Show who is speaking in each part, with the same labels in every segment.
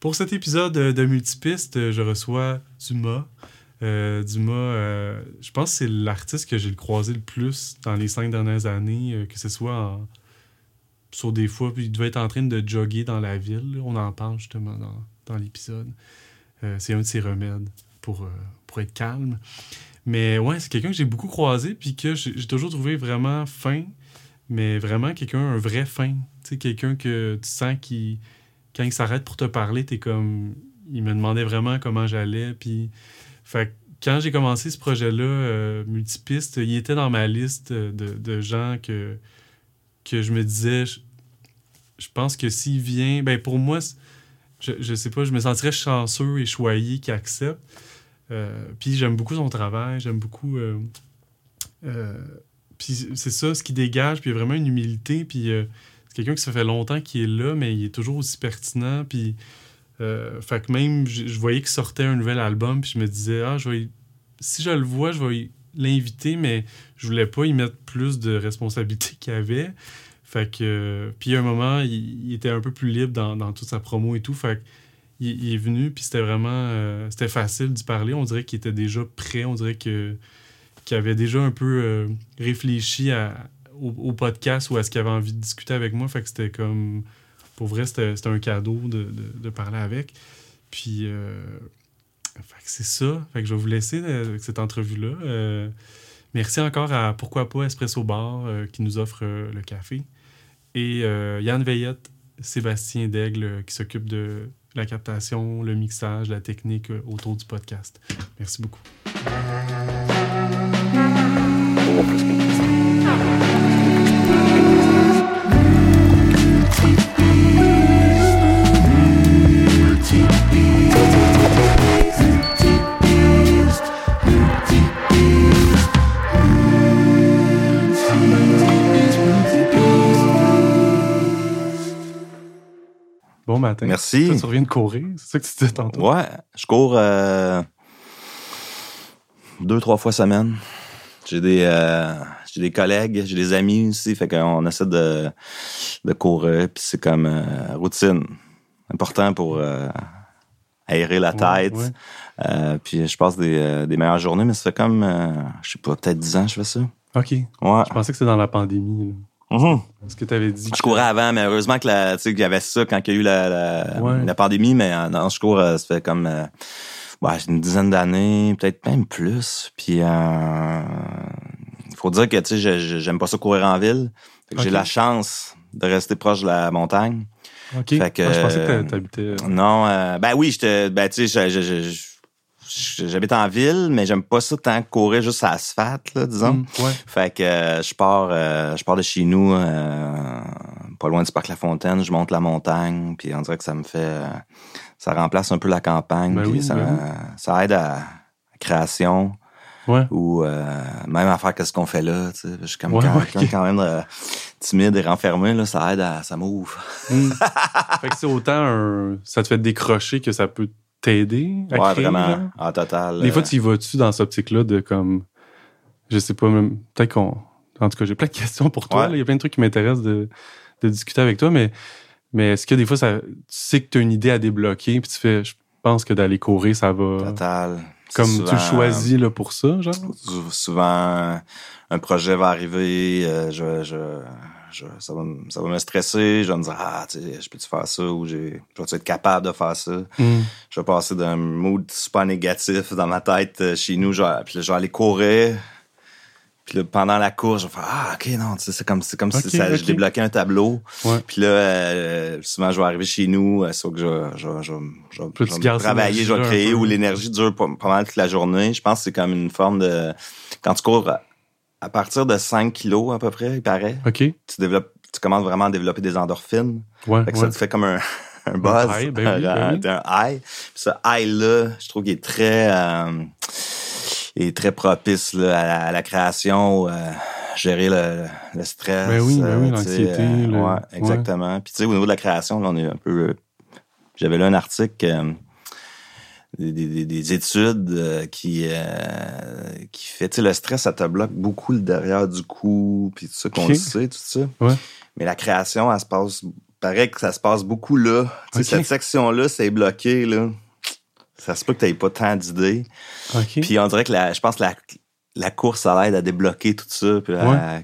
Speaker 1: pour cet épisode de Multipiste, je reçois Dumas. Euh, Dumas, euh, je pense que c'est l'artiste que j'ai croisé le plus dans les cinq dernières années, euh, que ce soit sur des fois, puis il devait être en train de jogger dans la ville. On en parle justement dans, dans l'épisode. c'est un de ses remèdes pour, pour être calme. Mais ouais, c'est quelqu'un que j'ai beaucoup croisé, puis que j'ai toujours trouvé vraiment fin, mais vraiment quelqu'un, un vrai fin. Tu sais, quelqu'un que tu sens qui, quand il s'arrête pour te parler, t'es comme. Il me demandait vraiment comment j'allais, puis fait quand j'ai commencé ce projet-là, euh, Multipiste, il était dans ma liste de, gens que, que je me disais, je, pense que s'il vient, ben pour moi, je, je sais pas, je me sentirais chanceux et choyé qu'il accepte. Euh, puis j'aime beaucoup son travail, j'aime beaucoup. Euh, puis c'est ça, ce qui dégage, puis vraiment une humilité, puis quelqu'un qui ça fait longtemps qu'il est là, mais il est toujours aussi pertinent, puis euh, fait que même, je, voyais qu'il sortait un nouvel album, puis je me disais, ah, je vais, si je le vois, je vais l'inviter, mais je voulais pas y mettre plus de responsabilités qu'il avait. Fait que, puis à un moment, il, était un peu plus libre dans, toute sa promo et tout. Fait il, est venu, puis c'était vraiment, euh, c'était facile d'y parler. On dirait qu'il était déjà prêt, on dirait que qu'il avait déjà un peu euh, réfléchi au, podcast ou à ce qu'il avait envie de discuter avec moi. Fait que c'était comme pour vrai, c'était un cadeau de, parler avec. Puis, euh, c'est ça. Fait que je vais vous laisser euh, avec cette entrevue-là. Euh, merci encore à Pourquoi pas Espresso Bar qui nous offre le café. Et Yann Veillette, Sébastien Daigle qui s'occupe de la captation, le mixage, la technique autour du podcast. Merci beaucoup. Bon matin.
Speaker 2: Merci.
Speaker 1: tu reviens de courir, c'est ça que tu disais tantôt?
Speaker 2: Ouais, je cours euh, deux, trois fois semaine. J'ai des, euh, j'ai des collègues, j'ai des amis aussi, fait qu'on essaie de, de courir, puis c'est comme euh, routine. Important pour aérer la tête. puis je passe des, des, meilleures journées, mais ça fait comme, je sais pas, peut-être dix ans que je fais ça.
Speaker 1: OK.
Speaker 2: Ouais.
Speaker 1: Je pensais que c'était dans la pandémie.
Speaker 2: Mm-hmm.
Speaker 1: Ce que tu avais dit.
Speaker 2: Je courais avant, mais heureusement que la, qu'il y avait ça quand il y a eu la, la, pandémie, mais euh, non, je cours, euh, ça fait comme euh, une dizaine d'années, peut-être même plus. Puis euh, faut dire que tu sais, j'aime pas ça courir en ville. J'ai la chance de rester proche de la montagne.
Speaker 1: OK. Fait que, je pensais que t'habitais.
Speaker 2: Non, ben oui, j'étais. Ben tu sais, j'habite en ville, mais j'aime pas ça tant courir juste à l'asphalte, là, disons.
Speaker 1: Mm,
Speaker 2: fait que euh, je pars euh, je pars de chez nous, euh, pas loin du parc La Fontaine, je monte la montagne, puis on dirait que ça me fait ça remplace un peu la campagne,
Speaker 1: ben
Speaker 2: puis ça,
Speaker 1: ben
Speaker 2: ça aide à la création.
Speaker 1: Ouais.
Speaker 2: Ou même à faire qu'est-ce qu'on fait là, tu sais. Je suis comme quand, même timide et renfermé, là, ça aide à ça m'ouvre.
Speaker 1: Mm. fait que c'est autant ça te fait décrocher que ça peut t'aider à
Speaker 2: ouais, vraiment, en total.
Speaker 1: Des fois, tu y vas-tu dans cette optique-là de comme, je sais pas, même, peut-être qu'on, en tout cas, j'ai plein de questions pour toi. Il y a plein de trucs qui m'intéressent de, de discuter avec toi, mais, mais est-ce que des fois, ça, tu sais que tu as une idée à débloquer, puis tu fais, je pense que d'aller courir, ça va.
Speaker 2: Total.
Speaker 1: Comme tu choisis là, pour ça, genre?
Speaker 2: Souvent, un projet va arriver, euh, je, je, ça, va, ça va me stresser. Je vais me dire, ah, tu sais, je peux-tu faire ça ou je vais être capable de faire ça?
Speaker 1: Mm.
Speaker 2: Je vais passer d'un mood super négatif dans ma tête euh, chez nous. Je vais, puis là, je vais aller courir. Puis là, pendant la course, je vais faire Ah, OK, non, tu sais, c'est comme, c'est comme si ça, je débloquais un tableau. Puis là, euh, souvent, je vais arriver chez nous, euh, sauf que je, je, je, je, je vais travailler, je vais créer, où l'énergie dure pas, mal toute la journée. Je pense que c'est comme une forme de... Quand tu cours à partir de 5 kilos à peu près, il paraît.
Speaker 1: OK. Tu
Speaker 2: développes, tu commences vraiment à développer des endorphines.
Speaker 1: Ouais,
Speaker 2: fait que ça te fait comme un, un buzz. Un high,
Speaker 1: ben oui, ben
Speaker 2: un high. Puis ce high-là, je trouve qu'il est très, euh, est très propice là, à, la, création, euh, gérer le, le stress.
Speaker 1: Ben oui, ben oui, euh, l'anxiété.
Speaker 2: Euh, ouais, exactement. Puis tu sais, au niveau de la création, là, on est un peu... J'avais lu un article des, des, études euh, qui euh, qui fait tu sais le stress ça te bloque beaucoup le derrière du cou puis tout ça qu'on sait tout ça
Speaker 1: ouais.
Speaker 2: mais la création elle se passe paraît que ça se passe beaucoup là. Cette section-là, c'est bloqué, là. Ça se peut que tu pas tant d'idées. Puis on dirait que la, je pense que la, la course, ça l'aide à débloquer tout ça, puis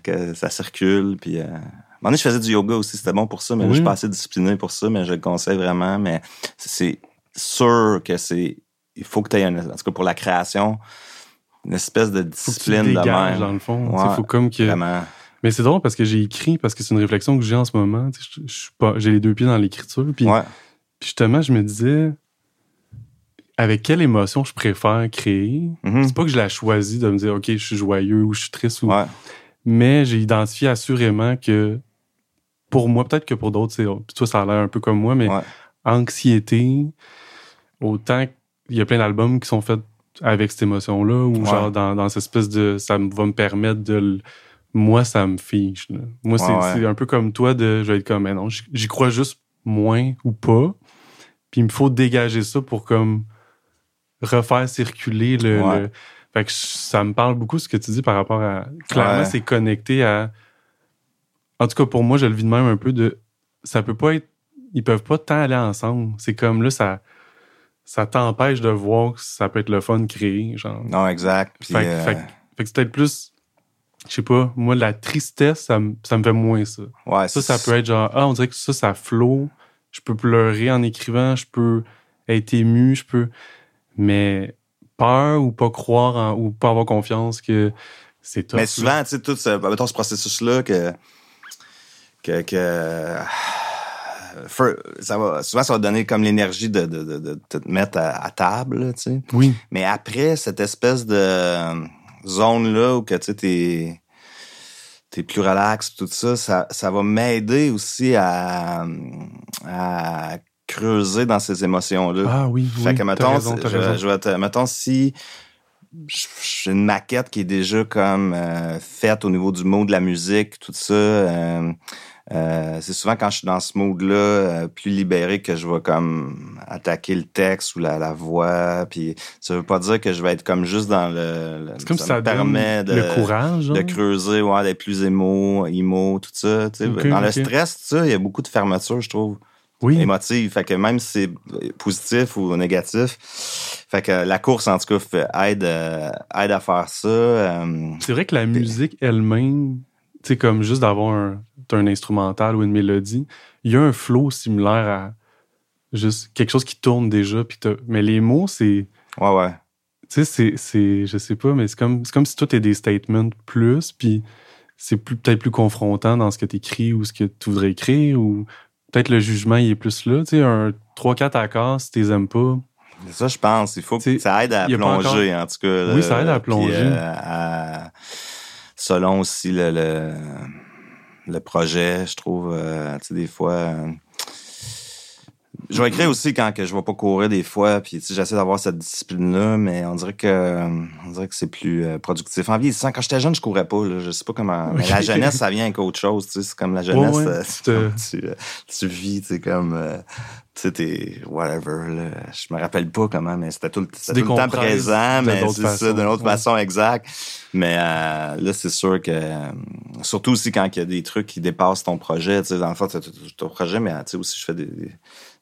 Speaker 2: que ça circule. Puis, euh... un moment je faisais du yoga aussi, c'était bon pour ça, mais je suis pas assez discipliné pour ça, mais je le conseille vraiment. Mais c'est sûr que c'est. Il faut que tu aies, en tout cas pour la création, une espèce de discipline
Speaker 1: de même. dans le fond. Il faut comme que. Mais c'est drôle parce que j'ai écrit, parce que c'est une réflexion que j'ai en ce moment. J'ai les deux pieds dans l'écriture. Puis, puis justement, je me disais, avec quelle émotion je préfère créer? Mm-hmm. C'est pas que je la choisis de me dire, OK, je suis joyeux ou je suis triste. Ou... Mais j'ai identifié assurément que pour moi, peut-être que pour d'autres, c'est toi, ça a l'air un peu comme moi, mais anxiété, autant il y a plein d'albums qui sont faits avec cette émotion-là, ou genre dans, dans cette espèce de. Ça va me permettre de. Moi, ça me fiche. Moi, c'est un peu comme toi de. Je vais être comme, mais non, j'y crois juste moins ou pas. Puis il me faut dégager ça pour comme refaire circuler le, Fait que ça me parle beaucoup ce que tu dis par rapport à. Clairement, c'est connecté à. En tout cas, pour moi, je le vis de même un peu de. Ça peut pas être. Ils peuvent pas tant aller ensemble. C'est comme là, ça ça t'empêche de voir que ça peut être le fun de créer, genre.
Speaker 2: Non, exact.
Speaker 1: fait,
Speaker 2: euh,
Speaker 1: fait, que c'est peut-être plus, je sais pas, moi, la tristesse, ça, me, ça me fait moins ça.
Speaker 2: Ouais,
Speaker 1: ça, ça peut être genre, ah, on dirait que ça, ça flot. Je peux pleurer en écrivant, je peux être ému, je peux. Mais peur ou pas croire ou pas avoir confiance que c'est
Speaker 2: toi. Mais souvent, tu sais, tout ce, ce processus-là que, que, que ça va, souvent, ça va donner comme l'énergie de, de, de, te mettre à, table, tu sais.
Speaker 1: Oui.
Speaker 2: Mais après, cette espèce de euh, zone-là où que tu sais, t'es plus relax, tout ça, ça, ça va m'aider aussi à, à creuser dans ces émotions-là.
Speaker 1: Ah oui,
Speaker 2: Fait que, mettons, je, vais te, mettons, si j'ai une maquette qui est déjà comme euh, faite au niveau du mot de la musique, tout ça, euh, euh, c'est souvent quand je suis dans ce mood-là, euh, plus libéré, que je vais comme attaquer le texte ou la, la voix. Puis ça veut pas dire que je vais être comme juste dans le.
Speaker 1: comme ça, me permet de, le courage,
Speaker 2: de creuser, ouais, d'être plus émo, émo, tout ça. dans le stress, il y a beaucoup de fermeture, je trouve.
Speaker 1: Oui.
Speaker 2: Émotive. Fait que même si c'est positif ou négatif, fait que la course, en tout cas, aide, euh, aide à faire ça.
Speaker 1: c'est vrai que la musique elle-même, tu sais, comme juste d'avoir un un instrumental ou une mélodie, il y a un flow similaire à juste quelque chose qui tourne déjà. Puis mais les mots, c'est.
Speaker 2: Ouais, ouais.
Speaker 1: Tu sais, c'est, Je sais pas, mais c'est comme, comme si tout est des statements plus, puis c'est peut-être plus confrontant dans ce que tu écris ou ce que tu voudrais écrire, ou peut-être le jugement, il est plus là. Tu sais, un 3-4 accords, si tu les aimes pas.
Speaker 2: Ça, je pense. Il faut que ça aide à plonger, en tout cas.
Speaker 1: Oui, ça aide à plonger. Euh,
Speaker 2: selon aussi le le projet, je trouve. Euh, tu sais, des fois. Euh, je vais écrire aussi quand que je vais pas courir des fois, puis j'essaie d'avoir cette discipline-là, mais on dirait que on dirait que c'est plus euh, productif. En vieillissant, quand j'étais jeune, je courais pas. Là, je sais pas comment. Mais la jeunesse, ça vient avec autre chose. Tu sais, c'est comme la jeunesse. tu, tu, vis, tu sais, comme tu sais, whatever. Là. Je me rappelle pas comment, mais c'était tout, le, tout le temps présent, mais c'est ça, d'une autre façon, exact. Mais euh, là, c'est sûr que, surtout aussi quand il y a des trucs qui dépassent ton projet, tu sais, dans le fond, ton projet, mais tu sais, aussi, je fais des,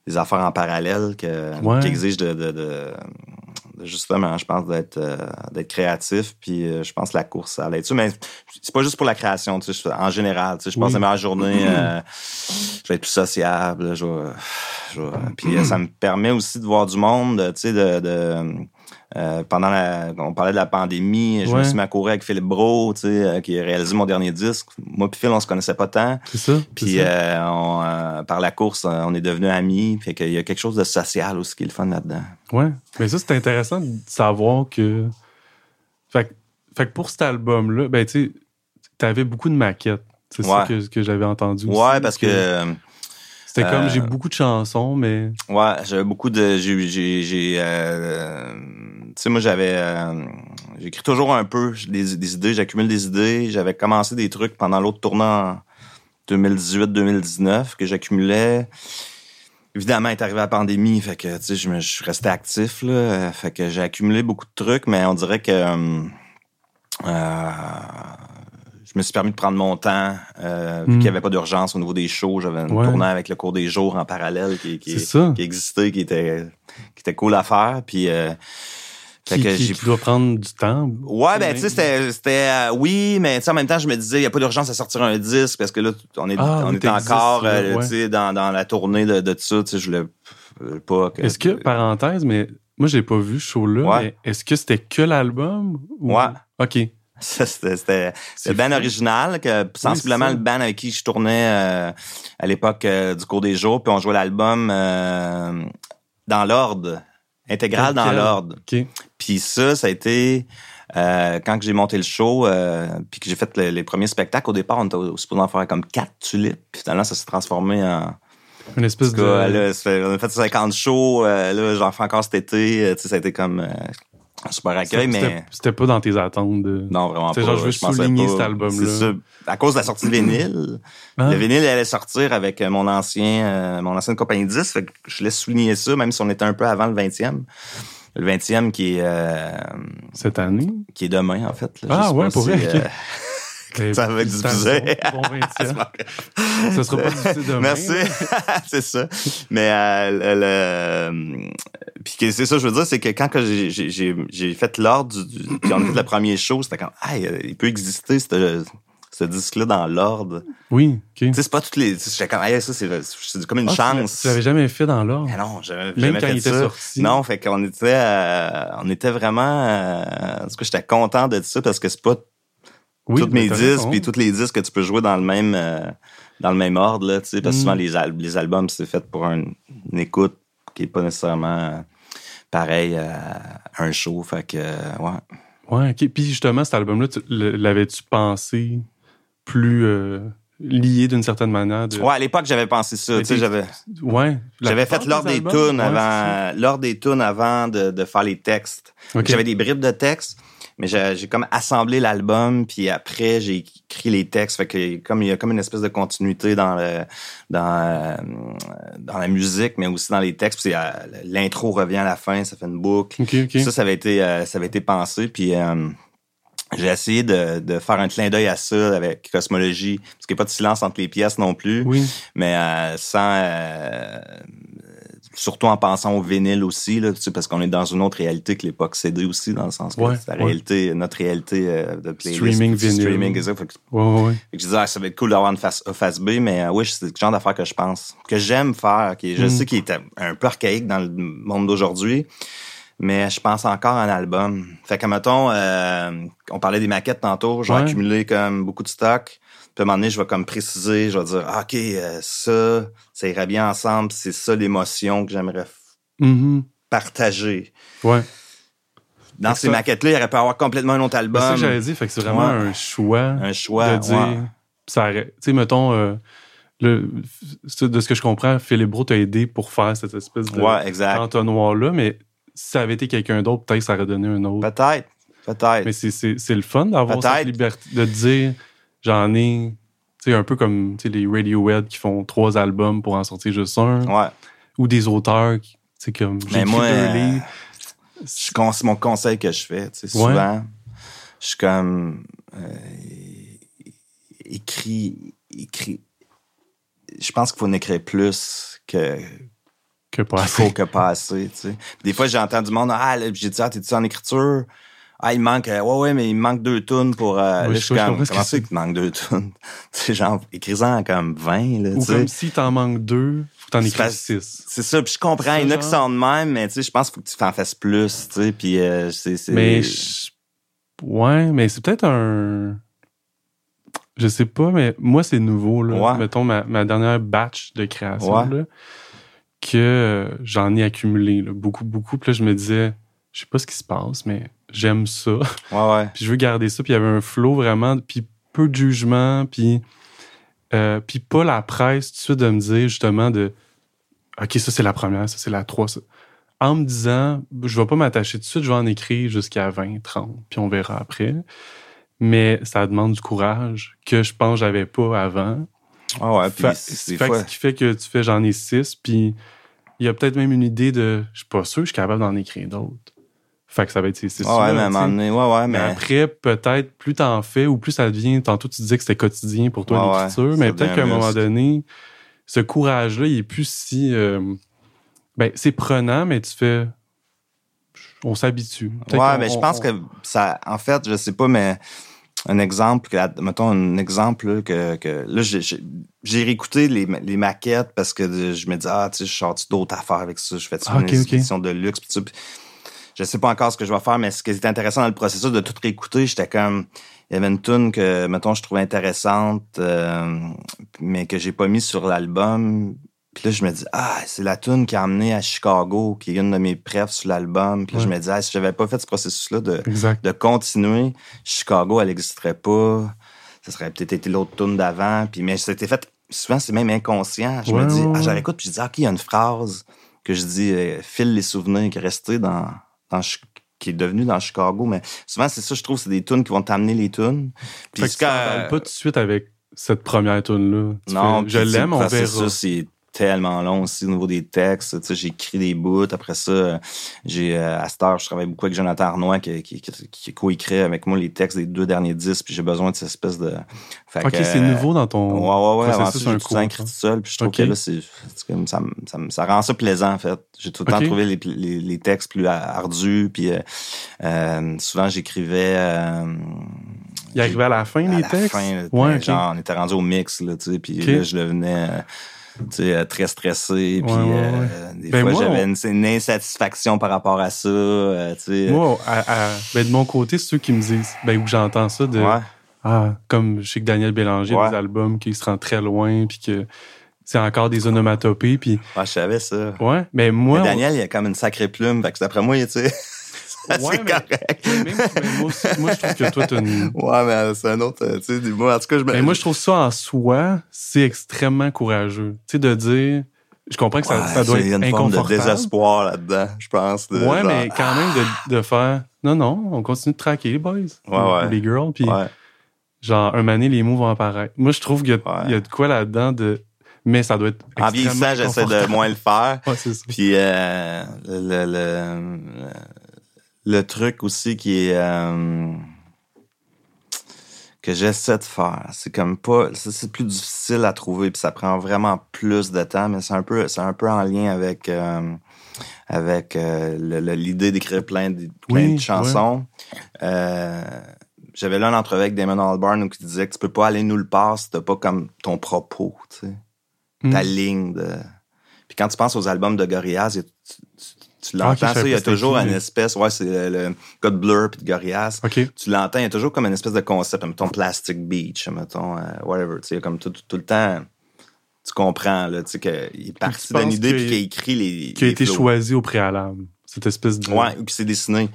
Speaker 2: des affaires en parallèle que, qui exigent de, de, de, justement, je pense, d'être euh, d'être créatif. Puis euh, je pense que la course, ça l'aide. Mais c'est pas juste pour la création, tu sais, en général. Tu sais, je pense que ma journée, euh, je vais être plus sociable. Je puis ça me permet aussi de voir du monde, tu sais, de, de euh, pendant la, on parlait de la pandémie, je me suis mis à courir avec Philippe Bro, tu sais, euh, qui a réalisé mon dernier disque. Moi puis Phil, on se connaissait pas tant.
Speaker 1: C'est ça.
Speaker 2: Puis euh, par la course, on est devenus amis. Puis qu'il y a quelque chose de social aussi qui est le fun là-dedans.
Speaker 1: Ouais. Mais ça, c'est intéressant de savoir que. Fait, fait que pour cet album-là, ben tu sais, t'avais beaucoup de maquettes. C'est ça que, que j'avais entendu.
Speaker 2: Ouais, parce que
Speaker 1: c'était comme, j'ai beaucoup de chansons, mais...
Speaker 2: Ouais, j'avais beaucoup de... J'ai... Euh, tu sais, moi, j'avais... Euh, j'écris toujours un peu des, des idées, j'accumule des idées. J'avais commencé des trucs pendant l'autre tournant 2018-2019 que j'accumulais. Évidemment, est arrivé la pandémie, fait que, tu sais, je, je suis resté actif, là. Fait que j'ai accumulé beaucoup de trucs, mais on dirait que... Euh, je me suis permis de prendre mon temps, euh, vu qu'il n'y avait pas d'urgence au niveau des shows. J'avais un tournant avec le cours des jours en parallèle qui, qui, qui existait, qui était, qui était cool à faire. Puis, euh,
Speaker 1: qui, qui, doit prendre du temps.
Speaker 2: Ouais, ben tu sais, c'était, c'était euh, oui, mais tu sais en même temps, je me disais, il y a pas d'urgence à sortir un disque parce que là, on est, ah, on est encore, euh, tu sais, dans, dans la tournée de, de tout ça. Tu sais, je voulais pas.
Speaker 1: Que, est-ce que parenthèse, mais moi j'ai pas vu ce show-là. Mais est-ce que c'était que l'album?
Speaker 2: Ou... Ouais.
Speaker 1: Ok.
Speaker 2: c'était le band original, que sensiblement le band avec qui je tournais euh, à l'époque du cours des jours, puis on jouait l'album dans l'ordre intégral dans l'ordre. Puis ça, ça a été euh, quand j'ai monté le show, euh, puis que j'ai fait les premiers spectacles. Au départ, on était supposé en faire comme quatre tulipes. Puis finalement, ça s'est transformé en
Speaker 1: une espèce de.
Speaker 2: on a fait 50 shows. Euh, là, j'en fais encore cet été. Tu sais, ça a été comme super accueil, mais.
Speaker 1: C'était pas dans tes attentes de.
Speaker 2: Non, vraiment pas.
Speaker 1: genre, je veux souligner cet album-là. C'est ça.
Speaker 2: À cause de la sortie de vinyle. Ah. Le vinyle allait sortir avec mon ancien, euh, mon ancienne compagnie 10. Fait que je laisse souligner ça, même si on était un peu avant le 20e. Le 20e qui est. Euh,
Speaker 1: Cette année?
Speaker 2: Qui est demain, en fait.
Speaker 1: ah, ouais, pour vrai. Euh,
Speaker 2: ça va être diffusé.
Speaker 1: Bon, ça sera pas diffusé demain.
Speaker 2: Merci. c'est ça. Mais euh, le, puis c'est ça, je veux dire, c'est que quand j'ai fait l'ordre du, puis on a fait le premier show, c'était comme, ah, il peut exister ce, ce disque-là dans l'ordre.
Speaker 1: Oui, ok.
Speaker 2: Tu sais, c'est pas toutes les. J'étais comme, ah, ça, c'est comme une ah, chance.
Speaker 1: Tu l'avais jamais fait dans l'ordre.
Speaker 2: non, j'avais jamais quand fait il était sorti. Non, fait qu'on était, euh, on était vraiment. Euh, en tout cas, j'étais content de ça parce que c'est pas oui, tous mes disques puis tous les disques que tu peux jouer dans le même euh, dans le même ordre là, parce que souvent mm. les, les albums c'est fait pour une écoute qui est pas nécessairement pareil à un show fait que ouais.
Speaker 1: Ouais, OK. Puis justement cet album là l'avais-tu pensé plus euh, lié d'une certaine manière de...
Speaker 2: Ouais, à l'époque j'avais pensé ça, tu sais j'avais
Speaker 1: Ouais,
Speaker 2: j'avais fait l'ordre des tunes avant l'ordre des tunes avant de, de faire les textes. J'avais des bribes de textes mais j'ai comme assemblé l'album puis après j'ai écrit les textes. Fait que comme il y a comme une espèce de continuité dans le dans euh, dans la musique mais aussi dans les textes. Puis euh, l'intro revient à la fin ça fait une boucle. Ça ça avait été euh, ça avait été pensé. Puis j'ai essayé de, de faire un clin d'œil à ça avec cosmologie parce qu'il n'y a pas de silence entre les pièces non plus.
Speaker 1: Oui.
Speaker 2: mais sans surtout en pensant au vinyle aussi, là, tu sais, parce qu'on est dans une autre réalité que l'époque CD aussi, dans le sens que c'est la réalité, notre réalité euh, de playlist.
Speaker 1: Streaming vinyle.
Speaker 2: Streaming, ça. Fait que, ouais, je disais, ah, ça va être cool d'avoir une face, face B, mais euh, oui, c'est le genre d'affaires que je pense, que j'aime faire, qui je mm. sais qu'il est un peu archaïque dans le monde d'aujourd'hui, mais je pense encore à un album. Fait que, mettons, euh, on parlait des maquettes tantôt, j'ai accumulé comme beaucoup de stock. Puis à un moment donné, je vais comme préciser, je vais dire, ah, OK, euh, ça, ça irait bien ensemble, c'est ça l'émotion que j'aimerais
Speaker 1: mm-hmm.
Speaker 2: partager.
Speaker 1: Ouais.
Speaker 2: Dans ces maquettes-là, il aurait pu avoir complètement un autre album.
Speaker 1: C'est ça que j'avais dit, fait que c'est vraiment un choix.
Speaker 2: Un choix,
Speaker 1: de dire, ça Tu sais, mettons, euh, le, de ce que je comprends, Philippe Bro t'a aidé pour faire cette espèce de
Speaker 2: ouais,
Speaker 1: entonnoir-là, mais si ça avait été quelqu'un d'autre, peut-être que ça aurait donné un autre.
Speaker 2: Peut-être, peut-être.
Speaker 1: Mais c'est le fun d'avoir cette liberté, de dire J'en ai, sais, un peu comme les Radiohead qui font trois albums pour en sortir juste un.
Speaker 2: Ouais.
Speaker 1: Ou des auteurs qui, tu comme,
Speaker 2: Mais moi, euh, c'est mon conseil que je fais, souvent. Je suis comme, euh, écrit, écrit. Je pense qu'il faut en écrire plus que,
Speaker 1: que pas
Speaker 2: assez. Faut que pas assez, tu sais. Des fois, j'ai entendu du monde, ah, j'ai dit, ah, t'es-tu en écriture? Ah, il manque, euh, ouais, ouais, mais il manque deux tonnes pour, euh, là, je suis comme, comment c'est qu'il manque deux tonnes? tu sais, genre, écris-en comme 20, là,
Speaker 1: Ou comme si t'en manques deux, faut que t'en écrives six.
Speaker 2: C'est ça, puis je comprends, il y en a qui sont de même, mais tu sais, je pense qu'il faut que tu t'en fasses plus, tu sais, puis euh, c'est...
Speaker 1: Mais, ouais, mais c'est peut-être un... Je sais pas, mais moi, c'est nouveau, là. Mettons, ma, ma dernière batch de création, là, que euh, j'en ai accumulé, là, beaucoup, beaucoup, puis là, je me disais, je sais pas ce qui se passe, mais j'aime ça.
Speaker 2: Ouais, ouais.
Speaker 1: puis je veux garder ça. Puis il y avait un flow vraiment, puis peu de jugement, puis, euh, puis pas la presse tout de suite de me dire justement de OK, ça c'est la première, ça c'est la trois. En me disant, je vais pas m'attacher tout de suite, je vais en écrire jusqu'à 20, 30, puis on verra après. Mais ça demande du courage que je pense que j'avais pas avant.
Speaker 2: Ah ouais, puis
Speaker 1: Ce qui fait que tu fais j'en ai six, puis il y a peut-être même une idée de je suis pas sûr que je suis capable d'en écrire d'autres. Fait que ça va être
Speaker 2: ouais, mais moment donné, ouais, ouais, mais...
Speaker 1: après, peut-être, plus t'en fais ou plus ça devient. Tantôt, tu disais que c'était quotidien pour toi l'écriture, mais peut-être qu'à un moment donné, ce courage-là, il est plus si. Euh, ben, c'est prenant, mais tu fais. On s'habitue.
Speaker 2: Ouais, mais je pense que ça. En fait, je sais pas, mais un exemple, mettons un exemple que, que là, j'ai réécouté les, les, maquettes parce que je me dis, ah, tu sais, je sors d'autres affaires avec ça, je fais ah, une édition de luxe, pis je sais pas encore ce que je vais faire, mais ce qui était intéressant dans le processus de tout réécouter, j'étais comme il y avait une tune que mettons je trouvais intéressante euh, mais que j'ai pas mis sur l'album. Puis là je me dis ah, c'est la tune qui a amené à Chicago qui est une de mes préfs sur l'album. Puis là, je me dis ah, si j'avais pas fait ce processus là de de continuer, Chicago elle existerait pas. Ça serait peut-être été l'autre tune d'avant, puis mais c'était fait souvent c'est même inconscient. Je me dis ah, j'arrive puis je dis ah, OK, il y a une phrase que je dis euh, file les souvenirs qui est resté dans qui est devenu dans Chicago. Mais souvent, c'est ça, je trouve, c'est des tunes qui vont t'amener les tunes.
Speaker 1: Puis ça pas tout de suite avec cette première tune-là.
Speaker 2: Non, je l'aime, on verra tellement long aussi au niveau des textes. Tu sais, j'ai écrit des bouts. Après ça, j'ai euh, à cette heure, je travaille beaucoup avec Jonathan Arnois qui, qui, qui, co-écrit avec moi les textes des deux derniers disques. Puis j'ai besoin de cette espèce de.
Speaker 1: Fait ok, c'est nouveau dans ton.
Speaker 2: Ouais, ouais, ouais. Avant ça, j'ai tout écrit tout seul. Puis je trouve que là, c'est, ça, ça, ça, rend ça plaisant en fait. J'ai tout le temps trouvé les, les, les, textes plus ardus. Puis euh, euh souvent j'écrivais. Euh,
Speaker 1: il arrivait à la fin, les textes?
Speaker 2: Fin, ouais, genre, on était rendu au mix, là, tu sais, puis là, je devenais euh, très stressé. Puis euh, des ben, fois, j'avais une, insatisfaction par rapport à ça. Euh,
Speaker 1: moi, ben, de mon côté, c'est ceux qui me disent, ben, où j'entends ça de. Ah, comme je sais que Daniel Bélanger a des albums qui se rend très loin, puis que c'est encore des onomatopées. Puis...
Speaker 2: je savais ça.
Speaker 1: Ouais, mais moi.
Speaker 2: Daniel, il a comme une sacrée plume, fait que d'après moi, tu sais.
Speaker 1: Ouais, mais, correct. moi, je trouve que toi, t'as une.
Speaker 2: Ouais, mais c'est un autre. Tu sais, moi, en tout cas, je
Speaker 1: Mais moi, je trouve ça en soi, c'est extrêmement courageux. Tu sais, de dire. Je comprends que ça, ça doit être inconfortable. Il y a une forme de
Speaker 2: désespoir là-dedans, je pense.
Speaker 1: ouais, mais quand même de, de, faire. Non, non, on continue de traquer les boys.
Speaker 2: Ouais, ouais.
Speaker 1: Les girls. Puis, genre, un mané, les mots vont apparaître. Moi, je trouve qu'il y, y, a de quoi là-dedans de mais ça doit être
Speaker 2: En vieillissant, j'essaie de moins le faire.
Speaker 1: Ouais, c'est ça.
Speaker 2: Puis euh, le, le, le truc aussi qui est euh, que j'essaie de faire. C'est comme pas. C'est plus difficile à trouver, puis ça prend vraiment plus de temps, mais c'est un peu c'est un peu en lien avec euh, avec euh, l'idée d'écrire plein de, plein de chansons. J'avais là un entrevue avec Damon Albarn qui disait que tu peux pas aller nulle part si t'as pas comme ton propos, tu sais. Ta hmm. ligne de. Puis quand tu penses aux albums de Gorillaz, tu ah, l'entends, ça, il y a toujours une espèce, ouais, c'est le, code Blur puis de Gorillaz. Tu l'entends, il y a toujours comme une espèce de concept, mettons Plastic Beach, mettons, euh, whatever, tu sais, comme tout, tout, le temps, tu comprends, là, tu sais, qu'il est parti d'une idée puis qu'il a écrit les.
Speaker 1: Qui a été choisi au préalable. Cette espèce de.
Speaker 2: Ouais, ou qui s'est dessiné.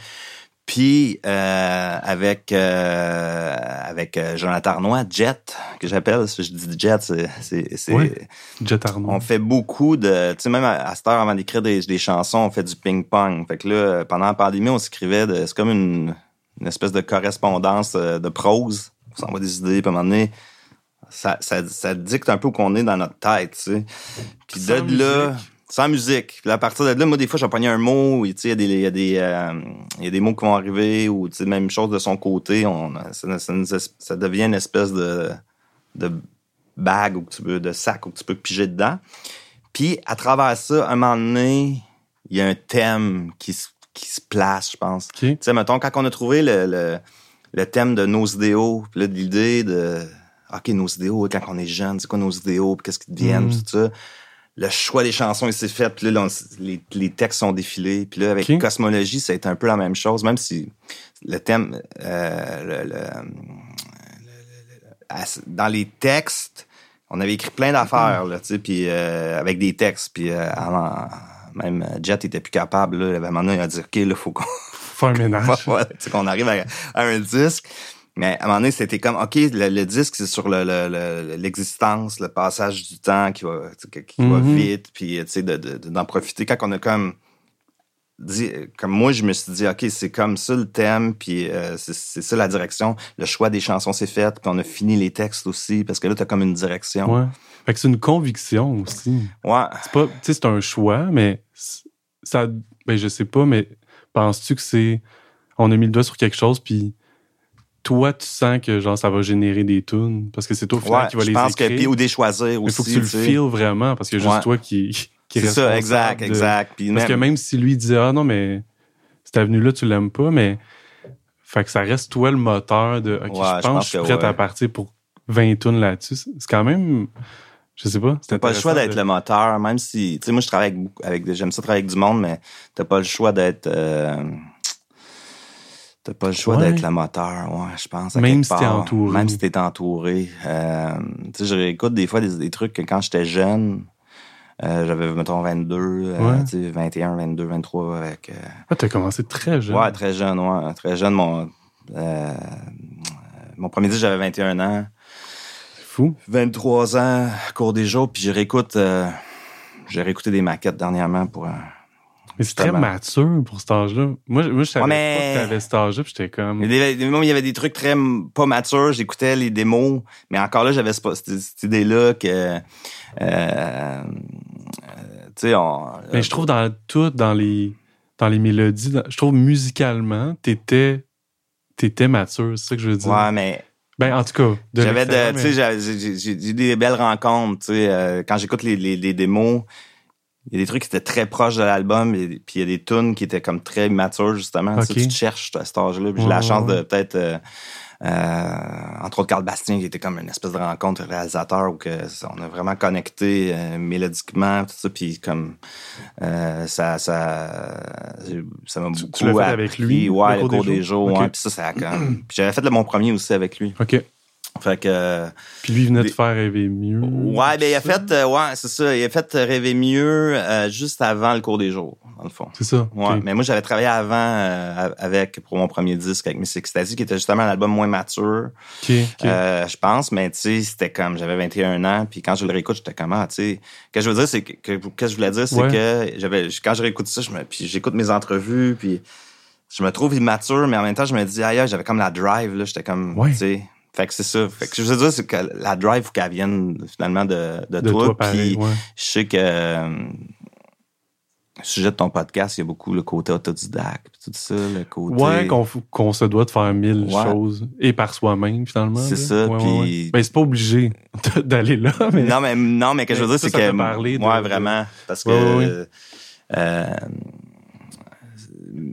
Speaker 2: Puis euh, avec euh, avec euh, Jonathan Arnois, Jet, que j'appelle, je dis Jet, c'est c'est
Speaker 1: Jet Arnois.
Speaker 2: On fait beaucoup de, tu sais même à, cette heure avant d'écrire des, des, chansons, on fait du ping pong. Fait que là, pendant la pandémie, on s'écrivait, c'est comme une, une espèce de correspondance euh, de prose. On s'envoie des idées, puis à un moment donné, ça, ça, ça dicte un peu où qu'on est dans notre tête, tu sais. Puis de là sans musique. Puis à partir de là, moi, des fois, j'ai pogné un mot, il y a des, il y a des, euh, y a des mots qui vont arriver, ou même chose de son côté, on, ça, ça, ça, devient une espèce de, de bague ou tu peux, de sac où tu peux piger dedans. Puis à travers ça, un moment donné, il y a un thème qui, qui se place, je pense. Tu sais, mettons, quand on a trouvé le, le, le thème de nos idéaux, puis l'idée de, OK, nos idéaux, quand on est jeune, c'est quoi nos idéaux, puis qu'est-ce qu'ils deviennent, mm. tout ça le choix des chansons il s'est fait, puis là, les, les, textes sont défilés. Puis là, avec Cosmologie, ça a été un peu la même chose, même si le thème, euh, le, dans les textes, on avait écrit plein d'affaires, là, tu sais, puis euh, avec des textes, puis euh, même Jet était plus capable, là, à un moment donné, il a dit, OK, là, faut qu'on...
Speaker 1: Faut un ménage.
Speaker 2: qu'on arrive à, un disque. Mais à un moment donné, c'était comme, OK, le, disque, c'est sur l'existence, le, le, passage du temps qui va, qui, va mm-hmm. vite, puis tu sais, d'en profiter. Quand on a comme dit, comme moi, je me suis dit, OK, c'est comme ça le thème, puis euh, c'est ça la direction. Le choix des chansons s'est fait, puis on a fini les textes aussi, parce que là, t'as comme une direction.
Speaker 1: Ouais. Fait que c'est une conviction aussi.
Speaker 2: Ouais.
Speaker 1: C'est pas, tu sais, c'est un choix, mais ça, ben je sais pas, mais penses-tu que c'est. On a mis le doigt sur quelque chose, puis toi, tu sens que genre ça va générer des tunes? Parce que c'est toi
Speaker 2: qui va les pense écrire. Que, ou des choisir aussi.
Speaker 1: Il faut que tu le feels vraiment parce que juste toi qui, qui
Speaker 2: C'est ça, exact, exact.
Speaker 1: parce que même si lui disait ah non mais cette avenue là tu l'aimes pas, mais fait que ça reste toi le moteur de ok je, pense, que je suis prêt à partir pour 20 tunes là-dessus. C'est quand même je sais pas.
Speaker 2: T'as pas le choix d'être le moteur, même si, tu sais, moi, je travaille avec, avec j'aime ça travailler avec du monde, mais t'as pas le choix d'être, euh, T'as pas le choix d'être le moteur, ouais, je pense.
Speaker 1: Même si t'es entouré.
Speaker 2: Même si t'es entouré. Euh, tu sais, je réécoute des fois des, trucs que quand j'étais jeune, euh, j'avais, mettons, 22, euh, tu sais, 21, 22, 23 avec... Euh...
Speaker 1: Ah, t'as commencé très jeune.
Speaker 2: Ouais, très jeune, ouais. Très jeune, mon... Mon premier disque, j'avais 21 ans.
Speaker 1: C'est fou.
Speaker 2: 23 ans, cours des jours, puis je réécoute... j'ai réécouté des maquettes dernièrement pour...
Speaker 1: Mais c'est très mature pour cet âge-là. Moi, moi je savais pas que t'avais cet âge-là, puis j'étais comme...
Speaker 2: Il y, avait, il y avait des trucs très pas matures. J'écoutais les démos, mais encore là, j'avais cette, cette idée-là que... Euh, euh, tu sais, on...
Speaker 1: Mais je trouve dans tout, dans les, dans les mélodies, je trouve musicalement, t'étais, t'étais mature, c'est ça que je veux dire.
Speaker 2: Ouais, mais...
Speaker 1: Ben, en tout cas,
Speaker 2: j'avais de, tu sais, j'ai eu des belles rencontres, tu sais, euh, quand j'écoute les, les, les démos, il y a des trucs qui étaient très proches de l'album, puis il y a des tunes qui étaient comme très matures, justement. Tu, te cherches à cet âge-là. J'ai la chance de peut-être... Euh, euh, entre autres, Carl Bastien, qui était comme une espèce de rencontre réalisateur où que on a vraiment connecté euh, mélodiquement, tout ça, puis comme euh, ça, ça, ça m'a beaucoup
Speaker 1: tu l'as fait avec lui,
Speaker 2: ouais, le cours, des, jours, ouais, puis ça, ça a puis j'avais fait le, mon premier aussi avec lui.
Speaker 1: Ok.
Speaker 2: Fait que.
Speaker 1: Puis lui venait de faire rêver mieux.
Speaker 2: Ouais, ben il a fait, euh, ouais, c'est ça, il a fait rêver mieux euh, juste avant le cours des jours, dans le fond.
Speaker 1: C'est ça.
Speaker 2: Ouais, mais moi j'avais travaillé avant euh, avec pour mon premier disque avec Miss Ecstasy, qui était justement un album moins mature. je pense, mais tu sais, c'était comme j'avais 21 ans, puis quand je le réécoute, j'étais comme ah, tu sais, que je veux dire, c'est que, que, je voulais dire, c'est que j'avais quand je réécoute ça, je me, puis j'écoute mes entrevues, puis je me trouve immature, mais en même temps, je me dis, aïe, j'avais comme la drive, là, j'étais comme, tu sais, fait que c'est ça. Fait que je veux dire, c'est que la drive, faut qu'elle vienne finalement de, de, toi. Puis je sais que euh, sujet de ton podcast, il y a beaucoup le côté autodidacte, tout ça, le côté.
Speaker 1: Ouais, qu'on se doit de faire mille choses et par soi-même finalement.
Speaker 2: C'est ça. puis
Speaker 1: ben c'est pas obligé d'aller là. Mais...
Speaker 2: Non mais non mais que je veux dire c'est que parler ouais vraiment parce que euh,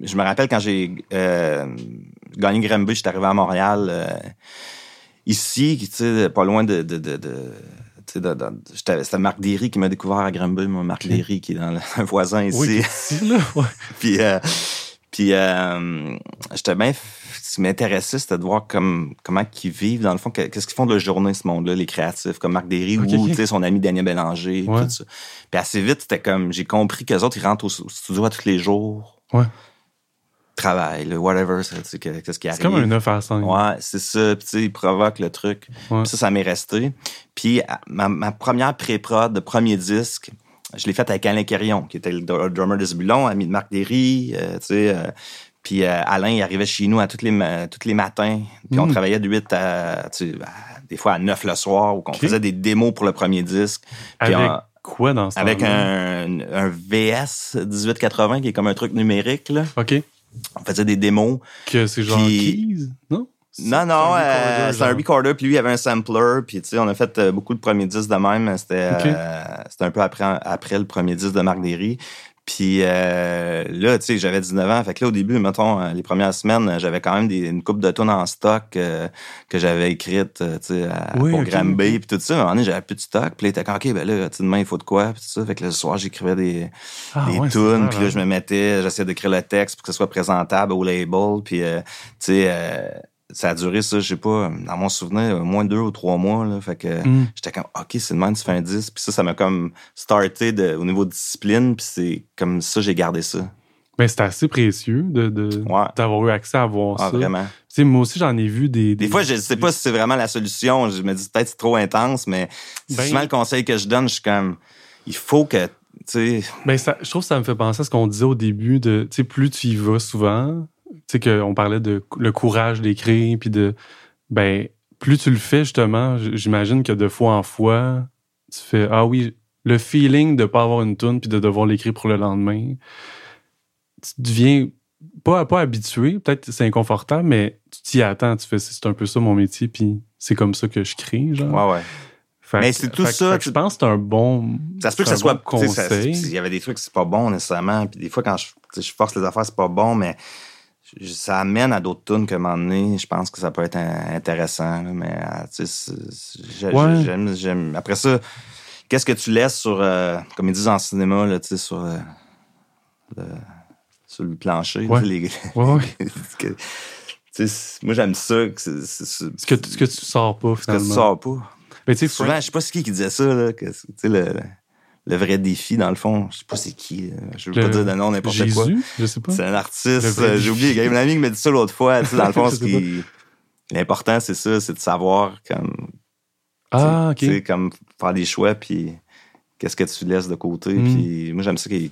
Speaker 2: je me rappelle quand j'ai euh, gagné Granby, j'étais arrivé à Montréal. Ici, pas loin de, de, de, de c'était Marc Derry qui m'a découvert à Granby, moi, Marc Derry, qui est dans le, un voisin ici.
Speaker 1: Oui, ici là, ouais.
Speaker 2: puis, euh, puis euh, j'étais bien... Ce qui m'intéressait, c'était de voir comme, comment ils vivent, dans le fond, qu'est-ce qu'ils font de la journée, ce monde-là, les créatifs, comme Marc Derry ou son ami Daniel Bélanger, tout ça. Puis assez vite, c'était comme, j'ai compris qu'eux autres, ils rentrent au, studio à tous les jours.
Speaker 1: Ouais
Speaker 2: travail, le whatever, c'est qu'est-ce qui arrive.
Speaker 1: C'est comme un 9 à 5.
Speaker 2: Ouais, c'est ça. Puis tu sais, il provoque le truc. Puis ça, ça m'est resté. Puis ma, ma première pré-prod de premier disque, je l'ai faite avec Alain Quérion, qui était le drummer de Zebulon, ami de Marc Derry, euh, tu sais. Euh, puis euh, Alain, il arrivait chez nous à tous les, tous les matins. Puis on hmm. travaillait de 8 à, tu sais, des fois à 9 le soir, où on faisait des démos pour le premier disque.
Speaker 1: Puis avec quoi dans ce
Speaker 2: Avec un, un VS 1880, qui est comme un truc numérique, là.
Speaker 1: OK
Speaker 2: on faisait des démos.
Speaker 1: Que c'est genre keys, non?
Speaker 2: Non, non, c'est un, recorder, puis lui, il avait un sampler, puis tu sais, on a fait euh, beaucoup de premiers disques de même. C'était euh, c'était un peu après, après le premier disque de Marc Derry. Puis euh, là, tu sais, j'avais 19 ans. Fait que là, au début, mettons, euh, les premières semaines, j'avais quand même des, une coupe de tonnes en stock euh, que j'avais écrite, tu sais, pour okay, Granby, puis tout ça. À un moment donné, j'avais plus de stock. Puis là, était comme, OK, ben là, demain, il faut de quoi, puis tout ça. Fait que le soir, j'écrivais des, ah, des tunes. Puis là, je me mettais, j'essayais d'écrire le texte pour que ce soit présentable au label. Puis, tu sais ça a duré ça, je sais pas, dans mon souvenir, moins deux ou trois mois. Là, fait que mm. j'étais comme OK, c'est le même, tu fais un 10. Puis ça, ça m'a comme starté de, au niveau de discipline. Puis c'est comme ça, j'ai gardé ça.
Speaker 1: Mais c'est assez précieux de, d'avoir eu accès à voir ah, ça.
Speaker 2: Vraiment.
Speaker 1: moi aussi, j'en ai vu des,
Speaker 2: des, fois, je sais pas si c'est vraiment la solution. Je me dis peut-être c'est trop intense, mais c'est ben, souvent le conseil que je donne. Je suis comme, il faut que, tu sais.
Speaker 1: Ben, ça, je trouve que ça me fait penser à ce qu'on disait au début de, tu sais, plus tu y vas souvent, sais, qu'on parlait de le courage d'écrire, puis de, ben, plus tu le fais, justement, j'imagine que de fois en fois, tu fais, ah oui, le feeling de pas avoir une tune puis de devoir l'écrire pour le lendemain, tu deviens pas, pas habitué, peut-être c'est inconfortable, mais tu t'y attends, tu fais c'est un peu ça mon métier, puis c'est comme ça que je crée, genre.
Speaker 2: Ouais, ouais. mais c'est tout ça.
Speaker 1: je pense que c'est un bon.
Speaker 2: Ça se peut que ça soit. conseil. Il y avait des trucs, c'est pas bon nécessairement. Puis des fois, quand je, je force les affaires, c'est pas bon, mais ça amène à d'autres tunes que donné, je pense que ça peut être intéressant. mais j'aime. Après ça, qu'est-ce que tu laisses sur, euh, comme ils disent en cinéma, là, sur, euh, le, sur le plancher?
Speaker 1: Ouais. Les... ouais,
Speaker 2: moi, j'aime ça. Que
Speaker 1: ce, que, ce que tu sors pas, finalement.
Speaker 2: Ce que tu sors pas. Mais Souvent, je sais pas ce qui qui disait ça, là, que, le, le vrai défi, dans le fond, je sais pas c'est qui. Euh, je veux pas dire de nom n'importe quoi.
Speaker 1: je sais pas.
Speaker 2: C'est un artiste. Euh, j'ai oublié. Il y a un ami qui m'a dit ça l'autre fois. dans le fond, ce qui... l'important, c'est ça, c'est de savoir comme.
Speaker 1: Ah, ok.
Speaker 2: sais, comme faire des choix, puis qu'est-ce que tu laisses de côté. Hmm. Puis moi, j'aime ça qu'il.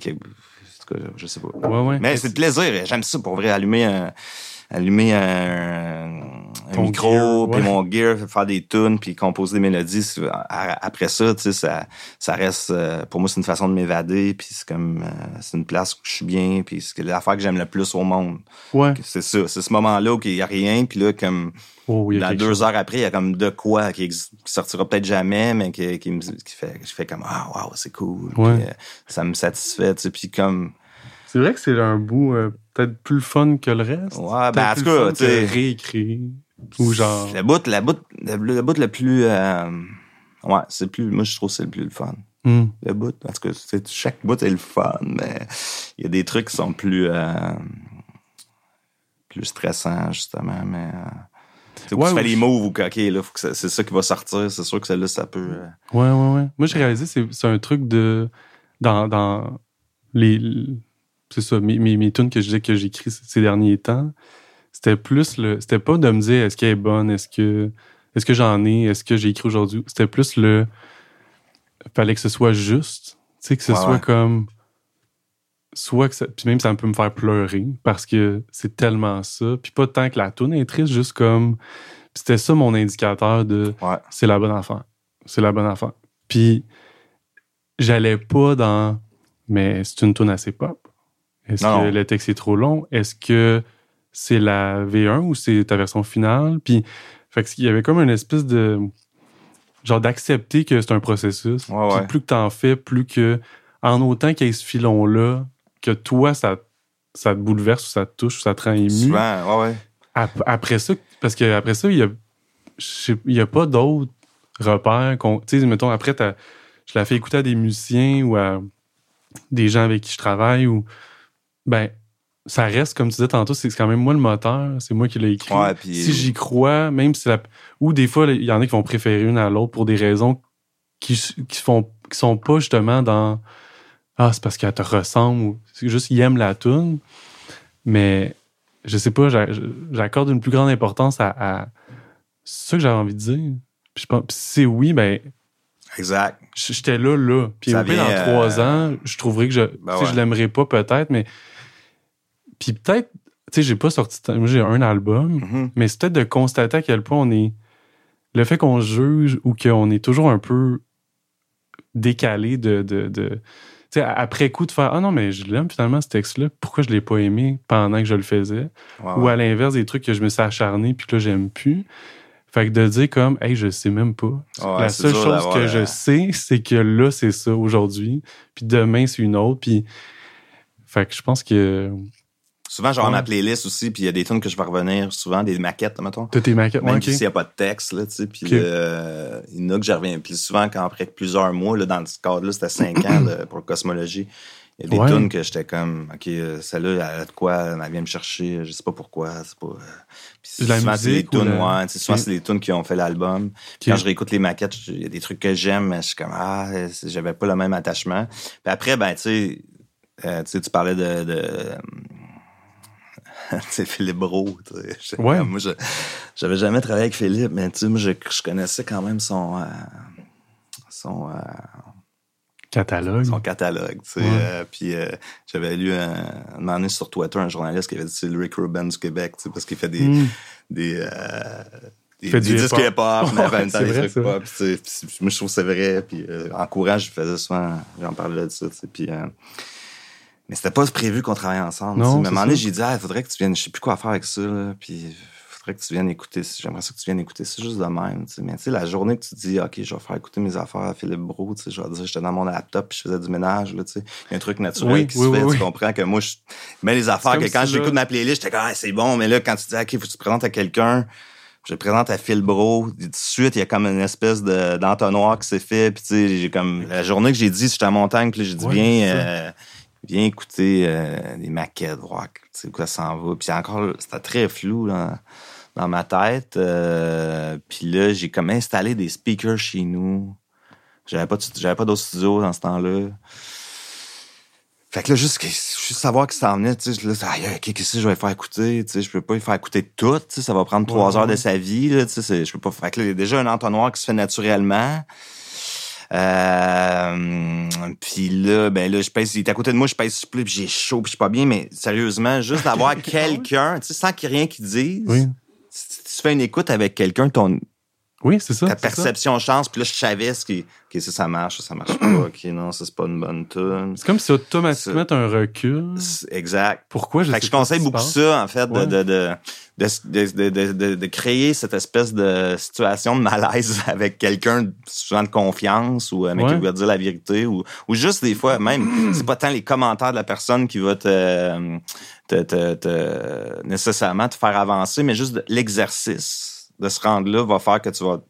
Speaker 2: je sais pas.
Speaker 1: Ouais, ouais.
Speaker 2: Mais c'est plaisir. J'aime ça pour vrai, allumer un allumer un, micro, puis mon gear, faire des tunes, puis composer des mélodies. Après ça, tu sais, ça, ça reste... Euh, pour moi, c'est une façon de m'évader, puis c'est comme... Euh, c'est une place où je suis bien, puis c'est l'affaire que j'aime le plus au monde.
Speaker 1: Ouais.
Speaker 2: C'est ça. C'est ce moment-là où il n'y a rien, puis là, comme...
Speaker 1: Oh,
Speaker 2: deux heures après, il y a comme de quoi qui, sortira peut-être jamais, mais qui, qui, me, qui fait, je fais comme ah wow c'est cool.
Speaker 1: Euh,
Speaker 2: ça me satisfait, tu sais, puis comme
Speaker 1: c'est vrai que c'est un bout euh, peut-être plus fun que le reste.
Speaker 2: Ouais, ben en tout cas, tu sais.
Speaker 1: réécrire. Ou genre.
Speaker 2: Le bout, la bout, le, bout le plus. Euh, ouais, c'est plus. Moi, je trouve que c'est le plus le fun.
Speaker 1: Hmm.
Speaker 2: Le bout. Parce que chaque bout est le fun, mais il y a des trucs qui sont plus. Euh, plus stressants, justement, mais. Euh, ouais, tu fais les moves ou OK, là, c'est ça qui va sortir. C'est sûr que celle-là, ça peut.
Speaker 1: Ouais, ouais, ouais. Moi, j'ai réalisé, c'est un truc de. Dans, dans les c'est ça, mes, mes, tunes que je disais que j'écris ces derniers temps, c'était plus le. C'était pas de me dire est-ce qu'elle est bonne, est-ce que est-ce que j'en ai, est-ce que j'ai écrit aujourd'hui. C'était plus le. Fallait que ce soit juste. Tu sais, que ce soit comme. Soit que ça. Puis même, ça peut me faire pleurer parce que c'est tellement ça. Puis pas tant que la tune est triste, juste comme. c'était ça mon indicateur de. C'est la bonne affaire. C'est la bonne affaire. Puis j'allais pas dans. Mais c'est une tune assez pop. Est-ce que le texte est trop long? Est-ce que c'est la V1 ou c'est ta version finale? Puis, fait qu'il y avait comme une espèce de. Genre d'accepter que c'est un processus. plus que t'en fais, plus que. En autant qu'il y ait ce filon-là, que toi, ça, ça te bouleverse ou ça te touche ou ça te rend ému.
Speaker 2: Souvent, ouais,
Speaker 1: Après ça, parce qu'après ça, il y a, il y a pas d'autres repères. Tu sais, mettons, après, je l'ai fait écouter à des musiciens ou à des gens avec qui je travaille ou ben, ça reste, comme tu disais tantôt, c'est quand même moi le moteur, c'est moi qui l'ai écrit. Si j'y crois, même si la... Ou des fois, il y en a qui vont préférer une à l'autre pour des raisons qui, qui, font, qui sont pas justement dans Ah, c'est parce qu'elle te ressemble ou c'est juste qu'ils aiment la tune. Mais je sais pas, j'accorde une plus grande importance à, c'est ça que j'avais envie de dire. Puis, si c'est oui, ben
Speaker 2: Exact.
Speaker 1: J'étais là, là. Puis au pire, dans trois euh, ans, je trouverais que je, ben je l'aimerais pas peut-être, mais puis peut-être, tu sais, j'ai pas sorti. Moi, j'ai un album,
Speaker 2: mm-hmm.
Speaker 1: mais c'est peut-être de constater à quel point on est. Le fait qu'on juge ou qu'on est toujours un peu décalé de. de, de tu sais, après coup, de faire Ah non, mais je l'aime finalement, ce texte-là. Pourquoi je l'ai pas aimé pendant que je le faisais? Ou à l'inverse, des trucs que je me suis acharné puis que là, j'aime plus. Fait que de dire comme, hey, je sais même pas. la seule chose que je sais, c'est que là, c'est ça aujourd'hui. Puis demain, c'est une autre. Puis, fait que je pense que
Speaker 2: Souvent, genre, ouais. ma playlist aussi, puis il y a des tunes que je vais revenir, souvent des maquettes, mettons.
Speaker 1: T'as tes maquettes,
Speaker 2: Même s'il n'y a pas de texte, là, tu sais, puis euh, il y en a que je reviens. Puis souvent, quand après plusieurs mois, là, dans ce cadre-là, c'était cinq ans pour Cosmologie, il y a des tunes que j'étais comme, OK, euh, celle-là, elle a de quoi, elle vient me chercher, je sais pas pourquoi, c'est pas... Euh, puis souvent, c'est des tunes, ouais, souvent, c'est des tunes qui ont fait l'album. Quand je réécoute les maquettes, il y a des trucs que j'aime, mais je suis comme, ah, j'avais pas le même attachement. Puis après, ben, tu sais, euh, tu parlais de, de c'est Philippe Bro.
Speaker 1: Ouais.
Speaker 2: Moi, j'avais jamais travaillé avec Philippe, mais tu sais, moi, je, je, connaissais quand même son. Euh, son euh,
Speaker 1: catalogue.
Speaker 2: Son catalogue, tu sais. Euh, puis j'avais lu un, un moment donné sur Twitter un journaliste qui avait dit c'est le Rick Rubin du Québec, tu sais, parce qu'il fait des.
Speaker 1: Mm.
Speaker 2: des des disques hip-hop, mais en même temps des trucs pop. Moi, je trouve que c'est vrai. Puis en courant, je faisais souvent, j'en parlais de ça. Puis, Mais c'était pas prévu qu'on travaille ensemble. Non, mais à un moment donné, j'ai dit, ah, il faudrait que tu viennes, je sais plus quoi faire avec ça, là, puis faudrait que tu viennes écouter, j'aimerais ça que tu viennes écouter ça juste de même. Mais tu sais, la journée que tu dis, OK, je vais faire écouter mes affaires à Philippe Brou, tu sais, je vais dire, j'étais dans mon laptop puis je faisais du ménage, là, tu sais. Il y a un truc naturel qui se fait, tu comprends que moi, je mets les affaires, que quand j'écoute ma playlist, j'étais comme, ah, c'est bon, mais là, quand tu dis, OK, faut que tu te présentes à quelqu'un, je présente à Phil Bro. Tout de suite, il y a comme une espèce de, d'entonnoir qui s'est fait. Puis, tu sais, j'ai comme, la journée que j'ai dit, j'étais à montagne, puis j'ai dit, euh, viens écouter euh, des maquettes, voir, tu sais, quoi ça s'en va. Puis encore, c'était très flou, dans ma tête. Euh, puis là, j'ai comme installé des speakers chez nous. J'avais pas, j'avais pas d'autres studios dans ce temps-là. Fait que là, juste, juste savoir que ça en venait, tu sais, là, ah, qu'est-ce que je vais faire écouter, tu sais, je peux pas lui faire écouter tout, tu sais, ça va prendre trois heures de sa vie, là, tu sais, je peux pas, fait que là, il y a déjà un entonnoir qui se fait naturellement. Euh, puis là, ben là, je pèse, il est à côté de moi, je pèse plus, j'ai chaud, puis je suis pas bien, mais sérieusement, juste d'avoir quelqu'un, tu sais, sans qu'il y ait rien qui dise. Oui. Si tu fais une écoute avec quelqu'un, ton,
Speaker 1: oui, c'est ça.
Speaker 2: Ta perception chance, puis là, je savais ce qui. Ok, ça, ça marche, ça, ça marche pas. Ok, non, ça, c'est pas une bonne tune.
Speaker 1: C'est comme si automatiquement t'as un recul.
Speaker 2: Exact.
Speaker 1: Pourquoi
Speaker 2: je Fait que je conseille beaucoup ça, en fait, de, de, de, de, de, créer cette espèce de situation de malaise avec quelqu'un, souvent de confiance, ou avec qui va dire la vérité, ou, ou juste des fois, même, c'est pas tant les commentaires de la personne qui va te, te, te, te nécessairement te faire avancer, mais juste l'exercice de se rendre là va faire que tu vas.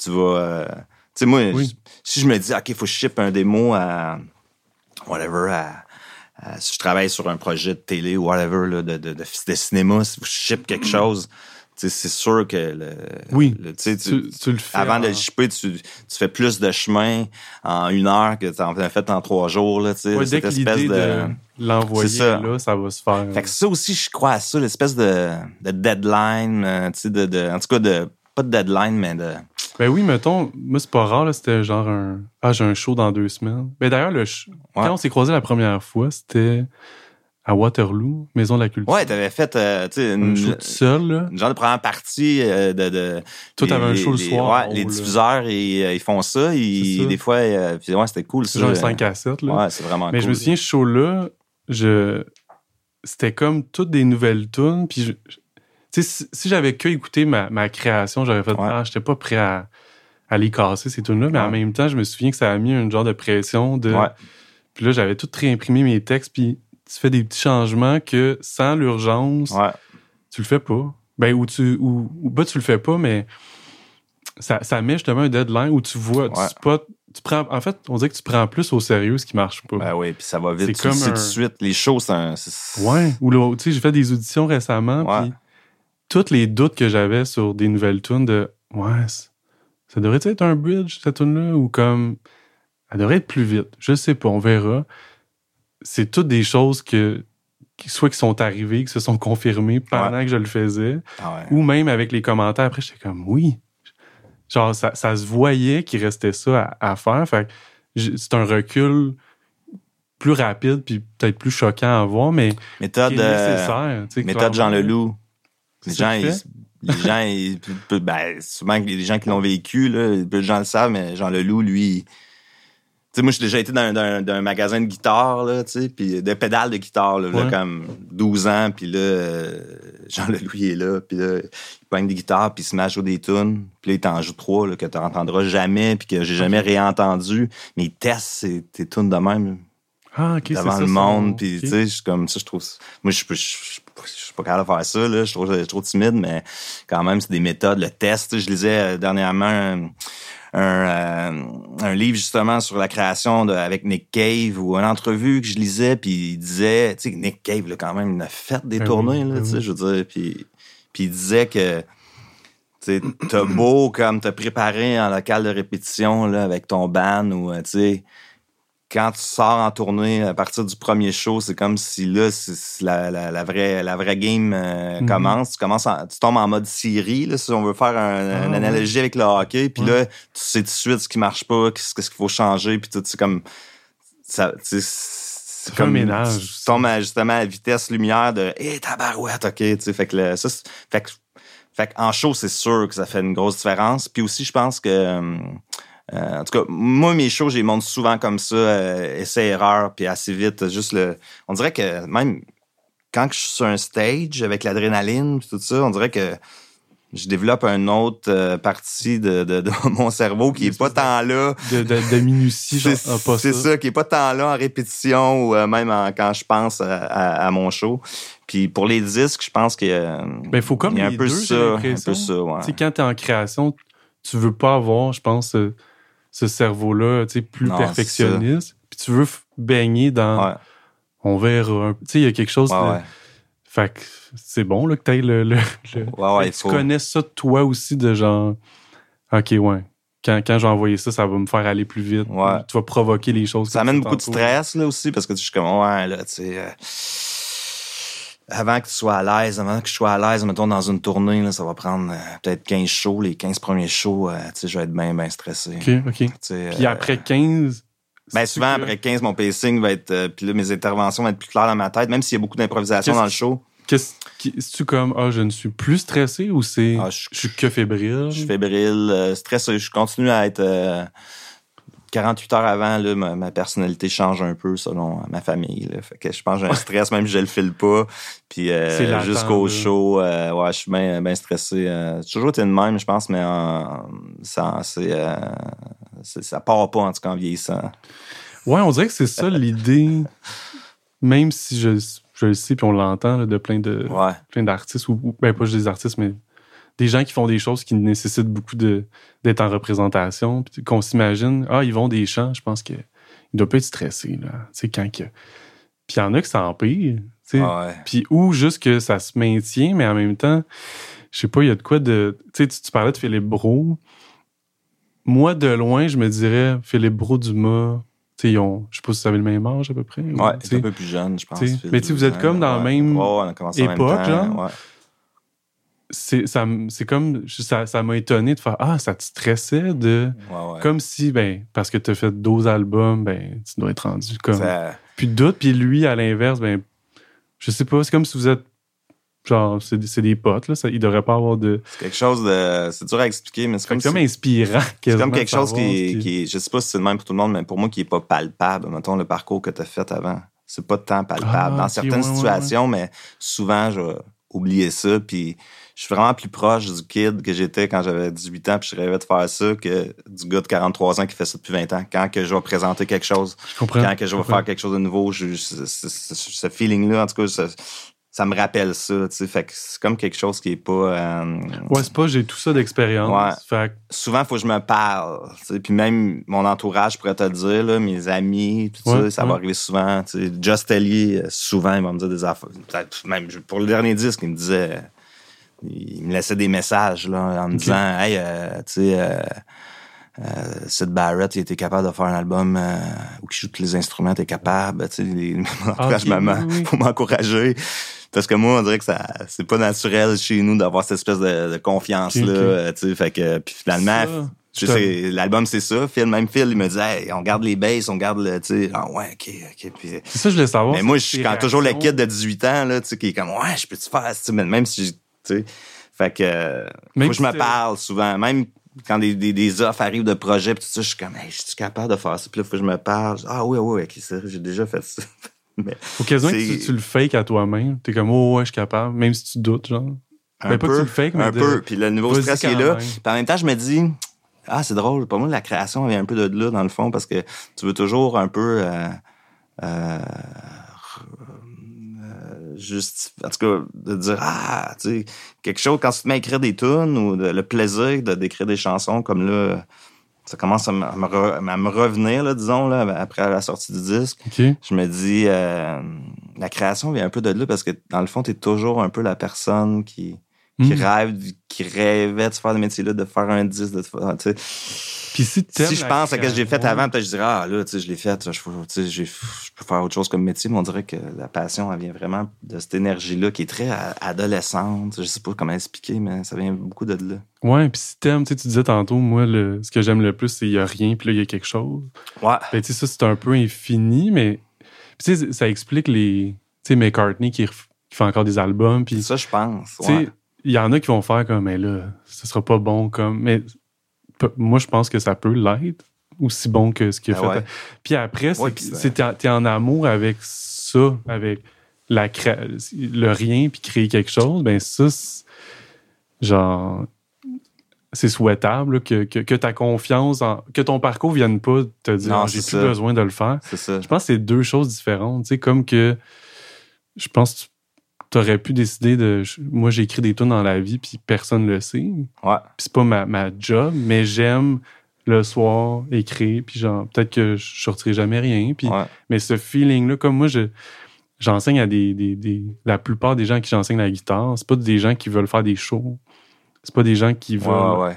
Speaker 2: Tu vas. Euh, tu sais, moi, si je me dis, OK, il faut que je ship un démo à. Whatever, à, si je travaille sur un projet de télé ou whatever, là, de, de, de, cinéma, si je ship quelque chose, c'est sûr que le,
Speaker 1: oui, tu, tu, le fais
Speaker 2: avant de le shipper, tu, tu, fais plus de chemin en une heure que tu en as fait en trois jours. Là,
Speaker 1: ouais, dès que l'idée de, de l'envoyer là, ça va se faire.
Speaker 2: Fait que ça aussi, je crois à ça, l'espèce de, de deadline, euh, de, de, en tout cas, de, pas de deadline, mais de.
Speaker 1: Ben oui, mettons, moi, c'est pas rare, c'était genre un. Ah, j'ai un show dans deux semaines. Ben d'ailleurs, le quand on s'est croisé la première fois, c'était à Waterloo, Maison de la Culture.
Speaker 2: Ouais, t'avais fait, euh, tu sais,
Speaker 1: une, show tout seul, là.
Speaker 2: Une genre de première partie euh, de, de.
Speaker 1: Toi, t'avais un show le soir.
Speaker 2: Ouais, les diffuseurs, ils, euh, ils, font ça. Ils, des fois, puis ouais, c'était cool.
Speaker 1: C'est genre un 5 à 7, là.
Speaker 2: Ouais, c'est vraiment
Speaker 1: Mais
Speaker 2: cool.
Speaker 1: Mais je me souviens, ce show-là, je, c'était comme toutes des nouvelles tunes, puis je, tu sais, si, j'avais que écouté ma, ma création, j'aurais fait, ah, j'étais pas prêt à, à les casser, ces tunes-là, mais en même temps, je me souviens que ça a mis un genre de pression de. Puis là, j'avais tout réimprimé mes textes, puis tu fais des petits changements que sans l'urgence, tu le fais pas. Ben, ou tu, ou, ou ben, tu le fais pas, mais ça, ça met justement un deadline où tu vois, tu, tu prends, en fait, on dirait que tu prends plus au sérieux ce qui marche pas.
Speaker 2: Ben oui, puis ça va vite. C'est comme tout de suite. Les choses, c'est un.
Speaker 1: Ouais. Ou tu sais, j'ai fait des auditions récemment, puis tous les doutes que j'avais sur des nouvelles tunes de, ouais, ça devrait être un bridge, cette tune-là, ou comme, elle devrait être plus vite. Je sais pas, on verra c'est toutes des choses que soit qui sont arrivées, qui se sont confirmées pendant que je le faisais, ah ou même avec les commentaires. Après, j'étais comme oui. Genre, ça, se voyait qu'il restait ça à, faire. Fait c'est un recul plus rapide puis peut-être plus choquant à voir, mais
Speaker 2: méthode nécessaire. méthode Jean Leloup. Les gens, ils, les gens, ils, ben, souvent les gens qui l'ont vécu, là, peu de gens le savent, mais Jean Leloup, lui, sais, moi, j'ai déjà été dans, un magasin de guitare, là, tu sais, puis de pédales de guitare, là, comme 12 ans, puis là, euh, Jean Louis est là, puis là, il pogne des guitares, puis il se met à jouer des tunes, puis là, il t'en joue trois, là, que tu n'entendras jamais, puis que j'ai jamais réentendu, mais il teste tes tunes de même.
Speaker 1: Ah,
Speaker 2: devant le monde, puis tu sais, comme ça, je trouve... Moi, je suis pas capable de faire ça, là, je suis trop timide, mais quand même, c'est des méthodes, le test. Je lisais euh, dernièrement un, euh, un livre justement sur la création de, avec Nick Cave ou une entrevue que je lisais, puis il disait, tu sais, Nick Cave, là, quand même, il a fait des ben tournées, là, ben tu sais, je veux dire, puis, puis il disait que t'as beau comme te préparer en local de répétition là, avec ton band ou euh, tu sais quand tu sors en tournée à partir du premier show, c'est comme si là, la, la, vraie, la vraie game euh, mhm. commence. Tu commences tu tombes en mode série, là, si on veut faire un, une ah, analogie avec le hockey. Puis là, tu sais tout de suite ce qui marche pas, qu'est-ce qu'il faut changer. Puis tout, c'est comme... Ça, c'est
Speaker 1: comme ménage. Tu
Speaker 2: tombes justement à vitesse lumière de « Hé, tabarouette, OK! » tu sais, Fait que ça, fait que, fait en show, c'est sûr que ça fait une grosse différence. Puis aussi, je pense que... en tout cas, moi, mes shows, je les monte souvent comme ça, essai-erreur, puis assez vite. Juste le. On dirait que même quand je suis sur un stage avec l'adrénaline, tout ça, on dirait que je développe une autre euh, partie de, de, mon cerveau qui est pas tant là.
Speaker 1: De, de, minutie,
Speaker 2: C'est ça. ça. qui est pas tant là en répétition ou euh, même quand je pense à, mon show. Puis pour les disques, je pense qu'il
Speaker 1: ben, faut comme y a un, peu ça, un peu ça. Ouais. Quand tu es en création, tu veux pas avoir, je pense, ce, cerveau-là plus perfectionniste. Puis tu veux baigner dans... On verra. Tu sais, il y a quelque chose... de fait que c'est bon là, que tu le. le, tu connais ça toi aussi de genre. Ok, ouais. Quand, quand j'ai envoyé ça, ça va me faire aller plus vite. Ouais. Tu vas provoquer les choses.
Speaker 2: Ça amène beaucoup de stress là aussi parce que je suis comme ouais là, tu sais. Euh, avant que tu sois à l'aise, avant que je sois à l'aise, mettons dans une tournée, là, ça va prendre euh, peut-être 15 shows. Les 15 premiers shows, euh, tu sais, je vais être bien, bien stressé.
Speaker 1: OK, OK. Puis après 15,
Speaker 2: ben souvent, après 15, mon pacing va être. Euh, puis là, mes interventions vont être plus claires dans ma tête, même s'il y a beaucoup d'improvisation dans le show.
Speaker 1: Qu'est-ce tu comme ah je ne suis plus stressé ou c'est ah, je, suis que fébrile?
Speaker 2: je suis fébrile euh, stressé je continue à être 48 euh, heures avant là, ma, personnalité change un peu selon ma famille là. fait que je pense que j'ai un stress même si je le file pas. Puis jusqu'au show ouais je suis bien stressé j'ai toujours été de même je pense mais ça c'est ça part pas, en tout cas, en vieillissant.
Speaker 1: Ouais, on dirait que c'est ça l'idée, même si je, je le sais, puis on l'entend de plein de plein d'artistes, ou ben pas juste des artistes, mais des gens qui font des choses qui nécessitent beaucoup d'être en représentation, puis qu'on s'imagine, ah, ils vont des champs, je pense qu'ils doivent pas être stressés, là. Tu sais, quand que. Puis il y en a qui ça empire, tu sais. Puis ou juste que ça se maintient, mais en même temps, je sais pas, il y a de quoi de. Tu sais, tu parlais de Philippe Bro moi, de loin, je me dirais Philippe Bro Dumas. sais, ils ont, je sais pas si vous avez le même âge à peu près.
Speaker 2: Ouais, c'est un peu plus jeune, je pense.
Speaker 1: mais tu vous êtes comme dans la même époque, genre. C'est, ça, c'est comme, ça, ça m'a étonné de faire, ah, ça te stressait de, comme si, ben, parce que tu as fait 12 albums, ben, tu dois être rendu comme, puis d'autres, puis lui, à l'inverse, ben, je sais pas, c'est comme si vous êtes Genre, c'est des, des, potes, là. Ça, il devrait pas avoir de.
Speaker 2: C'est quelque chose de. C'est dur à expliquer, mais c'est comme.
Speaker 1: C'est comme inspirant.
Speaker 2: C'est comme quelque chose qui, qui est, Je sais pas si c'est le même pour tout le monde, mais pour moi, qui est pas palpable. Mettons le parcours que tu as fait avant. C'est pas tant palpable. Ah, Dans certaines situations, mais souvent, je vais oublier ça. Puis je suis vraiment plus proche du kid que j'étais quand j'avais 18 ans, puis je rêvais de faire ça, que du gars de 43 ans qui fait ça depuis 20 ans. Quand que je vais présenter quelque chose, quand que je vais faire quelque chose de nouveau, je, ce, feeling-là, en tout cas, ça me rappelle ça, tu sais. Fait que c'est comme quelque chose qui est pas. Euh,
Speaker 1: ouais, c'est pas j'ai tout ça d'expérience.
Speaker 2: Ouais. Souvent, il faut que je me parle. Tu sais. Puis même mon entourage pourrait te le dire, là, mes amis, tout ça, ça va arriver souvent. Tu sais. Just Ellie, euh, souvent, il va me dire des affaires. Même pour le dernier disque, il me disait. Il me laissait des messages là, en me disant Hey, euh, tu sais. Euh, euh, Sid Barrett, il était capable de faire un album euh, où il joue tous les instruments, il est capable, tu sais, les, ah, maman, pour m'encourager. Parce que moi, on dirait que ça, c'est pas naturel chez nous d'avoir cette espèce de, confiance-là, euh, tu sais, fait que, puis finalement, l'album c'est ça Phil même Phil il me dit hey, on garde les basses on garde le tu sais ah ouais ok ok puis
Speaker 1: c'est ça je voulais savoir
Speaker 2: mais moi je suis quand toujours le kid de 18 ans là tu sais qui est comme ouais je peux tu faire même si tu fait que moi je me parle souvent même quand des, des, des, offres arrivent de projets, pis tout ça, je suis comme, hey, je suis capable de faire ça. Puis là, il faut que je me parle. Ah oui, oui, ok, j'ai déjà fait ça.
Speaker 1: Mais Faut quasiment que tu, le fakes à toi-même. T'es comme, oh ouais, je suis capable, même si tu doutes, genre.
Speaker 2: Un ben, peu, pas que tu le fakes, mais un peu. Puis le niveau stress qui est là. Puis en même temps, je me dis, ah, c'est drôle. Pour moi, la création vient un peu de là, dans le fond, parce que tu veux toujours un peu euh, euh, juste, en tout cas, de dire, ah, tu sais, quelque chose, quand tu te mets à écrire des tunes ou le plaisir de d'écrire des chansons comme là, ça commence à me, à me revenir, là, disons, là, après la sortie du disque. Je me dis, euh, la création vient un peu de là parce que, dans le fond, tu es toujours un peu la personne qui, qui rêve, qui rêvait de faire le métier-là, de faire un disque, de faire, tu sais si, je pense à ce que j'ai fait avant, peut-être je dirais, ah là, tu sais, je l'ai fait, je, je, peux faire autre chose comme métier, mais on dirait que la passion, elle vient vraiment de cette énergie-là qui est très adolescente. Je sais pas comment expliquer, mais ça vient beaucoup de là.
Speaker 1: Ouais, puis si t'aimes, tu disais tantôt, moi, le, ce que j'aime le plus, c'est qu'il n'y a rien, puis là, il y a quelque chose.
Speaker 2: Ouais.
Speaker 1: Ben, tu sais, ça, c'est un peu infini, mais tu sais, ça explique les. Tu sais, McCartney qui, fait encore des albums. Puis,
Speaker 2: ça, je pense.
Speaker 1: Tu sais, il y en a qui vont faire comme, mais là, ce sera pas bon comme. Mais moi, je pense que ça peut l'être aussi bon que ce qu'il a
Speaker 2: Ah
Speaker 1: fait. Puis après, c'est t'es t'es en amour avec ça, avec la le rien, puis créer quelque chose. Ben ça, c'est- genre, c'est souhaitable là, que, que, que ta confiance, en- que ton parcours vienne pas te dire
Speaker 2: Non,
Speaker 1: Ah, j'ai plus
Speaker 2: ça.
Speaker 1: besoin de le faire.
Speaker 2: C'est ça.
Speaker 1: Je pense que c'est deux choses différentes. Tu sais, comme que je pense que tu aurais pu décider de. Moi, j'ai écrit des tunes dans la vie, puis personne le sait.
Speaker 2: Ouais.
Speaker 1: Puis c'est pas ma, ma job, mais j'aime le soir écrire, puis genre, peut-être que je sortirai jamais rien. Puis,
Speaker 2: ouais.
Speaker 1: Mais ce feeling-là, comme moi, je. J'enseigne à des, des, des- La plupart des gens qui j'enseigne la guitare, c'est pas des gens qui veulent faire des shows. C'est pas des gens qui veulent.
Speaker 2: Ouais, ouais, ouais.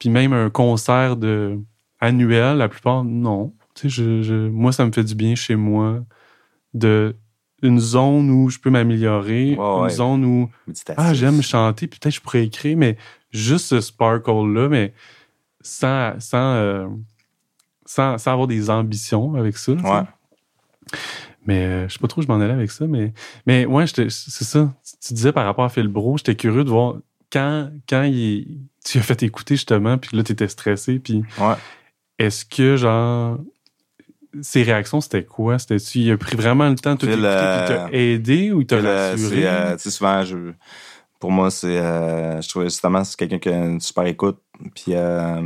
Speaker 1: Puis même un concert de annuel, la plupart, non. Tu sais, je, je- moi, ça me fait du bien chez moi de une zone où je peux m'améliorer, une
Speaker 2: ouais.
Speaker 1: zone où ah j'aime chanter, puis peut-être je pourrais écrire, mais juste ce sparkle là, mais sans sans, euh, sans sans avoir des ambitions avec ça.
Speaker 2: Ouais.
Speaker 1: Mais euh, je sais pas trop où je m'en allais avec ça, mais mais ouais, c'est ça. Tu disais par rapport à Phil Bro, j'étais curieux de voir quand quand il, tu as fait écouter justement, puis là tu étais stressé, puis
Speaker 2: Ouais.
Speaker 1: est-ce que genre ses réactions c'était quoi? C'était tu il a pris vraiment le temps de tout
Speaker 2: Phil,
Speaker 1: écouter, puis il
Speaker 2: euh,
Speaker 1: t'a aidé ou il t'a
Speaker 2: là,
Speaker 1: rassuré?
Speaker 2: euh, tu sais, souvent, je, pour moi, c'est, euh, je trouve justement, c'est quelqu'un qui a une super écoute. Puis, euh,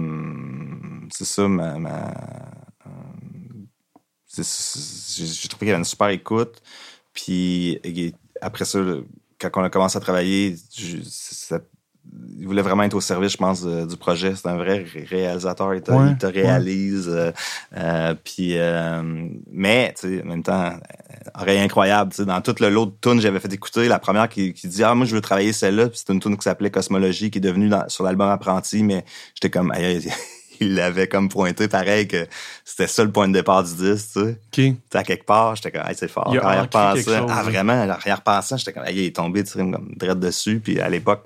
Speaker 2: c'est ça, ma, euh, j'ai trouvé qu'il avait une super écoute. Puis, après ça, quand on a commencé à travailler, je- ça- il voulait vraiment être au service, je pense, du projet. C'est un vrai ré- réalisateur. Il te,
Speaker 1: Ouais,
Speaker 2: il te réalise. euh, euh, puis, euh, mais, tu sais, en même temps, oreille incroyable. Dans toute le lot de tunes j'avais fait écouter, la première qui, qui dit Ah, moi, je veux travailler celle-là. Puis c'était une tune qui s'appelait Cosmologie, qui est devenue dans- sur l'album Apprenti. Mais j'étais comme, aïe, il l'avait comme pointé pareil que c'était ça le point de départ du disque. Tu sais,
Speaker 1: OK.
Speaker 2: Tu sais, à quelque part, j'étais comme, hey, c'est fort.
Speaker 1: Il a
Speaker 2: Quand il
Speaker 1: ancré quelque
Speaker 2: repensait,
Speaker 1: chose,
Speaker 2: ah,
Speaker 1: hein.
Speaker 2: vraiment, en arrière-pensant, j'étais comme, hey, il est tombé, tu sais, comme, direct dessus. Puis à l'époque,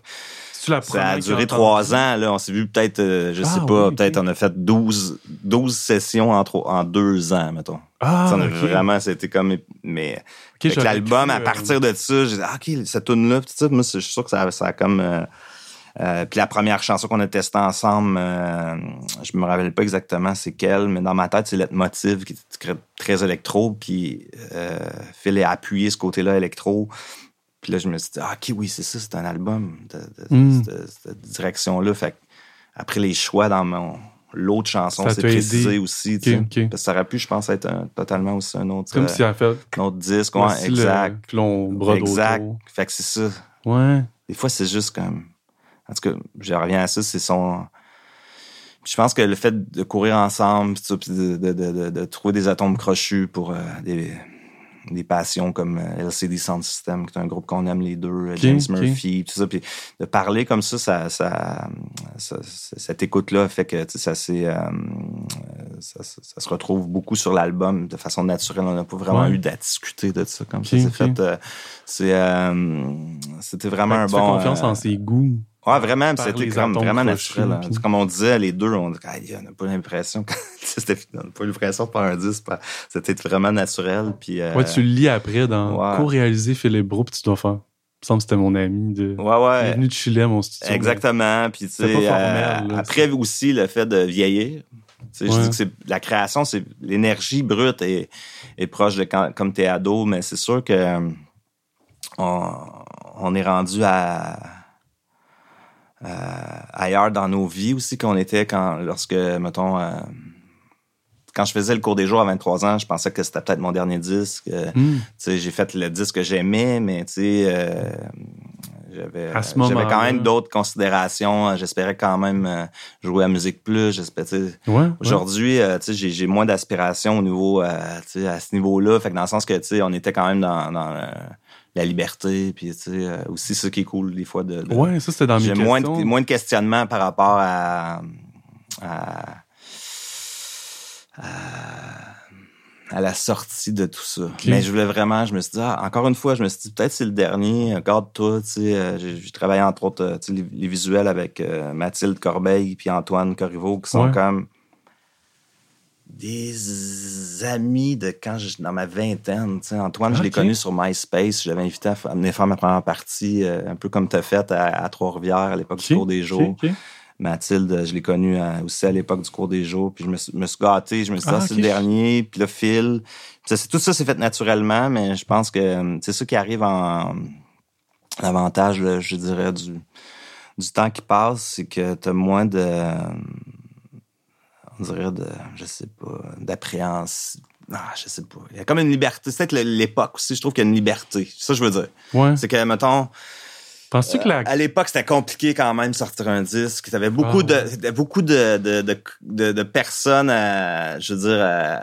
Speaker 2: Ça a duré trois ans. Là, on s'est vu peut-être, euh, je
Speaker 1: Ah,
Speaker 2: sais pas,
Speaker 1: oui,
Speaker 2: peut-être on a fait 12, 12 sessions en, trois- en deux ans, mettons.
Speaker 1: Ah,
Speaker 2: on a vraiment, c'était comme. Mais avec l'album, à
Speaker 1: euh,
Speaker 2: partir de ça, j'ai dit, ah, OK, cette tune-là, moi, je suis sûr que ça, ça a comme. euh, euh, puis la première chanson qu'on a testée ensemble, euh, je me rappelle pas exactement c'est quelle, mais dans ma tête, c'est Motive qui est très électro, puis euh, Phil a appuyé ce côté-là électro. Puis là, je me suis dit, ah, OK, oui, c'est ça, c'est un album de, de-
Speaker 1: Mm.
Speaker 2: cette, cette direction-là. Fait que après les choix dans mon l'autre chanson, c'est précisé
Speaker 1: aidé.
Speaker 2: aussi. Parce que ça aurait pu, je pense, être un- totalement aussi un autre,
Speaker 1: comme
Speaker 2: euh,
Speaker 1: si elle fait
Speaker 2: un autre disque. Ouais, exact. Exact. Fait que c'est ça.
Speaker 1: Ouais.
Speaker 2: Des fois, c'est juste comme. En tout cas, je reviens à ça, c'est son. Je pense que le fait de courir ensemble, de, de- de trouver des atomes crochus pour euh, des, des passions comme euh, LCD Sound System, qui est un groupe qu'on aime les deux, euh, James. Murphy, tout ça, puis de parler comme ça, ça, ça, ça- ça- cette écoute-là fait que ça, euh, ça, ça- se retrouve beaucoup sur l'album de façon naturelle. On n'a pas vraiment
Speaker 1: Ouais.
Speaker 2: eu à discuter de ça comme ça. C'est
Speaker 1: ok.
Speaker 2: fait. euh, c'est, euh, c'était vraiment
Speaker 1: que
Speaker 2: un
Speaker 1: tu
Speaker 2: bon.
Speaker 1: fais confiance en ses goûts.
Speaker 2: Ouais, vraiment,
Speaker 1: par
Speaker 2: c'était comme vraiment naturel. hein.
Speaker 1: puis-
Speaker 2: Comme on disait, les deux, on on n'a pas l'impression que c'était on n'a pas l'impression faire un disque. pas- C'était vraiment naturel. Puis, euh,
Speaker 1: Ouais, tu le lis après dans
Speaker 2: ouais.
Speaker 1: co-réaliser Philippe Bro, puis tu dois faire. Il me semble que c'était mon ami de.
Speaker 2: ouais,
Speaker 1: Il est
Speaker 2: ouais.
Speaker 1: venu de Chili à mon studio.
Speaker 2: Exactement. Puis, tu sais, euh,
Speaker 1: formel, là,
Speaker 2: après aussi, le fait de vieillir. Tu sais, Je
Speaker 1: Ouais.
Speaker 2: dis que c'est la création, c'est l'énergie brute est, est proche de quand, comme t'es ado, mais c'est sûr que euh, on, on est rendu à, à- ailleurs dans nos vies aussi qu'on était quand lorsque, mettons, euh, quand je faisais le cours des jours à 23 ans, je pensais que c'était peut-être mon dernier disque. Euh, tu sais, j'ai fait le disque que j'aimais, mais tu sais, euh, j'avais, quand même d'autres considérations. J'espérais quand même euh, jouer à Musique Plus.
Speaker 1: Ouais. ouais.
Speaker 2: Aujourd'hui, euh, tu sais, j'ai, moins d'aspiration au niveau, euh, tu sais, à ce niveau-là. Fait que dans le sens que, tu sais, on était quand même dans, dans euh, la liberté, puis tu sais, euh, aussi ce qui est cool des fois de. de-
Speaker 1: Ouais, ça, c'était dans mes
Speaker 2: j'ai moins de, moins de questionnements par rapport à, à, à, à la sortie de tout ça. Mais je voulais vraiment, je me suis dit, ah, encore une fois, je me suis dit, peut-être c'est le dernier, garde-toi, tu sais, euh, j'ai, j'ai travaillé entre autres, euh, tu sais, les, les visuels avec euh, Mathilde Corbeil puis Antoine Corriveau, qui sont
Speaker 1: Ouais.
Speaker 2: comme des amis de quand je, dans ma vingtaine. tu sais. Antoine, je l'ai connu sur MySpace. Je l'avais invité à, à venir faire ma première partie, euh, un peu comme tu as fait à, à Trois-Rivières à l'époque du cours des jours. Mathilde, je l'ai connue aussi à l'époque du cours des jours. Puis je me, me suis gâté, je me suis dit, ah, ah c'est le dernier. Puis le fil. tout ça s'est fait naturellement, mais je pense que c'est ça qui arrive en avantage, je dirais, du, du temps qui passe, c'est que tu as moins de. On dirait de. Je sais pas. D'appréhension. Ah, je sais pas. Il y a comme une liberté. C'est peut-être l'époque aussi, je trouve qu'il y a une liberté. C'est ça que je veux dire.
Speaker 1: Ouais.
Speaker 2: C'est que, mettons,
Speaker 1: Penses-tu que la...
Speaker 2: Euh, à l'époque, c'était compliqué quand même sortir un disque. T'avais beaucoup ah. de beaucoup de, de, de, de, personnes, à, je veux dire,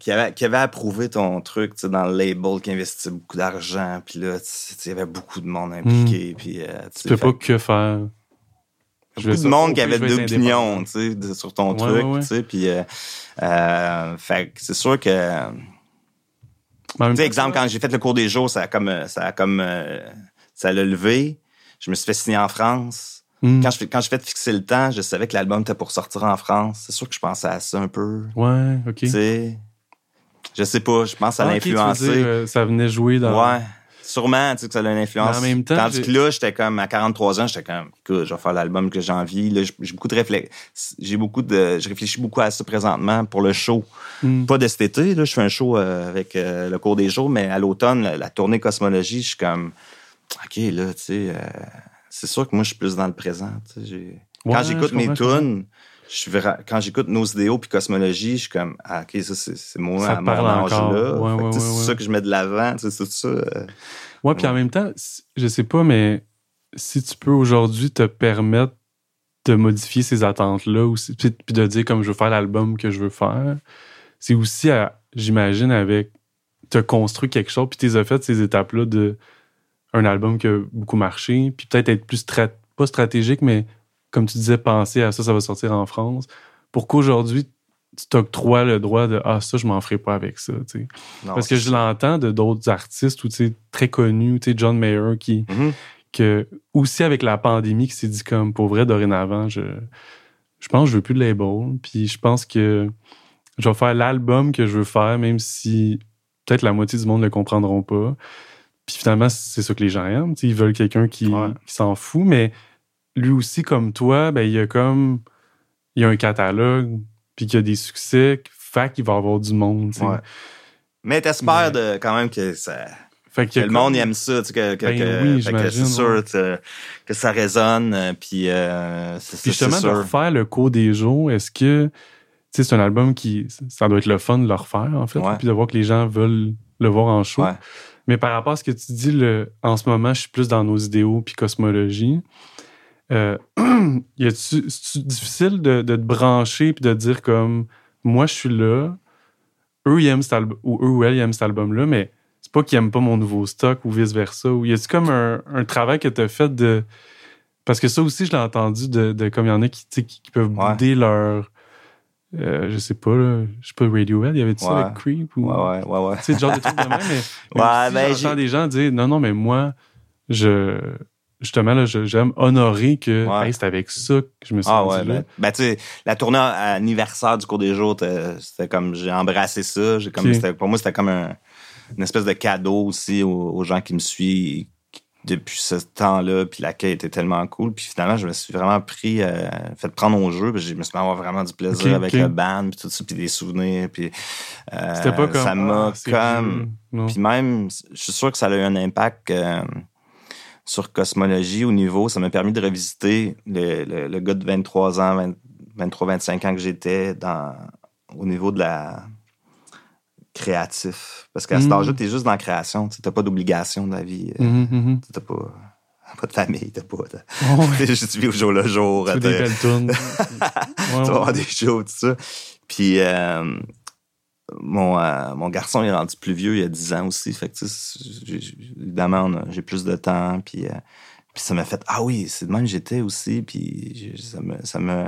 Speaker 2: qui, avaient, qui avaient approuvé ton truc dans le label, qui investissaient beaucoup d'argent. Puis là, il y avait beaucoup de monde impliqué. Hmm. Puis, euh,
Speaker 1: tu peux pas que faire.
Speaker 2: Beaucoup de monde qui avait d'opinions sur ton truc. tu sais Puis, euh, euh, fait c'est sûr que. Tu sais, exemple, quand j'ai fait le cours des jours, ça a comme. Ça a comme ça l'a levé. Je me suis fait signer en France. Hmm. Quand, je, quand je fais fixer le temps, je savais que l'album était pour sortir en France. C'est sûr que je pensais à ça un peu.
Speaker 1: Ouais, OK.
Speaker 2: Tu sais, je sais pas, je pense l'a ah, influencé.
Speaker 1: Euh, ça venait jouer dans.
Speaker 2: Ouais. Sûrement, tu sais, que ça a une influence. en même temps, Tandis que là, j'étais comme, à 43 ans, j'étais comme, écoute, je vais faire l'album que j'ai envie. Là, j'ai beaucoup de réflexions. J'ai beaucoup de, je réfléchis beaucoup à ça présentement pour le show. Hmm. Pas de cet été, là, je fais un show euh, avec euh, le cours des jours, mais à l'automne, la, tournée Cosmologie, je suis comme, OK, là, tu sais, euh, c'est sûr que moi, je suis plus dans le présent. quand j'écoute mes tunes, je quand j'écoute nos idéaux puis cosmologie, je suis comme, ah, OK, ça, c'est moi à mon âge-là. c'est ça que je mets de l'avant, c'est tout ça. Euh,
Speaker 1: ouais, puis en même temps, je sais pas, mais si tu peux aujourd'hui te permettre de modifier ces attentes-là, puis de dire comme je veux faire l'album que je veux faire, c'est aussi, j'imagine, avec te construire quelque chose, puis tu as fait ces étapes-là de un album qui a beaucoup marché, puis peut-être être plus, pas stratégique, mais comme tu disais, penser à ça, ça va sortir en France, pour qu'aujourd'hui, tu t'octroies le droit de Ah, ça, je m'en ferai pas avec ça. Parce que je l'entends de d'autres artistes ou très connus, John Mayer, qui, mm-hmm. que, aussi avec la pandémie, qui s'est dit comme pour vrai, dorénavant, je, je pense que je veux plus de label. Puis je pense que je vais faire l'album que je veux faire, même si peut-être la moitié du monde ne le comprendront pas. Puis finalement, c'est ça que les gens aiment. ils veulent quelqu'un qui, s'en fout, mais lui aussi, comme toi, ben, il y a comme. Il y a un catalogue, puis qu'il y a des succès, fait qu'il va avoir du monde. Ouais.
Speaker 2: Mais t'espères quand même que ça. Fait que, le monde aime ça, tu sais, que, que, ben que c'est sûr que ça résonne, euh, puis euh,
Speaker 1: c'est justement, de refaire le cours des jours, est-ce que, tu sais, c'est un album qui, ça doit être le fun de le refaire, en fait, puis de voir que les gens veulent le voir en show. Mais par rapport à ce que tu dis, le, en ce moment, je suis plus dans nos idéaux puis cosmologie. Euh, c'est difficile de, te brancher puis de dire comme moi, je suis là, eux, ils aiment cet album, ou eux ou elles, ils aiment cet album-là, mais c'est pas qu'ils aiment pas mon nouveau stock ou vice-versa. Ou y a-tu comme un, travail que tu as fait de. Parce que ça aussi, je l'ai entendu de, comme il y en a qui, qui, peuvent bouder leur euh, je sais pas, je sais pas, Radiohead, il y avait ça avec Creep
Speaker 2: ou. Ouais, ouais, ouais.
Speaker 1: Tu sais, genre de trucs de même, mais. ouais, ben, j'entends des gens dire, non, non, mais moi, je. Justement, là, j'aime honorer que c'est avec ça que je me suis ah, ouais, là.
Speaker 2: Ben, ben tu sais, la tournée anniversaire du cours des jours, c'était comme, j'ai embrassé ça. J'ai comme, pour moi, c'était comme un, une espèce de cadeau aussi aux, aux gens qui me suivent, depuis ce temps-là, puis l'accueil était tellement cool. Puis finalement, je me suis vraiment pris, euh, fait prendre au jeu, puis je me suis avoir vraiment du plaisir avec le band, puis tout ça, puis des souvenirs, puis euh, C'était pas comme, ça m'a ah, comme... Puis même, je suis sûr que ça a eu un impact euh, sur Cosmologie au niveau, ça m'a permis de revisiter le, le, gars de 23 ans, 23-25 ans que j'étais dans au niveau de la créatif. Parce qu'à cet mm. âge-là, t'es juste dans la création. T'as pas d'obligation de la vie. Mm-hmm, mm-hmm. T'as pas, pas de famille. T'as pas. Oh, juste vis au jour le jour.
Speaker 1: Tu des belles
Speaker 2: tu vas avoir des shows, tout ça. Puis, euh, mon, euh, mon garçon est rendu plus vieux, il y a 10 ans aussi. Fait que, évidemment, j'ai plus de temps. Puis, puis ça m'a fait Ah oui, c'est de même j'étais aussi. Puis ça me. Ça me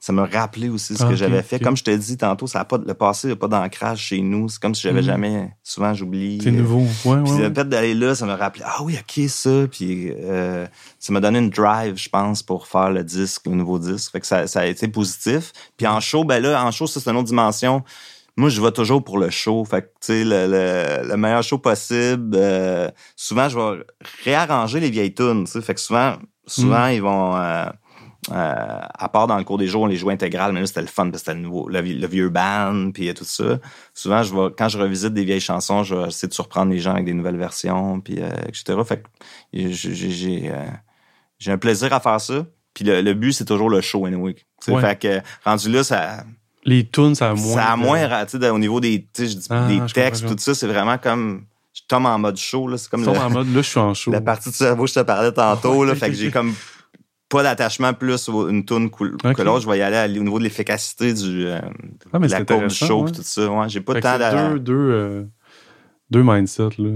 Speaker 2: ça m'a rappelé aussi ce que j'avais fait. Comme je t'ai dit tantôt, ça a pas, le passé n'a pas d'ancrage chez nous. C'est comme si j'avais mm. jamais. Souvent, j'oublie.
Speaker 1: C'est nouveau. Ouais,
Speaker 2: puis
Speaker 1: le
Speaker 2: fait d'aller là, ça m'a rappelé. Ah oui, ok, ça. Puis euh, ça m'a donné une drive, je pense, pour faire le disque, le nouveau disque. Fait que ça, ça a été positif. Puis en show, ben là, en show, ça, c'est une autre dimension. Moi, je vais toujours pour le show. Fait que, tu sais, le, le, meilleur show possible. Euh, souvent, je vais réarranger les vieilles tunes, tu sais. Fait que souvent, souvent, mm. ils vont. Euh, à part dans le cours des jours, on les jouait intégrales, mais là, c'était le fun, parce que c'était le, nouveau, le, vieux band, puis tout ça. Souvent, je vais, quand je revisite des vieilles chansons, je vais essayer de surprendre les gens avec des nouvelles versions, puis etc. Fait que j'ai j'ai un plaisir à faire ça. Puis le, but, c'est toujours le show, anyway. Fait que rendu là, ça.
Speaker 1: Les tunes, ça a moins.
Speaker 2: Ça a moins, tu sais, au niveau des, ah, des textes, tout ça, c'est vraiment comme. Je tombe en mode show, là. C'est comme.
Speaker 1: Je tombe en mode, là, je suis en show.
Speaker 2: La partie de cerveau, je te parlais tantôt, là. fait que j'ai comme pas d'attachement plus à une tune que l'autre. Je vais y aller au niveau de l'efficacité du, euh,
Speaker 1: ah,
Speaker 2: de la courbe du show tout ça. Ouais, j'ai pas de temps
Speaker 1: d'aller. Deux, deux, euh, deux mindsets, là.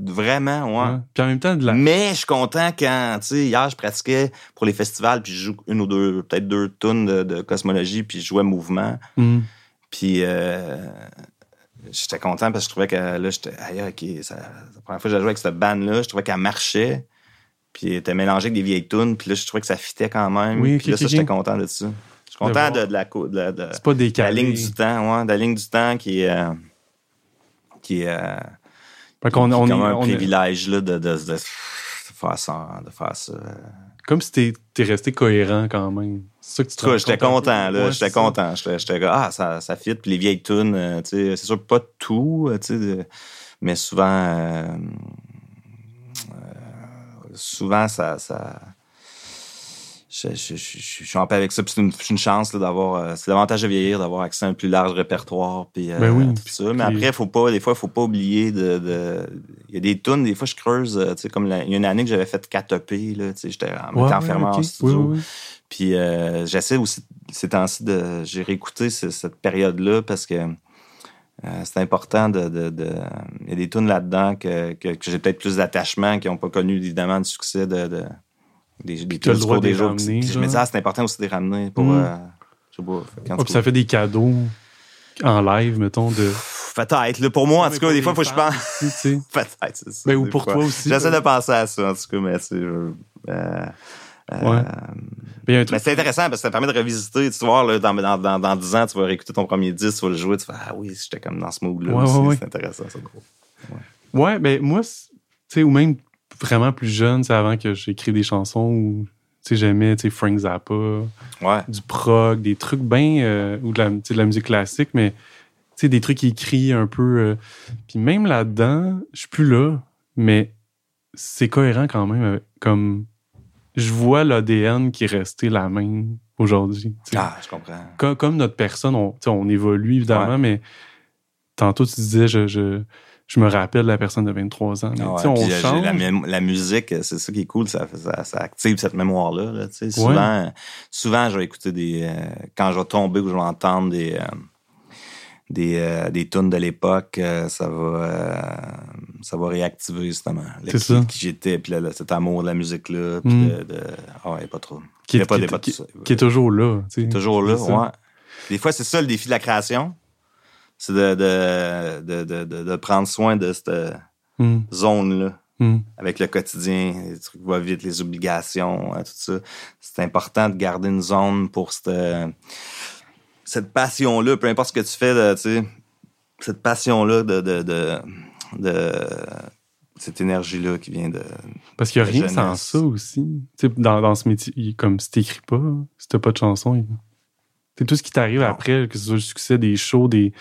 Speaker 2: Vraiment, ouais.
Speaker 1: Puis en même temps, de la...
Speaker 2: Mais je suis content quand, tu sais, hier, je pratiquais pour les festivals, puis je joue une ou deux, peut-être deux tonnes de, cosmologie, puis je jouais mouvement. Mm. Puis euh, j'étais content parce que je trouvais que là, j'étais, ok, ça, la première fois que j'ai joué avec cette bande-là, je trouvais qu'elle marchait, puis elle était mélangée avec des vieilles tunes, puis là, je trouvais que ça fitait quand même. Oui, puis là, ça, j'étais content de ça. Je suis content de, de, la, de, de,
Speaker 1: pas
Speaker 2: la ligne du temps, ouais, de la ligne du temps qui est. Euh, qui est euh,
Speaker 1: fait qu'on on,
Speaker 2: comme un privilège là, de, de, de, faire ça. De faire ça.
Speaker 1: Comme si t'es es resté cohérent quand même. C'est ça que tu
Speaker 2: te J'étais content, là. j'étais content. J'étais ah, ça, ça fit. Puis les vieilles tunes, euh, tu sais, c'est sûr pas tout, euh, tu sais, mais souvent, euh, souvent, ça, ça je, je, je, suis en paix avec ça. c'est une, chance d'avoir. Euh, c'est l'avantage de vieillir, d'avoir accès à un plus large répertoire. Puis, euh,
Speaker 1: ben
Speaker 2: tout ça. Mais après, faut pas, des fois, il faut pas oublier de. Il y a des tunes, des fois, je creuse. Euh, tu sais, comme il y a une année que j'avais fait 4 EP. J'étais en ouais, enfermé en studio. Puis j'essaie aussi, ces temps-ci, de. J'ai réécouté cette période-là parce que. c'est important de, de, de, Il y a des tunes là-dedans que, que, que j'ai peut-être plus d'attachement, qui n'ont pas connu évidemment de succès de, des, des
Speaker 1: le droit des ramener,
Speaker 2: Je me dis, ah, c'est important aussi de les ramener pour. Mm. Euh, je sais
Speaker 1: pas. Quand ça fait des cadeaux en live, mettons, de.
Speaker 2: Peut-être. Pour moi, en tout cas, des fois, il faut que je pense. Peut-être.
Speaker 1: Mais ben, ou pour toi aussi.
Speaker 2: J'essaie de penser à ça, en tout cas, mais c'est. Euh, euh, mais, c'est intéressant parce que ça permet de revisiter. Tu vois, là, dans, dans, dans, 10 ans, tu vas réécouter ton premier disque, tu vas le jouer, tu fais Ah oui, j'étais comme dans ce mood-là
Speaker 1: ouais,
Speaker 2: C'est intéressant, ça, gros.
Speaker 1: Ouais, ouais ben moi, tu sais, ou même vraiment plus jeune, c'est avant que j'écris des chansons où j'aimais Frank Zappa, du prog, des trucs bien, euh, ou de la, de la musique classique, mais des trucs écrits un peu. Euh, puis même là-dedans, je suis plus là, mais c'est cohérent quand même. comme je vois l'ADN qui est resté la même aujourd'hui.
Speaker 2: Ah, je comprends.
Speaker 1: Comme, notre personne, on, on évolue évidemment, mais tantôt tu disais, je je me rappelle la personne de 23 ans. on
Speaker 2: euh, change. La, musique, c'est ça qui est cool, ça, ça, active cette mémoire-là. souvent, souvent, je vais écouter des. Euh, quand je vais tomber ou je vais entendre des. Euh, des, des tunes de l'époque, ça va ça va réactiver justement
Speaker 1: ça.
Speaker 2: qui j'étais, puis cet amour de la musique-là, puis mm. de, Ah ouais, pas trop.
Speaker 1: Qui est, pas, qui, qui est toujours là.
Speaker 2: Toujours là, ouais. Des fois, c'est ça le défi de la création c'est de, de, de, de, prendre soin de cette hmm. zone-là. Hmm. Avec le quotidien, les trucs vont vite, les obligations, hein, tout ça. C'est important de garder une zone pour cette, cette passion-là, peu importe ce que tu fais, tu sais, cette passion-là de, de, de, cette énergie-là qui vient de.
Speaker 1: Parce qu'il n'y a rien sans ça aussi. dans, dans ce métier, comme si t'écris pas, si t'as pas de chanson, c'est tout ce qui t'arrive après, que ce soit le succès des shows, des,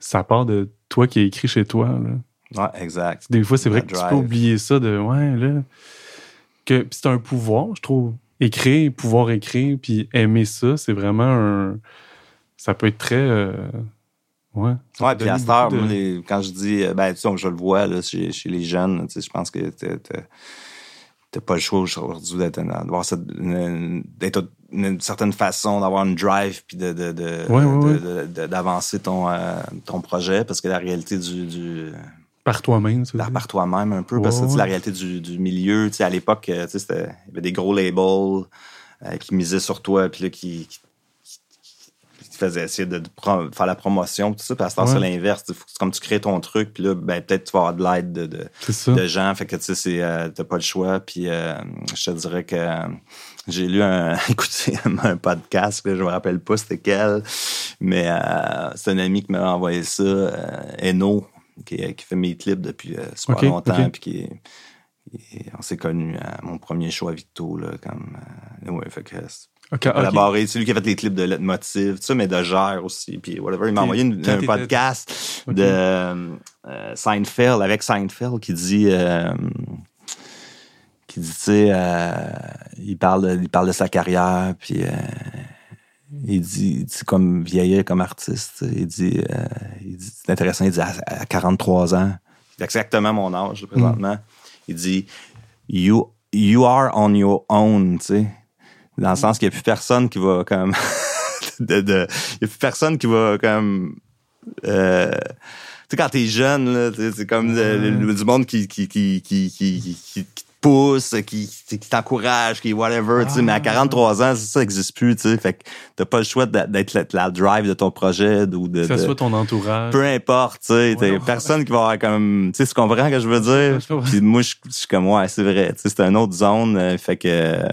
Speaker 1: ça part de toi qui as écrit chez toi.
Speaker 2: Là. Ouais, exact.
Speaker 1: Des fois, c'est vrai que tu peux oublier ça de ouais, là. Que c'est un pouvoir, je trouve. Écrire, pouvoir écrire, puis aimer ça, c'est vraiment un. Ça peut être très. Euh, ouais.
Speaker 2: Ouais, puis à cette heure, quand je dis. Euh, ben, tu sais, je le vois là, chez, chez les jeunes, tu sais, je pense que t'as pas le choix aujourd'hui d'être d'avoir d'être une certaine façon d'avoir une drive puis de, de, d'avancer ton, euh, ton projet parce que la réalité du, du
Speaker 1: par toi-même
Speaker 2: par, par toi-même un peu parce que la réalité du, du milieu tu sais à l'époque euh, tu sais il y avait des gros labels euh, qui misaient sur toi puis là qui, qui, faisaient essayer de, faire la promotion tout ça puis à ce c'est l'inverse. Comme tu crées ton truc puis là ben peut-être tu vas avoir de l'aide de, de, de gens. Fait que tu sais t'as pas le choix. Puis je te dirais que j'ai lu un, écoutez, un podcast, je me rappelle pas c'était quel, mais euh, c'est un ami qui m'a envoyé ça, euh, Eno, qui, qui, fait mes clips depuis euh, super longtemps, puis qui, on s'est connus à mon premier show à Victo, là, comme... ouais, fait que... collaboré. C'est lui qui a fait les clips de Letmotiv, tout ça, mais de Gère aussi. Puis whatever. Il m'a envoyé un podcast de Seinfeld, avec Seinfeld, qui dit qui dit, tu sais, euh, il, parle de, il parle de sa carrière, puis euh, il dit, dit, comme vieillir comme artiste, il dit, euh, il dit c'est intéressant, il dit à, 43 ans, c'est exactement mon âge présentement, il dit, you, you are on your own, tu sais, dans le sens qu'il n'y a plus personne qui va comme, de, de, il n'y a plus personne qui va comme, euh, tu sais, quand t'es jeune, c'est comme du monde qui, qui, qui, qui, qui, qui pousse, qui, qui t'encourage, qui whatever, tu sais, mais à 43 ans, ça n'existe plus, tu sais. Fait que t'as pas le choix d'être la, drive de ton projet ou de.
Speaker 1: Que ce soit ton entourage.
Speaker 2: Peu importe, tu sais. Ouais, personne qui va avoir comme. Tu sais, tu comprends ce que je veux dire? Puis moi, je, suis comme, ouais, c'est vrai. Tu sais, c'est une autre zone. Euh, fait que. Euh,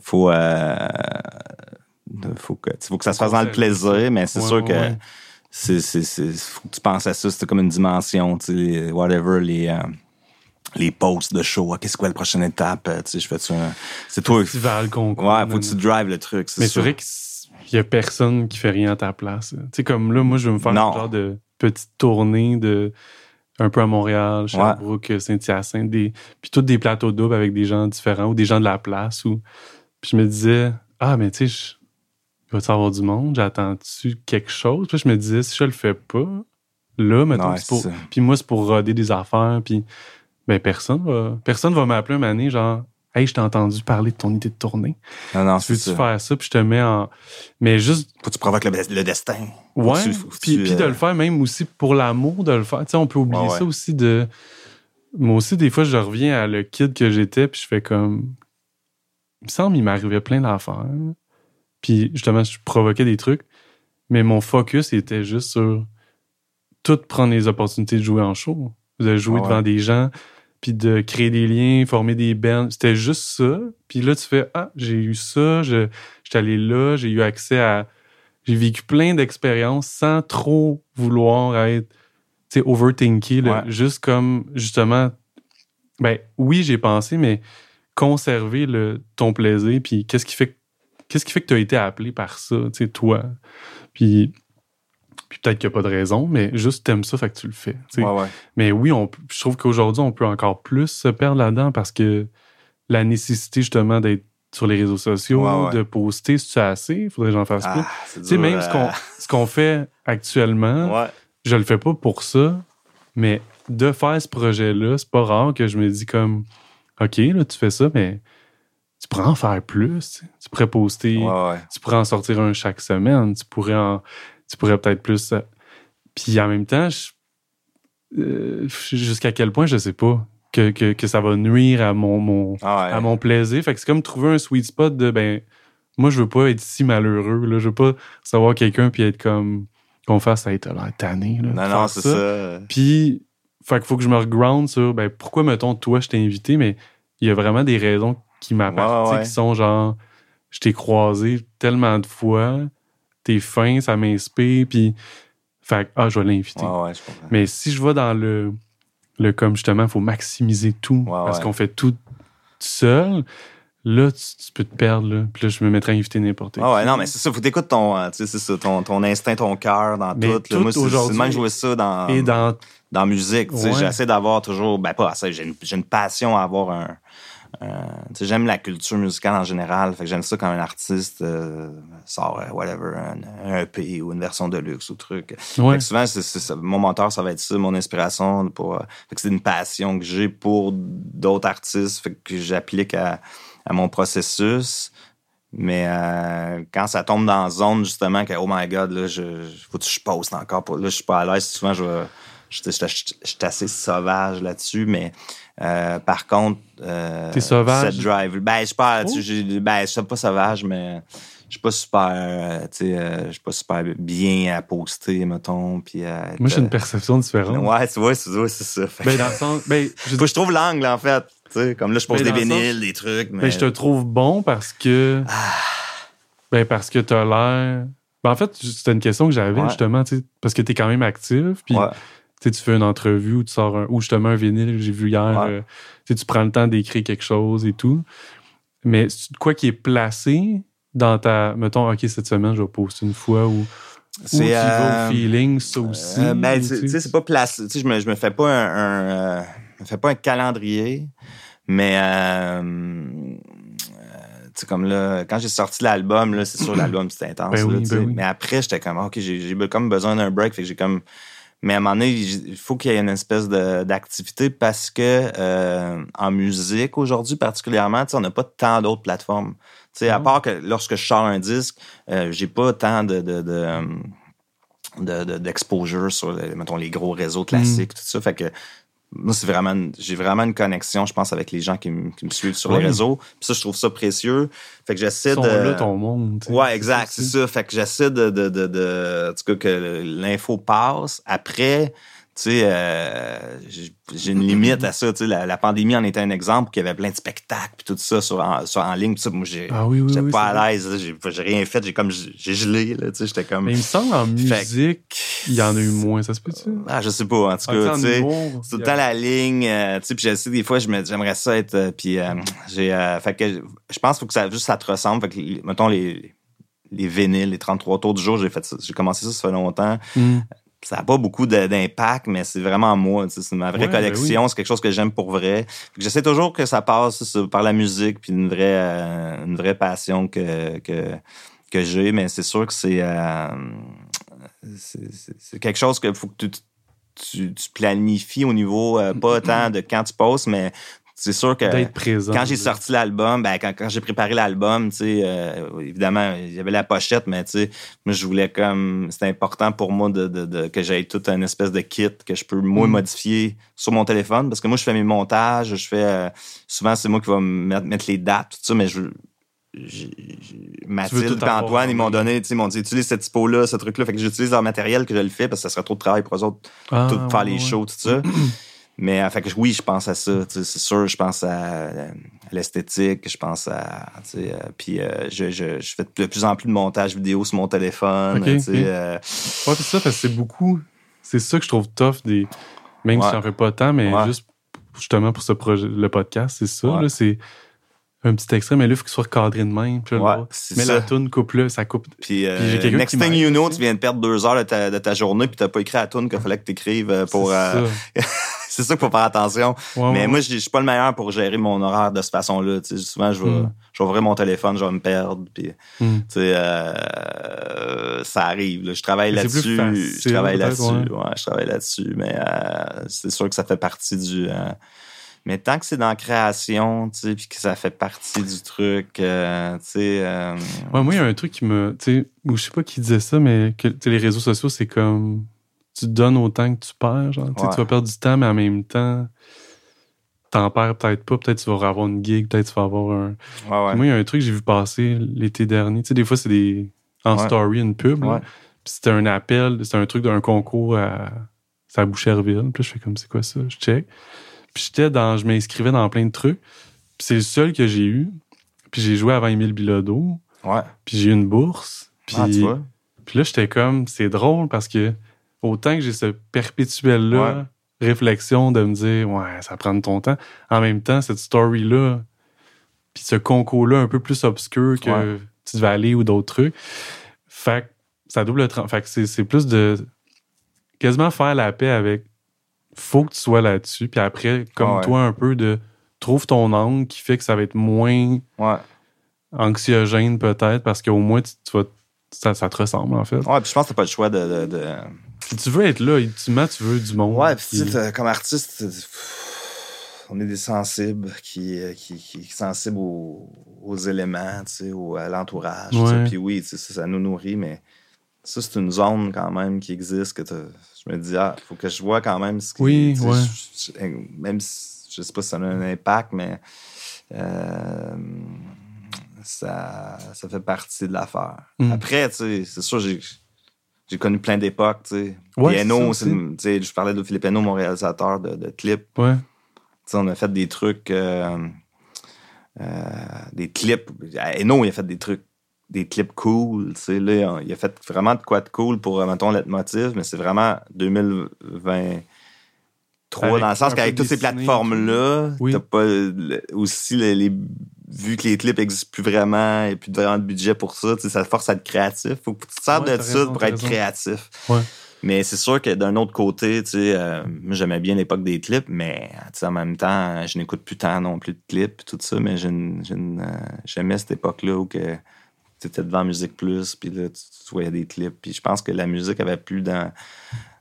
Speaker 2: faut. Euh, faut que, faut que ça se fasse dans le plaisir, mais c'est sûr que. C'est, c'est, faut que tu penses à ça, c'est comme une dimension, tu sais, whatever, les, les posts de show. Ah, qu'est-ce que la prochaine étape? Euh, tu sais, je fais ça. C'est toi.
Speaker 1: Festival, concours.
Speaker 2: Ouais, faut que tu drives le truc.
Speaker 1: Mais c'est vrai qu'il y a personne qui fait rien à ta place. Tu sais, comme là, moi, je veux me faire un genre de petite tournée de un peu à Montréal, Sherbrooke, Saint-Hyacinthe, des, puis tous des plateaux doubles avec des gens différents ou des gens de la place. Ou, puis je me disais, ah, mais tu sais, il va y avoir du monde, j'attends-tu quelque chose? Puis je me disais, si je le fais pas, là, maintenant, Puis moi, c'est pour roder des affaires, puis ben personne va, personne va m'appeler un année genre Hey, je t'ai entendu parler de ton idée de tournée.
Speaker 2: Non, non,
Speaker 1: tu veux-tu faire ça, puis je te mets en. Mais juste.
Speaker 2: Faut que tu provoques le, destin.
Speaker 1: Ouais. puis, puis de le faire même aussi pour l'amour de le faire. Tu sais, on peut oublier ça aussi de. Moi aussi, des fois, je reviens à le kid que j'étais, puis je fais comme. Il me semble, il m'arrivait plein d'affaires. Puis justement, je provoquais des trucs, mais mon focus était juste sur tout prendre les opportunités de jouer en show, de jouer devant des gens, puis de créer des liens, former des bands. C'était juste ça. Puis là, tu fais Ah, j'ai eu ça, je, suis allé là, j'ai eu accès à. J'ai vécu plein d'expériences sans trop vouloir être tu sais, overthinky, juste comme justement. Ben oui, j'ai pensé, mais conserver le, ton plaisir, puis qu'est-ce qui fait qu'est-ce qui fait que tu as été appelé par ça, tu sais, toi? Puis puis peut-être qu'il n'y a pas de raison, mais juste t'aimes ça, fait que tu le fais. Mais oui, on, je trouve qu'aujourd'hui, on peut encore plus se perdre là-dedans parce que la nécessité justement d'être sur les réseaux sociaux, de poster, c'est assez, il faudrait que j'en fasse ah, plus. Tu sais, même euh. ce qu'on fait actuellement, je le fais pas pour ça, mais de faire ce projet-là, c'est pas rare que je me dis comme OK, là, tu fais ça, mais tu pourrais en faire plus. Tu pourrais poster, tu pourrais en sortir un chaque semaine, tu pourrais en tu pourrais peut-être plus. Euh, puis en même temps, euh, jusqu'à quel point, je sais pas. Que, que, ça va nuire à mon, mon ah à mon plaisir. Fait que c'est comme trouver un sweet spot de ben moi je veux pas être si malheureux. Là. Je veux pas savoir quelqu'un puis être comme qu'on fasse être tanné. Là,
Speaker 2: non, non, c'est ça.
Speaker 1: Puis fait qu'il faut que je me reground sur ben pourquoi mettons toi je t'ai invité, mais il y a vraiment des raisons qui m'appartiennent, qui sont genre je t'ai croisé tellement de fois t'es fin, ça m'inspire, puis fait ah, je vais l'inviter. Mais si je vais dans le, le comme justement, il faut maximiser tout parce qu'on fait tout seul, là, tu, peux te perdre. Là. Puis là, je me mettrais à inviter n'importe qui.
Speaker 2: Ah ouais, non, mais c'est ça, faut t'écouter ton, euh, ça, ton, ton instinct, ton cœur dans tout. tout moi, c'est même jouer ça dans, et dans... musique. J'essaie d'avoir toujours, ben pas assez, j'ai une, une, passion à avoir un, j'aime la culture musicale en général. Fait que j'aime ça quand un artiste euh, sort, euh, whatever, un, EP ou une version de luxe ou truc. souvent, mon moteur, ça va être ça, mon inspiration. Pour, c'est une passion que j'ai pour d'autres artistes fait que j'applique à, mon processus. Mais quand ça tombe dans la zone, justement, que oh my god, là, je, faut que je poste encore. Pour, là, je suis pas à l'aise. Souvent, je, je, je, suis assez sauvage là-dessus, mais euh, par contre,
Speaker 1: euh, T'es sauvage?
Speaker 2: Cette drive. Ben, je suis pas, oh. ben, je suis pas sauvage, mais je suis pas super, euh, tu sais, je suis pas super bien à poster, mettons, puis
Speaker 1: Moi, j'ai une perception différente.
Speaker 2: Ouais, tu vois, c'est ça.
Speaker 1: Ben, dans le sens, ben,
Speaker 2: je... je trouve l'angle, en fait. Tu sais, comme là, je pose ben, des vinyles, des trucs, mais...
Speaker 1: Ben, je te trouve bon parce que... Ah. Ben, parce que t'as l'air... Ben, en fait, c'était une question que j'avais, justement, tu sais, parce que t'es quand même actif, puis... tu fais une entrevue ou tu sors un, ou justement un vinyle que j'ai vu hier, euh, tu prends le temps d'écrire quelque chose et tout. Mais quoi qui est placé dans ta. Mettons, OK, cette semaine, je vais poster une fois ou. C'est euh,
Speaker 2: feeling, ça aussi. Euh, ben, tu sais, c'est pas placé. Tu sais, je me, je me fais pas un, me fais pas un calendrier, mais c'est comme là, quand j'ai sorti l'album, là, c'est sûr, l'album, c'était intense. Ben ben mais après, j'étais comme, OK, j'ai comme besoin d'un break. Fait que j'ai comme. Mais à un moment donné, il faut qu'il y ait une espèce d'activité parce que euh, en musique, aujourd'hui particulièrement, on n'a pas tant d'autres plateformes. à part que lorsque je sors un disque, euh, j'ai pas tant de, de, de d'exposure sur mettons, les gros réseaux classiques, mm. tout ça. Fait que moi, c'est vraiment, j'ai vraiment une connexion, je pense, avec les gens qui, me suivent sur les réseaux. Puis ça, je trouve ça précieux. Fait que j'essaie de.
Speaker 1: là ton monde.
Speaker 2: Ouais, exact, c'est ça. Fait que j'essaie de, de, de, de, en tout cas, que l'info passe. Après, tu sais, euh, j'ai une limite à ça. Tu sais, la, pandémie en était un exemple, qu'il y avait plein de spectacles puis tout ça sur en, sur, en ligne. Ça, moi, j'ai, ah j'étais pas à l'aise. J'ai, rien fait. J'ai comme j'ai gelé. Là, tu sais, j'étais comme.
Speaker 1: Mais il me semble en musique, il y en a eu moins. Ça se peut-tu?
Speaker 2: Ah, je sais pas. En tout cas, tu sais, c'est tout le temps la ligne. Euh, tu sais, puis sais des fois, je me, j'aimerais ça être. Euh, puis j'ai, fait que je pense qu'il faut que ça juste ça te ressemble. Fait que mettons les les vinyles, les 33 tours du jour, j'ai fait ça. J'ai commencé ça, ça fait longtemps. Hmm ça n'a pas beaucoup d'impact, mais c'est vraiment moi. C'est ma vraie ben collection. C'est quelque chose que j'aime pour vrai. J'essaie toujours que ça passe par la musique, puis une vraie, euh, une vraie passion que, que, que j'ai. Mais c'est sûr que c'est euh, c'est quelque chose qu'il faut que tu, tu, tu, planifies au niveau, euh, pas tant de quand tu passes, mais c'est sûr que quand j'ai sorti l'album, ben quand, quand j'ai préparé l'album, euh, évidemment, il y avait la pochette, mais moi je voulais comme c'était important pour moi de, de, de que j'aie tout un espèce de kit que je peux moi mm. modifier sur mon téléphone parce que moi je fais mes montages, je fais euh, souvent c'est moi qui vais mettre, mettre les dates tout ça, mais je Mathilde et Antoine, ils m'ont donné, ils m'ont dit, utilise cette typo-là, ce truc-là. Fait que j'utilise leur matériel que je le fais parce que ça serait trop de travail pour eux autres, ah, tout faire les shows, tout ça. Mais euh, fait que oui, je pense à ça. C'est sûr, je pense à, l'esthétique, je pense à. Euh, puis euh, je, je, je, fais de plus en plus de montage vidéo sur mon téléphone. Okay,
Speaker 1: ouais, c'est ça, parce que c'est beaucoup. C'est ça que je trouve tough des. Même si j'en fais pas tant, mais juste justement pour ce projet, le podcast, c'est ça. C'est un petit extrait, mais là, il faut qu'il soit recadré de même. Puis mais la toune coupe là, ça coupe.
Speaker 2: Puis, euh, next thing you know, tu viens de perdre deux heures de ta, de ta journée, puis t'as pas écrit la toune qu'il fallait que tu écrives pour. c'est ça qu'il faut faire attention. mais moi, je suis pas le meilleur pour gérer mon horaire de cette façon-là. Souvent, je vais, mm. je vais ouvrir mon téléphone, je vais me perdre. Puis, mm. euh, ça arrive. Je travaille là-dessus. Je travaille là-dessus. Ouais. je travaille là-dessus. Mais euh, c'est sûr que ça fait partie du. Euh, mais tant que c'est dans la création, tu sais, puis que ça fait partie du truc, euh, tu sais.
Speaker 1: Ouais, moi, il y a un truc qui me. Tu sais, ou je sais pas qui disait ça, mais que les réseaux sociaux, c'est comme tu donnes autant que tu perds. Genre, Tu vas perdre du temps, mais en même temps, t'en perds peut-être pas. Peut-être tu vas avoir une gig, peut-être tu vas avoir un. Moi, il y a un truc que j'ai vu passer l'été dernier. Tu sais, des fois, c'est des. En story, une pub. Puis c'était un appel, c'était un truc d'un concours à, à Boucherville. Puis je fais comme, c'est quoi ça? Je check. Puis j'étais dans. Je m'inscrivais dans plein de trucs. Puis c'est le seul que j'ai eu. Puis j'ai joué avant Émile Bilodeau.
Speaker 2: Ouais.
Speaker 1: Puis j'ai eu une bourse. Puis, ah, puis là, j'étais comme, c'est drôle parce que autant que j'ai ce perpétuel-là, réflexion de me dire, ouais, ça prend de ton temps. En même temps, cette story-là, puis ce concours-là un peu plus obscur que tu devais aller ou d'autres trucs. Fait que ça double Fait que c'est plus de quasiment faire la paix avec faut que tu sois là-dessus. Puis après, comme toi, un peu de trouve ton angle qui fait que ça va être moins anxiogène peut-être parce qu'au moins tu, vas ça, te ressemble en fait.
Speaker 2: Ouais, puis je pense que t'as pas le choix de
Speaker 1: tu veux être là, ultimement, tu veux du monde.
Speaker 2: Ouais, puis comme artiste, on est des sensibles qui, qui, qui sensibles aux, éléments, tu sais, à l'entourage. Puis oui, ça, ça nous nourrit, mais ça, c'est une zone quand même qui existe que je me dis, ah, faut que je vois quand même ce qui.
Speaker 1: Oui, ouais.
Speaker 2: Je, même si je sais pas si ça a un impact, mais euh, ça, ça fait partie de l'affaire. Mm. Après, tu sais, c'est sûr, j'ai j'ai connu plein d'époques, tu sais. Ouais, je parlais de Philippe Hainaut, mon réalisateur de, de clips.
Speaker 1: Ouais.
Speaker 2: on a fait des trucs, euh, euh, des clips. Hainaut, il a fait des trucs des clips cool. Là, il a fait vraiment de quoi de cool pour, mettons, motif, mais c'est vraiment 2023, dans le sens qu'avec toutes ces plateformes-là, t'as pas aussi les, vu que les clips n'existent plus vraiment et plus vraiment de budget pour ça, ça force à être créatif. Faut que tu te sers de ça pour être créatif.
Speaker 1: Ouais.
Speaker 2: Mais c'est sûr que d'un autre côté, tu sais, euh, moi j'aimais bien l'époque des clips, mais en même temps, je n'écoute plus tant non plus de clips tout ça, mais euh, j'aimais cette époque-là où que étais devant Musique Plus, puis là, tu, voyais des clips, puis je pense que la musique avait plus dans,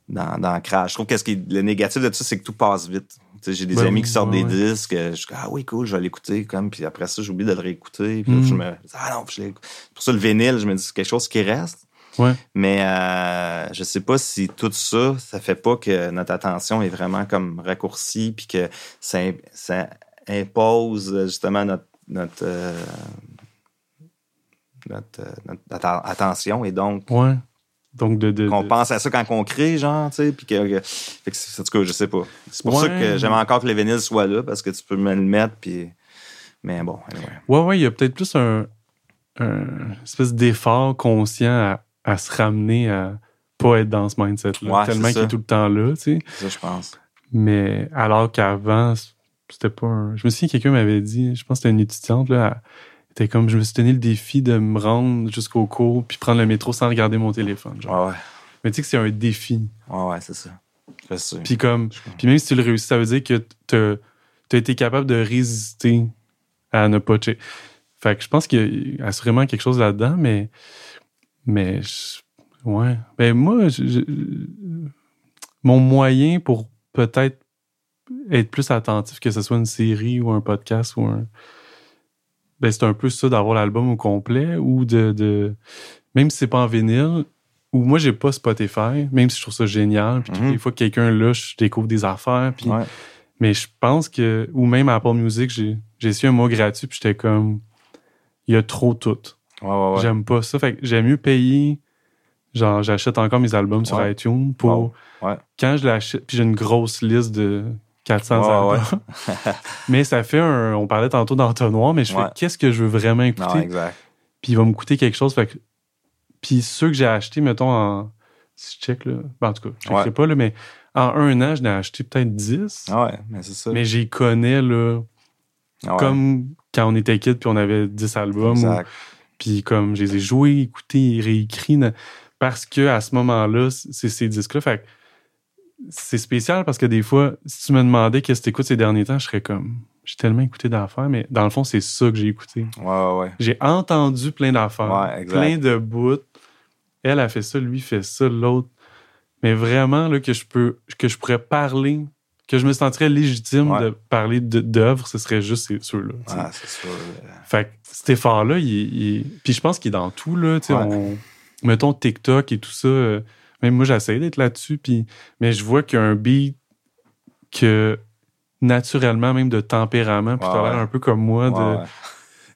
Speaker 2: dans, dans Crash. Je trouve que ce qui est, le négatif de tout ça, c'est que tout passe vite. J'ai des amis qui sortent des disques, je dis ah oui cool, je vais l'écouter comme puis après ça j'oublie de le réécouter, puis je mm. me ah non, je pour ça le vinyle, je me dis c'est quelque chose qui reste. Mais euh, je sais pas si tout ça, ça fait pas que notre attention est vraiment comme raccourcie puis que ça, ça impose justement notre notre, euh, notre, notre, attention et donc
Speaker 1: ouais. Donc de, de
Speaker 2: qu'on pense à ça quand on crée, genre, tu sais, puis que, que, en tout cas, je sais pas. C'est pour ça que j'aime encore que les vinyles soient là parce que tu peux me le mettre, puis mais bon. Anyway.
Speaker 1: Ouais, ouais, il y a peut-être plus un, un espèce d'effort conscient à à se ramener à pas être dans ce mindset-là. tellement qu'il est tout le temps là, tu sais.
Speaker 2: Ça, je pense.
Speaker 1: Mais alors qu'avant, c'était pas un... Je me souviens, quelqu'un m'avait dit, je pense que c'était une étudiante, là, était comme, je me suis donné le défi de me rendre jusqu'au cours puis prendre le métro sans regarder mon téléphone. Genre.
Speaker 2: Ouais, ouais.
Speaker 1: Mais tu sais que c'est un défi.
Speaker 2: Ouais, ouais, c'est ça.
Speaker 1: Puis comme, puis même si tu le réussis, ça veut dire que tu as été capable de résister à ne pas... Fait que je pense qu'il y a assurément quelque chose là-dedans, mais mais, ouais. Ben, moi, mon moyen pour peut-être être plus attentif, que ce soit une série ou un podcast ou un. Ben, c'est un peu ça d'avoir l'album au complet ou de, de. Même si c'est pas en vinyle, ou moi, j'ai pas Spotify, même si je trouve ça génial. Puis mm-hmm. des fois, quelqu'un là, je découvre des affaires. Puis, Mais je pense que. Ou même à Apple Music, j'ai, j'ai su un mot gratuit, puis j'étais comme. Il y a trop tout. J'aime pas ça. Fait que j'aime mieux payer. Genre, j'achète encore mes albums sur iTunes pour. Quand je l'achète, puis j'ai une grosse liste de 400 albums. mais ça fait un. On parlait tantôt d'entonnoir, mais je fais qu'est-ce que je veux vraiment écouter? Puis il va me coûter quelque chose. Fait que, puis ceux que j'ai achetés, mettons, en. Si je check, là. Ben, en tout cas, je ne sais pas, là, mais en un an, je n'ai acheté peut-être 10.
Speaker 2: Ah ouais, mais c'est ça.
Speaker 1: Mais j'y connais, là. Ah comme quand on était kid puis on avait 10 albums. Exact. Puis comme je les ai joués, écoutés, réécrits, parce que à ce moment-là, c'est ces disques-là. Fait c'est spécial parce que des fois, si tu me demandais qu'est-ce que écoutes ces derniers temps, je serais comme j'ai tellement écouté d'affaires, mais dans le fond, c'est ça que j'ai écouté.
Speaker 2: Ouais, ouais.
Speaker 1: J'ai entendu plein d'affaires, plein de bouts. Elle a fait ça, lui fait ça, l'autre. Mais vraiment, là, que je peux, que je pourrais parler que je me sentirais légitime de parler d'œuvres, ce serait juste ceux-là.
Speaker 2: Ah, c'est sûr.
Speaker 1: Fait que cet effort-là, il, puis je pense qu'il est dans tout, là. mettons TikTok et tout ça. Même moi, j'essaie d'être là-dessus, puis, mais je vois qu'il y a un beat que naturellement, même de tempérament, puis tu l'air un peu comme moi,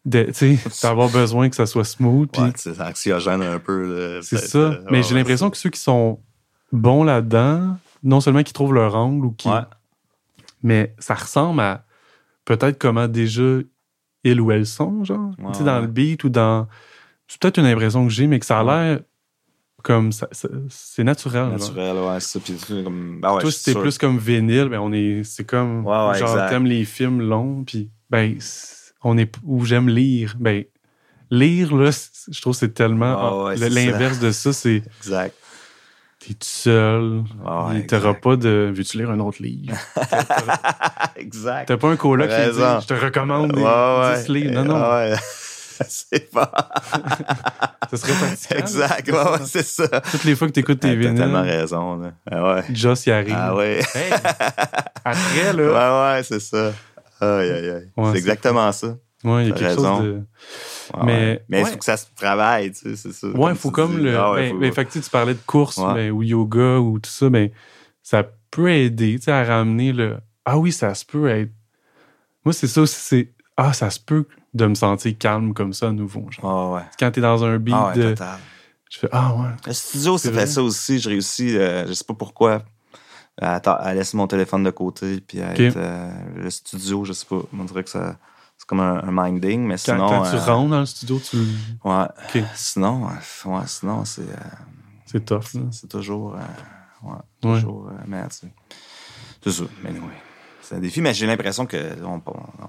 Speaker 1: de, d'avoir besoin que ça soit smooth. Puis,
Speaker 2: c'est anxiogène un peu.
Speaker 1: C'est ça. Euh, mais j'ai l'impression que ceux qui sont bons là-dedans, non seulement qu'ils trouvent leur angle ou qui mais ça ressemble à peut-être comment déjà ils ou elles sont, genre. tu sais, dans le beat ou dans. C'est peut-être une impression que j'ai, mais que ça a l'air comme ça, c'est naturel.
Speaker 2: Naturel, ouais, c'est ça. Puis, comme, ben
Speaker 1: ouais, Toi, c'était plus comme vinyle, ben on est, c'est comme, genre, t'aimes les films longs, puis ben, on est, où j'aime lire, ben, lire, là, je trouve que c'est tellement, l'inverse de ça, c'est.
Speaker 2: Exact
Speaker 1: t'es tout seul. Oh, T'auras pas de. Veux-tu lire un autre livre?
Speaker 2: exact.
Speaker 1: T'as pas un coloc qui dit Je te recommande des ouais, 10 livres. Non, non.
Speaker 2: Ouais. c'est pas.
Speaker 1: ça serait fatigant.
Speaker 2: Exact, ouais, ouais, c'est ça.
Speaker 1: Toutes les fois que t'écoutes tes vinyles.
Speaker 2: T'as tellement raison, là. Ah ouais.
Speaker 1: Joss y arrive.
Speaker 2: Ah ouais.
Speaker 1: hey, après, là.
Speaker 2: Ouais, ouais, c'est ça. Aïe, aïe, aïe. c'est exactement ça.
Speaker 1: Ouais, il y a quelque raison. chose de mais
Speaker 2: mais il faut que ça se travaille, tu sais, c'est ça.
Speaker 1: Ouais, il faut comme le. Ah ben, ben, tu parlais de course ben, ou yoga ou tout ça, ben, ça peut aider à ramener le. Ah oui, ça se peut être. Moi, c'est ça aussi, c'est. Ah, ça se peut de me sentir calme comme ça à nouveau.
Speaker 2: Genre. Ah ouais.
Speaker 1: Quand t'es dans un beat
Speaker 2: ah
Speaker 1: de. Je fais Ah ouais.
Speaker 2: Le studio, ça fait ça aussi. Je réussis, euh, je sais pas pourquoi, à, laisser mon téléphone de côté puis à être. Euh, le studio, je sais pas. On dirait que ça c'est comme un, minding, mais sinon.
Speaker 1: Quand, tu rentres dans le studio, tu.
Speaker 2: Ouais. Sinon, ouais, sinon, c'est.
Speaker 1: c'est tough,
Speaker 2: C'est toujours. ouais, toujours. mais, c'est ça. Mais oui. C'est un défi, mais j'ai l'impression qu'on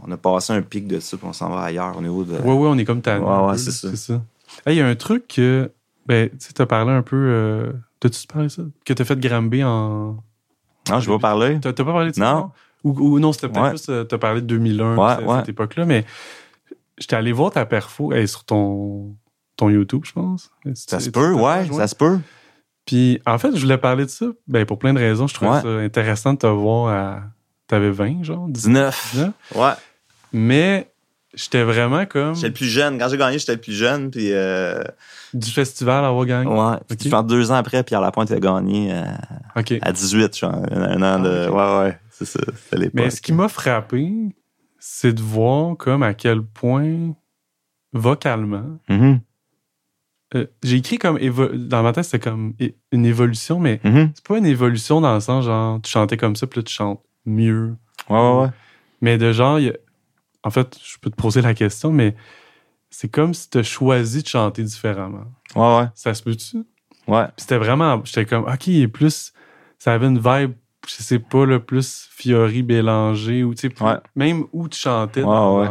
Speaker 2: on a passé un pic de ça, puis on s'en va ailleurs au niveau de.
Speaker 1: Oui, oui, on est comme ta.
Speaker 2: Ouais, ouais, c'est ça. ça.
Speaker 1: Il y a un truc que. Ben, tu as parlé un peu. Euh, T'as-tu parlé de ça? Que t'as fait Granby en.
Speaker 2: Non, je vais pas parler.
Speaker 1: T'as pas parlé de ça?
Speaker 2: Non.
Speaker 1: Ou, non, c'était peut-être juste. Euh, t'as parlé de 2001,
Speaker 2: ouais,
Speaker 1: cette époque-là, mais j'étais allé voir ta perfo sur ton, ton YouTube, je pense.
Speaker 2: Ça se peut, ouais, ça se peut.
Speaker 1: Puis, en fait, je voulais parler de ça ben, pour plein de raisons. Je trouvais ça intéressant de te voir à. T'avais 20, genre?
Speaker 2: 19. 19. Ouais.
Speaker 1: Mais j'étais vraiment comme.
Speaker 2: J'étais le plus jeune. Quand j'ai gagné, j'étais le plus jeune. Puis. Euh...
Speaker 1: Du festival à avoir gagné?
Speaker 2: Ouais. Okay. Puis, deux ans après, Pierre Lapointe a gagné euh, à 18, genre. Un an de. Ah, ouais, ouais. C'est ça.
Speaker 1: Mais ce qui m'a frappé, c'est de voir comme à quel point, vocalement,
Speaker 2: mm-hmm.
Speaker 1: Euh, j'ai écrit comme dans ma tête c'était comme une évolution mais
Speaker 2: mm-hmm.
Speaker 1: c'est pas une évolution dans le sens genre tu chantais comme ça puis là tu chantes mieux
Speaker 2: ouais ouais, ouais.
Speaker 1: mais de genre en fait je peux te poser la question mais c'est comme si tu as choisi de chanter différemment
Speaker 2: ouais ouais
Speaker 1: ça se peut-tu?
Speaker 2: Ouais
Speaker 1: c'était vraiment j'étais comme ok il est plus ça avait une vibe je sais pas le plus Fiori Bélanger ou tu sais même où tu chantais
Speaker 2: ouais, ouais.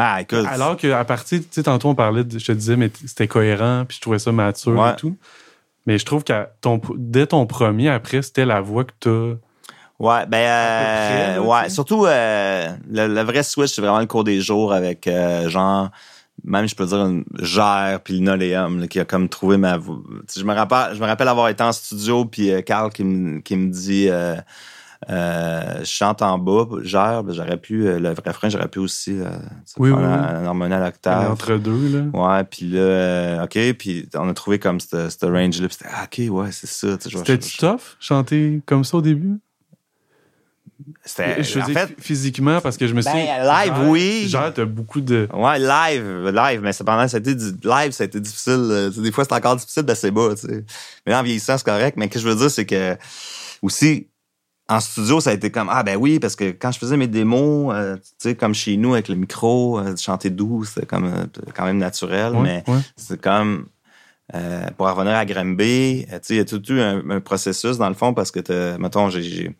Speaker 2: Ah, écoute.
Speaker 1: Alors qu'à partir, tu sais, tantôt on parlait, je te disais, mais c'était cohérent, puis je trouvais ça mature et tout. Mais je trouve que ton, dès ton premier, après, c'était la voix que t'as.
Speaker 2: Ouais, ben, euh, ouais, surtout, euh, le, vrai switch, c'est vraiment le cours des jours avec, euh, genre, même je peux dire une Gère puis Linoleum qui a comme trouvé ma voix. Je me rappelle, je me rappelle avoir été en studio puis Carl qui me qui me dit euh, je chante en bas, gère, ben, j'aurais pu, euh, le refrain, j'aurais pu aussi euh,
Speaker 1: oui,
Speaker 2: oui, un harmonie à l'octave.
Speaker 1: Entre deux, là.
Speaker 2: Ouais, puis là, OK, puis on a trouvé comme ce range-là, c'était ah, OK, ouais, c'est ça.
Speaker 1: C'était tough, chanter comme ça au début?
Speaker 2: C'était.
Speaker 1: Je faisais fait, physiquement parce que je me suis.
Speaker 2: Ben, live, oui.
Speaker 1: Genre, t'as beaucoup de.
Speaker 2: Ouais, live, live, mais cependant, ça a été, live, ça a été difficile. des fois, c'est encore difficile, ben c'est bas, tu sais. Mais là, en vieillissant, c'est correct. Mais ce que je veux dire, c'est que aussi, en studio, ça a été comme ah ben oui parce que quand je faisais mes démos, euh, tu sais comme chez nous avec le micro, euh, chanter doux, c'est comme euh, quand même naturel, mais c'est comme pour revenir à Granby, tu sais il y a tout eu un, processus dans le fond parce que mettons j'ai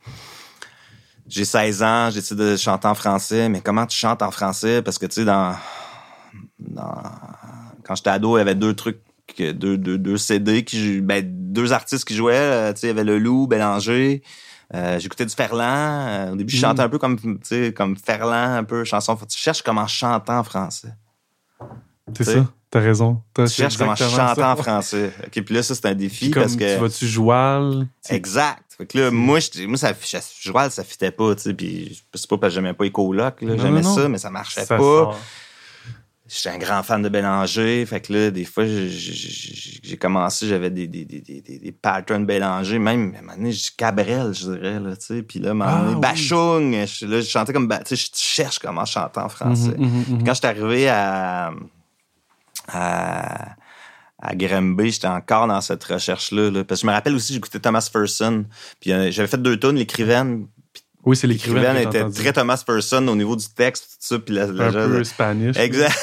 Speaker 2: j'ai 16 ans, décidé de chanter en français, mais comment tu chantes en français? Parce que tu sais dans, dans quand j'étais ado, il y avait deux trucs deux, deux, deux CD qui ben, deux artistes qui jouaient, tu sais il y avait le Loup, Bélanger, euh, j'écoutais du Ferland. Euh, au début, je chantais mm. un peu comme, tu sais, comme Ferland, un peu chanson. Tu cherches comment chanter en français.
Speaker 1: C'est ça. T'as raison.
Speaker 2: tu cherches comment chanter en français. OK, puis là, ça, c'est un défi parce que...
Speaker 1: Tu vas-tu joual?
Speaker 2: Exact. Fait que là, moi, moi ça, joual, ça fitait pas, tu sais, puis c'est pas parce que j'aimais pas Ecoloc, là. J'aimais ça, mais ça marchait pas. J'étais un grand fan de Bélanger. Fait que là, des fois, j'ai commencé, j'avais des, des, des, des, des patterns Bélanger. Même, à un moment donné, je Cabrel, je dirais, là, tu sais. Puis là, à un moment donné, ah Bachung. Là, je chantais comme, tu sais, je cherche comment chanter en français.
Speaker 1: Mhm, mhm, mhm.
Speaker 2: Quand je suis arrivé à, à, à Granby, j'étais encore dans cette recherche-là. Là. Parce que je me rappelle aussi, j'écoutais Thomas Ferson. Puis euh, j'avais fait deux tonnes, l'écrivaine.
Speaker 1: Oui, c'est l'écrivain.
Speaker 2: était très Thomas Person au niveau du texte, tout ça. Puis la, la,
Speaker 1: un peu Spanish.
Speaker 2: Exact.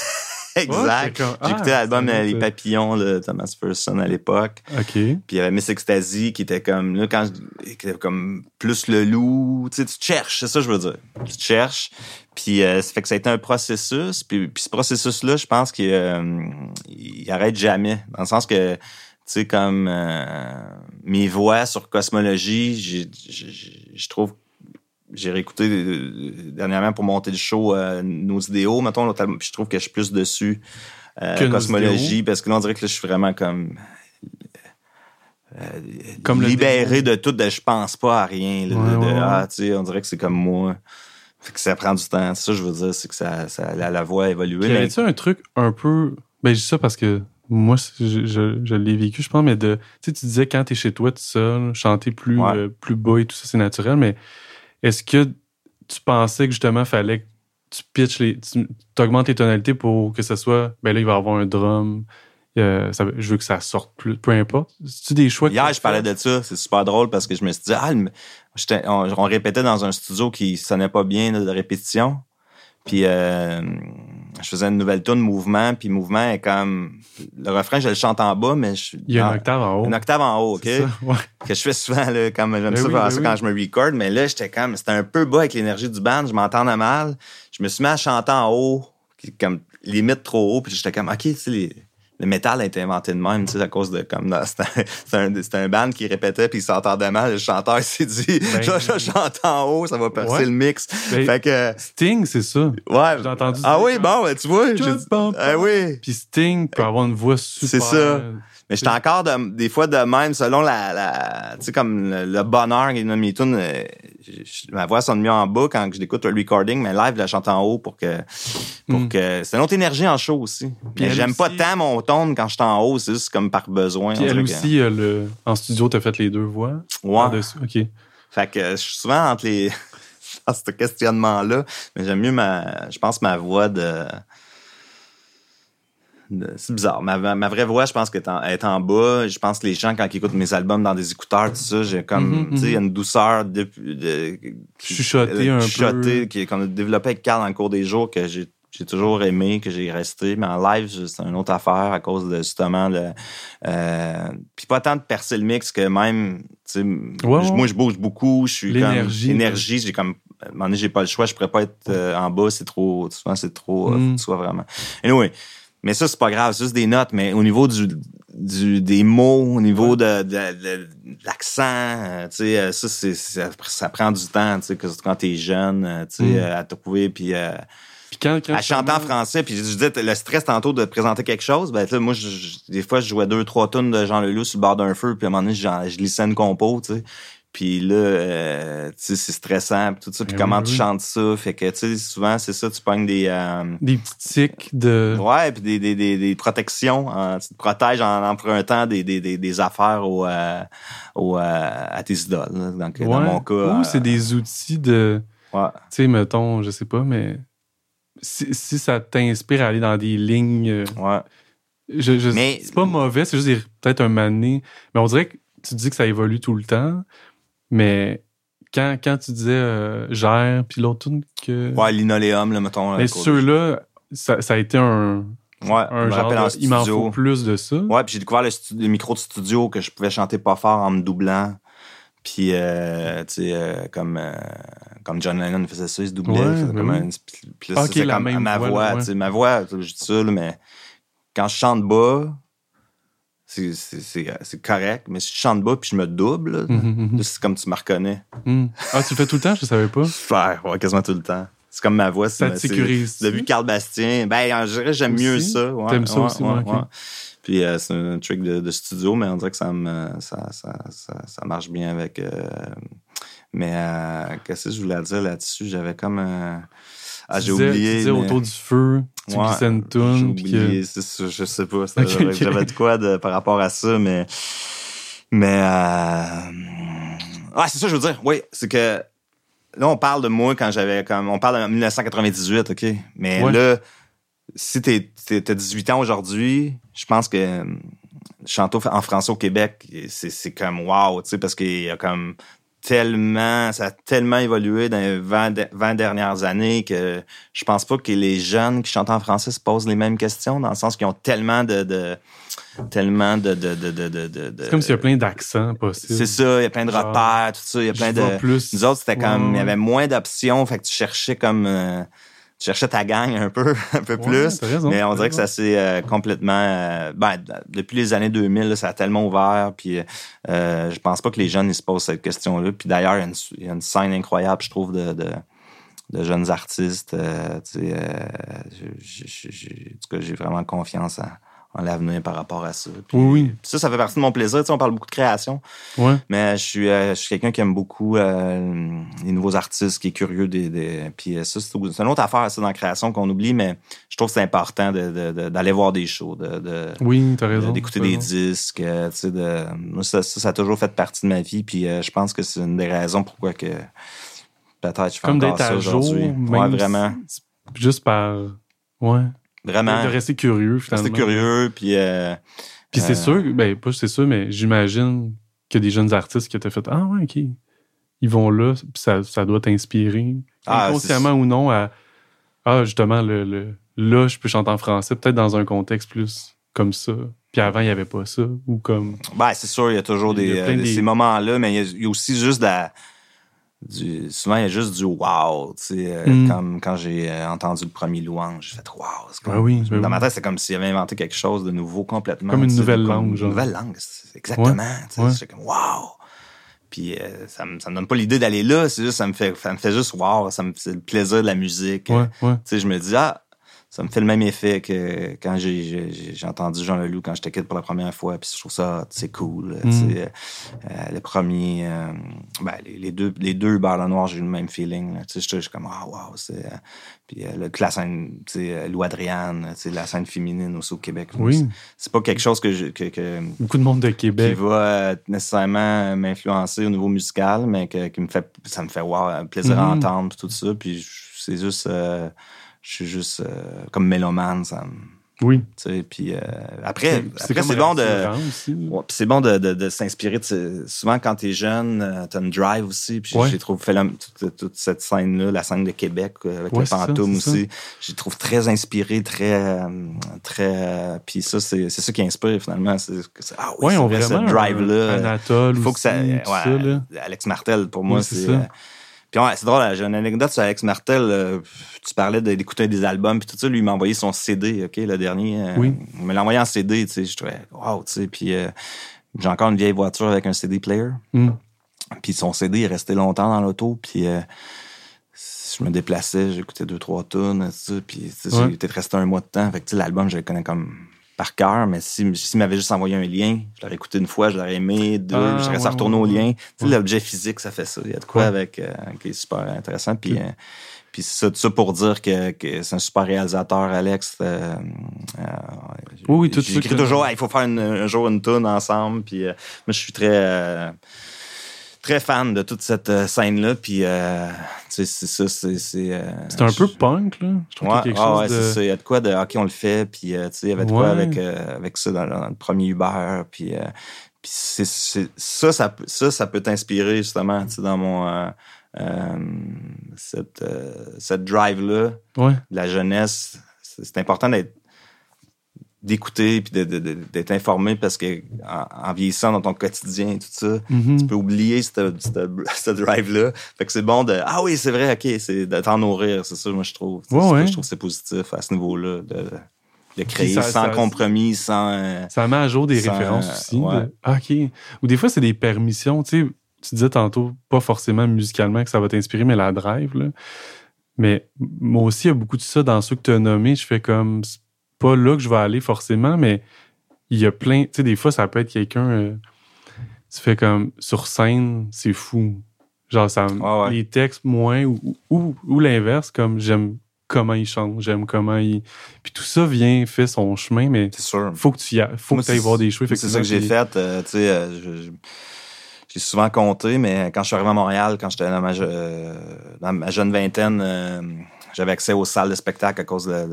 Speaker 2: exact. J'écoutais ah, l'album Les Papillons de Thomas Person à l'époque.
Speaker 1: OK. Puis
Speaker 2: il y avait Miss Ecstasy qui était comme, là, quand était comme plus le loup. Tu sais, tu cherches, c'est ça que je veux dire. Tu cherches. Puis euh, ça fait que ça a été un processus. Puis, puis ce processus-là, je pense qu'il euh, il arrête jamais. Dans le sens que, tu sais, comme euh, mes voix sur cosmologie, je trouve j'ai réécouté euh, dernièrement pour monter le show nos idéaux, mettons, je trouve que je suis plus dessus cosmologie, parce que là, on dirait que là, je suis vraiment comme, comme libéré de tout, de je pense pas à rien. Ah, tu sais, on dirait que c'est comme moi. Fait que ça prend du temps. Ça, je veux dire, c'est que ça, ça la, la voix a évolué.
Speaker 1: Y avait-tu un truc un peu. Ben, je dis ça parce que moi, je, je, l'ai vécu, je pense, mais de. Tu sais, tu disais quand t'es chez toi tout seul, chanter plus, plus bas et tout ça, c'est naturel, mais est-ce que tu pensais que justement, fallait que tu pitches les. Tu augmentes les tonalités pour que ce soit. Ben là, il va y avoir un drum. Euh, je veux que ça sorte plus. Peu importe. C'est-tu des choix
Speaker 2: Hier, je parlais de ça. C'est super drôle parce que je me suis dit, ah, on, répétait dans un studio qui sonnait pas bien de répétition. Puis euh, je faisais une nouvelle tune mouvement, puis mouvement est comme le refrain, je le chante en bas, mais je,
Speaker 1: il y a une octave en haut.
Speaker 2: Une octave en haut, ok? Ça,
Speaker 1: ouais.
Speaker 2: Que je fais souvent là, comme j'aime ben ça faire ben quand je me record, mais là j'étais comme c'était un peu bas avec l'énergie du band, je m'entendais mal. Je me suis mis à chanter en haut, comme limite trop haut, puis j'étais comme ok, tu sais les le métal a été inventé de même, tu sais, à cause de comme c'était un, un, un, band qui répétait puis il s'entendait mal. Le chanteur s'est dit, ben, je, chante en haut, ça va percer le mix.
Speaker 1: Ben,
Speaker 2: fait que
Speaker 1: Sting, c'est ça.
Speaker 2: Ouais.
Speaker 1: J'ai entendu.
Speaker 2: Ah oui, bon, ben, tu vois.
Speaker 1: Ah
Speaker 2: oui.
Speaker 1: Puis Sting peut avoir une voix super.
Speaker 2: C'est ça. Mais j'étais encore des fois de même, selon la, la tu sais, comme le, bonheur qui est dans mes tunes, ma voix sonne mieux en bas quand je l'écoute le recording, mais live, je la chante en haut pour que, pour mm. que, c'est une autre énergie en show aussi. Puis j'aime pas tant mon ton quand je suis en haut, c'est juste comme par besoin.
Speaker 1: Puis elle aussi, euh, le, en studio, t'as fait les deux voix.
Speaker 2: Ouais.
Speaker 1: Dessus. OK.
Speaker 2: Fait que je suis souvent entre les, dans ce questionnement-là, mais j'aime mieux ma, je pense ma voix de, c'est bizarre. Ma, ma, vraie voix, je pense qu'elle est, en bas. Je pense que les gens, quand ils écoutent mes albums dans des écouteurs, tout ça, j'ai comme, mm-hmm, tu sais, il y a mm-hmm. une douceur de, de
Speaker 1: chuchoter un
Speaker 2: peu. qu'on a développé avec Carl en cours des jours que j'ai j'ai toujours aimé, que j'ai resté, mais en live, c'est une autre affaire à cause de justement le. Euh, puis pas tant de percer le mix que même. tu sais Moi, je bouge beaucoup, je suis comme. L'énergie. j'ai comme. À un moment donné, j'ai pas le choix, je pourrais pas être euh, en bas, c'est trop. Souvent, c'est trop. Euh, mm. soit vraiment. Anyway. Mais ça, c'est pas grave, c'est juste des notes. Mais au niveau du, du des mots, au niveau de, de, l'accent, euh, tu sais, euh, ça, c'est, ça, prend du temps, tu sais, quand t'es jeune, euh, tu sais, mm. à trouver, puis... puis quand, quand à chanter en français, puis je disais, le stress tantôt de présenter quelque chose, ben là, moi, des fois, je jouais deux, trois tonnes de Jean Leloup sur le bord d'un feu, puis à un moment donné, je, je lissais une compo, tu sais. Puis là, euh, tu sais, c'est stressant, pis tout ça. Puis ben comment tu chantes ça? Fait que, tu sais, souvent, c'est ça, tu pognes des... Euh,
Speaker 1: des petits tics de...
Speaker 2: Ouais, puis des, des, des, des protections. Hein, tu te protèges en empruntant des, des, des, des affaires au, euh, au, à tes idoles. Donc, dans mon cas...
Speaker 1: Ou c'est des outils de...
Speaker 2: Ouais.
Speaker 1: Tu sais, mettons, je sais pas, mais... Si, si ça t'inspire à aller dans des lignes...
Speaker 2: Ouais.
Speaker 1: Je. C'est pas mauvais, c'est juste peut-être un mané. Mais on dirait que tu dis que ça évolue tout le temps. Mais quand, quand tu disais euh, Gère, puis l'autre que.
Speaker 2: Ouais, linoléum, là, mettons.
Speaker 1: Mais ceux-là, ça, ça, a été un.
Speaker 2: Ouais,
Speaker 1: un genre il m'en faut plus de ça.
Speaker 2: Ouais, puis j'ai découvert le, micro de studio que je pouvais chanter pas fort en me doublant. Puis, euh, tu sais, euh, comme, euh, comme John Lennon faisait ça, il se doublait. Ouais, comme un, puis là, c'est comme ma voix, tu sais, ma voix, je dis ça, là, mais quand je chante bas, c'est correct, mais si je chante bas puis je me double, mhm, mhm. c'est comme tu me reconnais.
Speaker 1: Mhm. Ah, tu le fais tout le temps? Je savais pas.
Speaker 2: Faire, ouais, quasiment tout le temps. C'est comme ma voix.
Speaker 1: Ça te sécurise.
Speaker 2: Vu Carl Bastien? Ben, j'aime mieux ça. Ouais,
Speaker 1: T'aimes ça aussi, ouais,
Speaker 2: Puis euh, c'est un trick de, studio, mais on dirait que ça, me, ça, ça, ça, marche bien avec... Euh, mais euh, qu'est-ce que je voulais dire là-dessus? J'avais comme... Ah, j'ai oublié.
Speaker 1: Tu disais autour du feu, tu ouais, glissais une toune.
Speaker 2: J'ai oublié, ça, je sais pas. J'avais de quoi de, par rapport à ça, mais. Mais. Euh... Ouais, c'est ça, je veux dire. Oui, c'est que. Là, on parle de moi quand j'avais comme. On parle de 1998, OK? Mais là, si t'es, t'as 18 ans aujourd'hui, je pense que chanter en français au Québec, c'est, c'est comme wow, tu sais, parce qu'il y a comme tellement, ça a tellement évolué dans les 20, dernières années que je pense pas que les jeunes qui chantent en français se posent les mêmes questions dans le sens qu'ils ont tellement de, tellement de, de, de,
Speaker 1: c'est comme s'il y a plein d'accents possibles.
Speaker 2: C'est ça, il y a plein de repères, tout ça, il y a plein de.
Speaker 1: Plus.
Speaker 2: Nous autres, c'était comme, il y avait moins d'options, fait que tu cherchais comme. Euh, tu cherchais ta gang un peu, un peu plus. mais on dirait que ça s'est euh, complètement. Euh, ben, depuis les années 2000, ça a tellement ouvert. Puis euh, je pense pas que les jeunes ils se posent cette question-là. Puis d'ailleurs, il y, a une scène incroyable, je trouve, de, de, de jeunes artistes. Euh, tu sais, en j'ai vraiment confiance à l'avenir par rapport à ça.
Speaker 1: oui,
Speaker 2: ça, ça fait partie de mon plaisir. Tu sais, on parle beaucoup de création.
Speaker 1: Ouais.
Speaker 2: Mais je suis, euh, je suis quelqu'un qui aime beaucoup euh, les nouveaux artistes, qui est curieux des. des puis euh, ça, c'est une autre affaire, ça, dans la création qu'on oublie, mais je trouve que c'est important d'aller de, de, voir des shows, de,
Speaker 1: oui, t'as raison.
Speaker 2: D'écouter des disques. Tu sais, de, moi, ça, ça, a toujours fait partie de ma vie. Puis je pense que c'est une des raisons pourquoi que peut-être je fais
Speaker 1: Comme encore ça aujourd'hui.
Speaker 2: Ouais, vraiment.
Speaker 1: Juste par. Ouais.
Speaker 2: Vraiment.
Speaker 1: De rester curieux, finalement.
Speaker 2: Rester curieux, puis... Euh,
Speaker 1: puis c'est euh, sûr, ben pas c'est sûr, mais j'imagine que des jeunes artistes qui étaient fait « Ah ouais, OK. Ils vont là, puis ça, ça doit t'inspirer, ah, inconsciemment ou non, à ah, justement, le, là, je peux chanter en français, peut-être dans un contexte plus comme ça. Puis avant, il n'y avait pas ça. Ou comme.
Speaker 2: Ben, c'est sûr, il y a toujours des, ces moments-là, mais il y, a, aussi juste la. Du, souvent, il y a juste du wow. Tu sais, euh, mm. comme quand j'ai euh, entendu le premier louange, j'ai fait wow. Comme,
Speaker 1: ah oui,
Speaker 2: dans ma tête, c'est comme s'il avait inventé quelque chose de nouveau complètement.
Speaker 1: Comme une nouvelle langue.
Speaker 2: Une nouvelle langue, exactement. C'est comme wow. Puis euh, ça, me, ça me donne pas l'idée d'aller là, c'est juste ça me fait ça me fait juste wow, ça me c'est le plaisir de la musique.
Speaker 1: Ouais, ouais. Tu
Speaker 2: sais, je me dis ah ça me fait le même effet que quand j'ai entendu Jean Leloup quand j'étais kid pour la première fois. Puis je trouve ça, c'est cool. Mm. Euh, le premier, euh, ben, les, deux, les deux Barres Noir, j'ai eu le même feeling. Je suis comme, ah, wow, c'est. Euh, puis euh, la scène, Lou Adriane, la scène féminine aussi au Québec.
Speaker 1: Oui.
Speaker 2: C'est pas quelque chose que, que, que,
Speaker 1: Beaucoup de monde de Québec.
Speaker 2: Qui va nécessairement m'influencer au niveau musical, mais que, qui me fait, ça me fait wow, plaisir à mm. entendre, tout ça. Puis c'est juste je suis juste euh, comme mélomane, ça
Speaker 1: Oui.
Speaker 2: Puis euh, après, c'est bon de. c'est bon de, de, s'inspirer. Souvent, quand tu es jeune, euh, tu as une drive aussi. Puis j'ai trouvé fait toute, cette scène-là, la scène de Québec avec le fantôme aussi. J'ai trouvé très inspiré, très. très puis ça, c'est ça qui inspire finalement. ah oui, on
Speaker 1: vraiment
Speaker 2: cette drive-là.
Speaker 1: Il faut que ça.
Speaker 2: Alex Martel, pour moi, c'est c'est drôle, j'ai une anecdote sur Alex Martel. Euh, tu parlais d'écouter des albums, puis tout ça. Lui, il m'a envoyé son CD, OK, le dernier. Euh,
Speaker 1: oui.
Speaker 2: Il me l'a envoyé en CD, tu sais. Je trouvais, wow, tu sais. Puis euh, j'ai encore une vieille voiture avec un CD player.
Speaker 1: Mm.
Speaker 2: Puis son CD est resté longtemps dans l'auto, puis je me déplaçais, j'écoutais deux, trois tunes, Puis j'ai peut-être resté un mois de temps. Fait que l'album, je le connais comme par cœur, mais s'il si, m'avait juste envoyé un lien, je l'aurais écouté une fois, je l'aurais aimé, deux, ah, je serais ouais, retourner au lien. Tu sais, l'objet physique, ça fait ça. Il y a de quoi avec euh, qui est super intéressant. Puis, euh, puis ça, tout ça pour dire que, que c'est un super réalisateur, Alex. Euh,
Speaker 1: oui, tout
Speaker 2: J'écris toujours, il faut faire un jour une tune ensemble. Puis moi, je suis très très fan de toute cette euh, scène-là. Puis, euh, c'est ça, c'est. C'est
Speaker 1: euh, un peu punk, là.
Speaker 2: Je trouve ouais, quelque chose ouais, de... c'est ça. Il y a de quoi de OK, on le fait. Puis, tu sais, il y avait de quoi avec, avec ça dans, le premier Uber. Puis, puis c'est, ça, ça, ça, ça peut t'inspirer, justement, tu sais, dans mon. cette, cette drive-là
Speaker 1: de
Speaker 2: la jeunesse. C'est important d'être d'écouter puis d'être informé parce que en, vieillissant dans ton quotidien et tout ça,
Speaker 1: mm-hmm.
Speaker 2: tu peux oublier ce drive-là. Fait que c'est bon de Ah oui, c'est vrai, ok, c'est de t'en nourrir, c'est ça, moi je trouve.
Speaker 1: je
Speaker 2: trouve que c'est positif à ce niveau-là. De, créer sans compromis, sans. Euh,
Speaker 1: ça met à jour des références aussi. Ah, ok. Ou des fois, c'est des permissions. Tu sais, tu disais tantôt, pas forcément musicalement que ça va t'inspirer, mais la drive. Là. Mais moi aussi, il y a beaucoup de ça dans ceux que tu as nommés. Je fais comme pas là que je vais aller forcément, mais il y a plein. Tu sais, des fois, ça peut être quelqu'un. Euh, tu fais comme sur scène, c'est fou. Genre, ça, les textes moins ou, ou, l'inverse, comme j'aime comment il chante, j'aime comment il. Puis tout ça vient, fait son chemin, mais.
Speaker 2: C'est sûr.
Speaker 1: Faut que tu y faut que tu ailles voir des shows.
Speaker 2: C'est ça que j'ai fait. Euh, tu sais, euh, j'ai souvent compté, mais quand je suis arrivé à Montréal, quand j'étais dans ma, dans ma jeune vingtaine, j'avais accès aux salles de spectacle à cause de,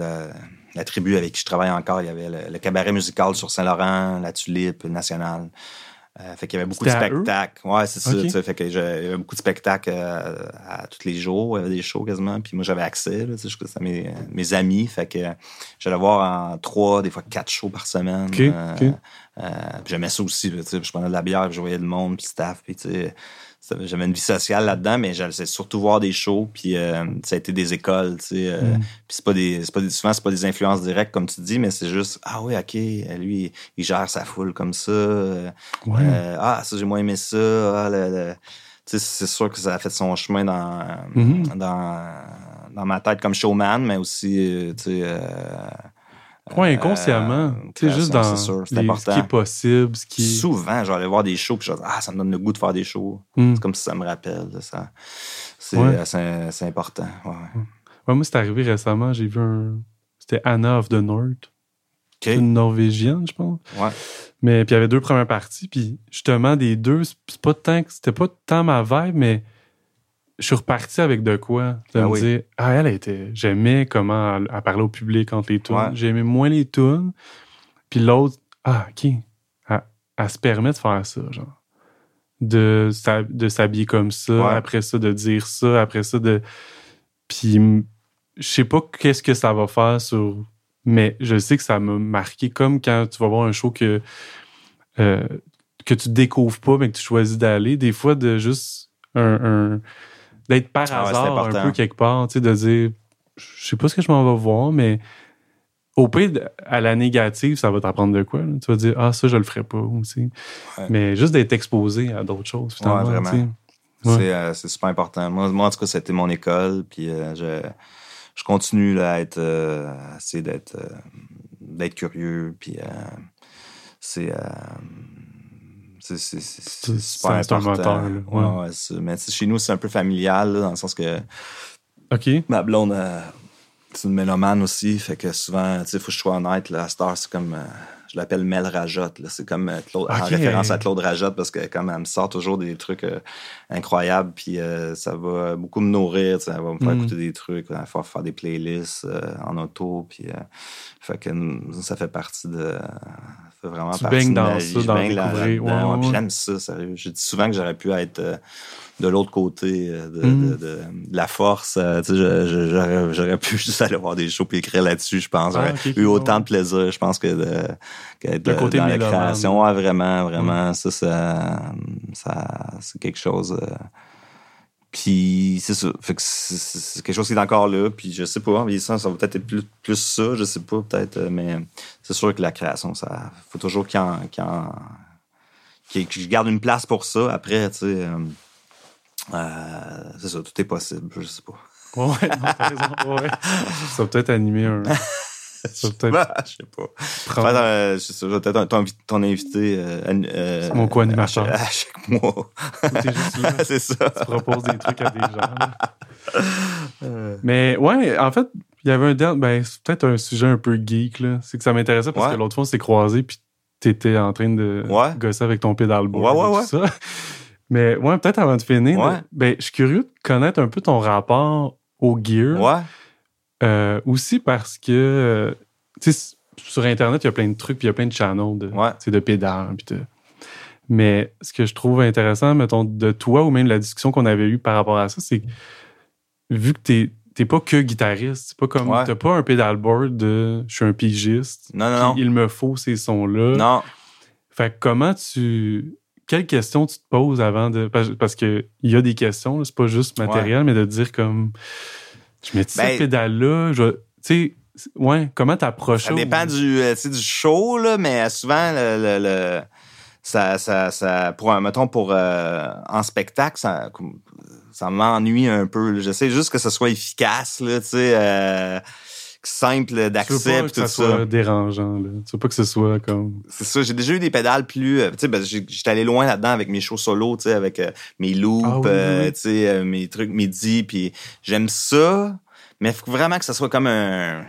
Speaker 2: la tribu avec qui je travaille encore. Il y avait le, cabaret musical sur Saint-Laurent, la Tulipe, le National. Euh, fait qu'il y avait beaucoup de spectacles. Ouais, c'est ça. Fait que il y avait beaucoup de spectacles euh, à tous les jours. Il y avait des shows quasiment. Puis moi, j'avais accès. Là, à mes, mes amis. Fait que j'allais voir en trois, des fois quatre shows par semaine.
Speaker 1: Euh,
Speaker 2: j'aimais ça aussi. je prenais de la bière, je voyais le monde, puis le staff. Puis j'avais une vie sociale là-dedans, mais j'allais surtout voir des shows, puis euh, ça a été des écoles, tu sais. Euh, mm. Puis c'est pas des, pas des, souvent c'est pas des influences directes comme tu dis, mais c'est juste ah oui, ok, lui il gère sa foule comme ça. Euh, ah ça j'ai moins aimé ça. Ah, c'est sûr que ça a fait son chemin dans,
Speaker 1: mm-hmm.
Speaker 2: dans, dans ma tête comme showman, mais aussi, tu sais
Speaker 1: inconsciemment. Euh, tu sais, juste dans sûr, ce qui est possible, ce qui
Speaker 2: Souvent, j'allais voir des shows, puis je ah, ça me donne le goût de faire des shows.
Speaker 1: Hmm.
Speaker 2: C'est comme si ça me rappelle. Ça. C'est important. Ouais.
Speaker 1: moi, c'est arrivé récemment, j'ai vu un... C'était Anna of the North. Une Norvégienne, je pense.
Speaker 2: Ouais.
Speaker 1: Mais puis il y avait deux premières parties, puis justement, des deux, c'est pas tant... C'était pas tant ma vibe, mais je suis reparti avec de quoi? De ah me dire, ah, elle était. J'aimais comment elle, parlait au public entre les tunes. J'aimais moins les tunes. Puis l'autre, ah, OK. Elle, se permet de faire ça, genre. De, de s'habiller comme ça, après ça, de dire ça, après ça, de. Puis je sais pas qu'est-ce que ça va faire sur. Mais je sais que ça m'a marqué comme quand tu vas voir un show que, euh, que tu découvres pas, mais que tu choisis d'aller. Des fois, de juste un. D'être par ah hasard un peu quelque part, tu sais, de dire je sais pas ce que je m'en vais voir, mais au pire, à la négative, ça va t'apprendre de quoi. Tu vas dire, ah, ça, je le ferai pas aussi. Mais juste d'être exposé à d'autres choses, finalement. Ouais, vraiment.
Speaker 2: Euh, c'est super important. Moi, moi, en tout cas, c'était mon école. Puis euh, je, je, continue là, à être euh, d'être d'être curieux. Puis c'est c'est super important. Un mais chez nous, c'est un peu familial, dans le sens que
Speaker 1: OK.
Speaker 2: ma blonde, c'est une mélomane aussi. Fait que souvent, tu sais, il faut que je sois honnête. Là, Star, c'est comme je l'appelle Mel Rajotte. C'est comme euh, Claude, en référence à Claude Rajotte parce que comme elle me sort toujours des trucs euh, incroyables, puis euh, ça va beaucoup me nourrir. Elle va me faire mm. écouter des trucs, va faire, faire des playlists en auto, puis fait que ça fait partie de fait vraiment
Speaker 1: tu partie de dans ça, dans
Speaker 2: découvrir. Ouais, j'aime ça, sérieux. Je dis souvent que j'aurais pu être de l'autre côté euh, mm. de, la force. Euh, j'aurais pu juste aller voir des shows et écrire là-dessus, je pense. Ah, eu autant de plaisir, je pense, que de, de côté dans la création. vraiment, vraiment. Ça, ça, c'est quelque chose. Euh, puis c'est ça. Fait que c'est quelque chose qui est encore là. Puis je sais pas, en vieillissant, ça va peut-être être plus, plus, ça, je sais pas, peut-être. Mais c'est sûr que la création, ça faut toujours qu'il y, garde une place pour ça. Après, tu sais. Euh, c'est ça, tout est possible, je sais pas.
Speaker 1: Ouais, non, t'as raison. Ouais. Ça va peut-être animer un.
Speaker 2: Ça peut être. je sais pas. Euh, je sais, peut-être ton, ton invité. Euh,
Speaker 1: euh, c'est mon co-animateur.
Speaker 2: À, chaque mois. c'est ça.
Speaker 1: Tu proposes des trucs à des gens. Mais ouais, en fait, il y avait un ben, c'est peut-être un sujet un peu geek, là. C'est que ça m'intéressait parce que l'autre fois, on s'est croisés, puis t'étais en train de gosser avec ton pédalboard.
Speaker 2: Ouais, ouais, ouais.
Speaker 1: Mais ouais, peut-être avant de finir, ben, je suis curieux de connaître un peu ton rapport au gear.
Speaker 2: Ouais.
Speaker 1: Euh, aussi parce que, euh, tu sais, sur Internet, il y a plein de trucs, puis il y a plein de channels de, de pédales. Mais ce que je trouve intéressant, mettons, de toi ou même de la discussion qu'on avait eue par rapport à ça, c'est que vu que t'es t'es pas que guitariste, c'est pas comme t'as pas un pedalboard de je suis un pigiste.
Speaker 2: Non, non, non.
Speaker 1: Il me faut ces sons-là.
Speaker 2: Non.
Speaker 1: Fait comment tu quelles questions tu te poses avant de. Parce qu'il y a des questions, c'est pas juste matériel, mais de dire comme. Je mets cette ben, pédale-là, tu sais, ouais, comment t'approches
Speaker 2: ça? dépend du, euh, du show, là, mais souvent, le, ça, ça, ça, pour un, mettons, pour, euh, en spectacle, ça, ça m'ennuie un peu. J'essaie juste que ce soit efficace, là, tu sais. Euh, simple d'accès
Speaker 1: tout ça. soit dérangeant. Là. Tu veux pas que ce soit comme.
Speaker 2: C'est ça. J'ai déjà eu des pédales plus. Euh, tu sais, ben, j'étais allé loin là-dedans avec mes shows solo, tu sais, avec euh, mes loops, ah euh, tu sais, mes trucs midi. Puis j'aime ça, mais il faut vraiment que ce soit comme un,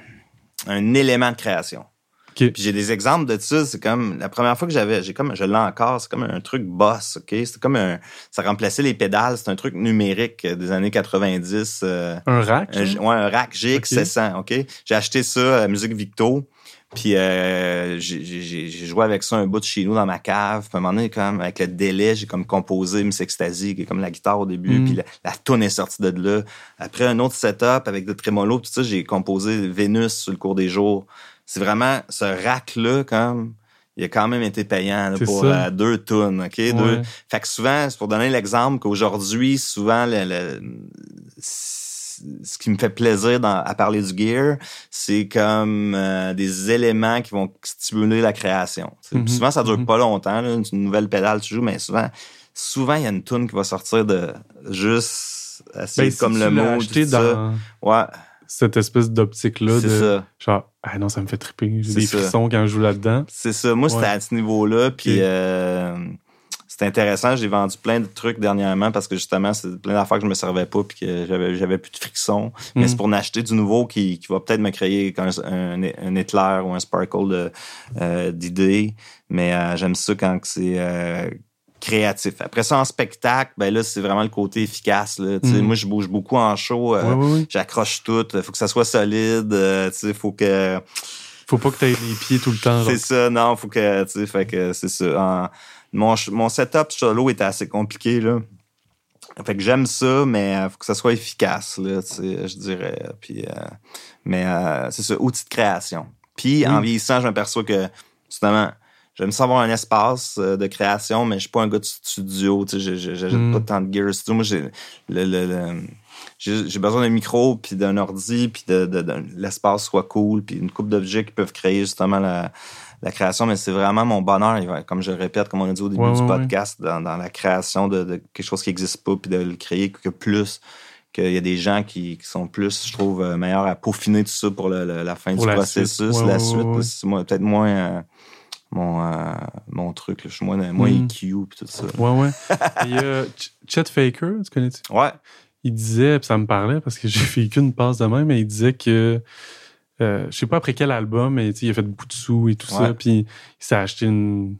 Speaker 2: un élément de création. Puis j'ai des exemples de ça. C'est comme la première fois que j'avais, j'ai comme, je l'ai encore. C'est comme un truc boss, ok? C'est comme un, ça remplaçait les pédales. C'est un truc numérique des années 90.
Speaker 1: Euh, un rack.
Speaker 2: Un, ouais, un rack GX700, ok. J'ai acheté ça à Musique Victo. Puis euh, j'ai joué avec ça un bout de chez nous dans ma cave. Puis à un moment donné, comme, avec le délai, j'ai comme composé Miss Ecstasy, qui est comme la guitare au début. Mm. Puis la, la est sortie de là. Après un autre setup avec des trémolos, tout ça, j'ai composé Vénus sur le cours des jours c'est vraiment ce rack-là, comme il a quand même été payant pour euh, deux tonnes, OK? Deux. Fait que souvent, c'est pour donner l'exemple qu'aujourd'hui, souvent, le, ce qui me fait plaisir dans, à parler du gear, c'est comme euh, des éléments qui vont stimuler la création. Mm-hmm. Souvent, ça dure mm-hmm. pas longtemps, là, une nouvelle pédale tu joues, mais souvent, souvent il y a une tune qui va sortir de juste assez ben, comme le mot. Dans... Ouais
Speaker 1: cette espèce d'optique-là de ça. genre, ah non, ça me fait triper. J'ai des frissons quand je joue là-dedans.
Speaker 2: C'est ça. Moi, c'était à ce niveau-là. Puis euh, c'était intéressant. J'ai vendu plein de trucs dernièrement parce que justement, c'est plein d'affaires que je me servais pas puis que j'avais, j'avais plus de frissons. Mais c'est mm. pour en acheter du nouveau qui, qui va peut-être me créer un, un, un éclair ou un sparkle euh, d'idées. Mais euh, j'aime ça quand c'est créatif. Après ça, en spectacle, ben là, c'est vraiment le côté efficace. Là. Mm. Moi, je bouge beaucoup en show. Euh, j'accroche tout. Il faut que ça soit solide. Euh, il faut que...
Speaker 1: Faut pas que tu aies les pieds tout le temps.
Speaker 2: C'est ça, non. Faut que... Fait que c'est ça. mon, mon setup solo était assez compliqué. Là. Fait que j'aime ça, mais il faut que ça soit efficace, là, je dirais. Puis, mais c'est ça, outil de création. Puis en vieillissant, je m'aperçois que, justement, j'aime savoir un espace de création, mais je suis pas un gars de studio. J'achète mm. pas tant de gear studio. Moi, j'ai le, le j'ai besoin d'un micro, puis d'un ordi, puis de, de, l'espace soit cool, puis une coupe d'objets qui peuvent créer justement la, la création. Mais c'est vraiment mon bonheur, comme je le répète, comme on a dit au début du podcast, dans, dans, la création de, quelque chose qui n'existe pas, puis de le créer que plus qu'il y a des gens qui, qui, sont plus, je trouve, euh, meilleurs à peaufiner tout ça pour le, la fin du processus, la suite. c'est peut-être moins euh, mon, euh, mon truc. Je suis moins, moins mm. EQ et tout ça.
Speaker 1: Ouais, ouais. Il y a Chet Faker, tu connais-tu?
Speaker 2: Ouais
Speaker 1: il disait, ça me parlait parce que j'ai fait qu'une passe de même, mais il disait que euh, je sais pas après quel album, mais il a fait beaucoup de sous et tout ça, puis il s'est acheté une.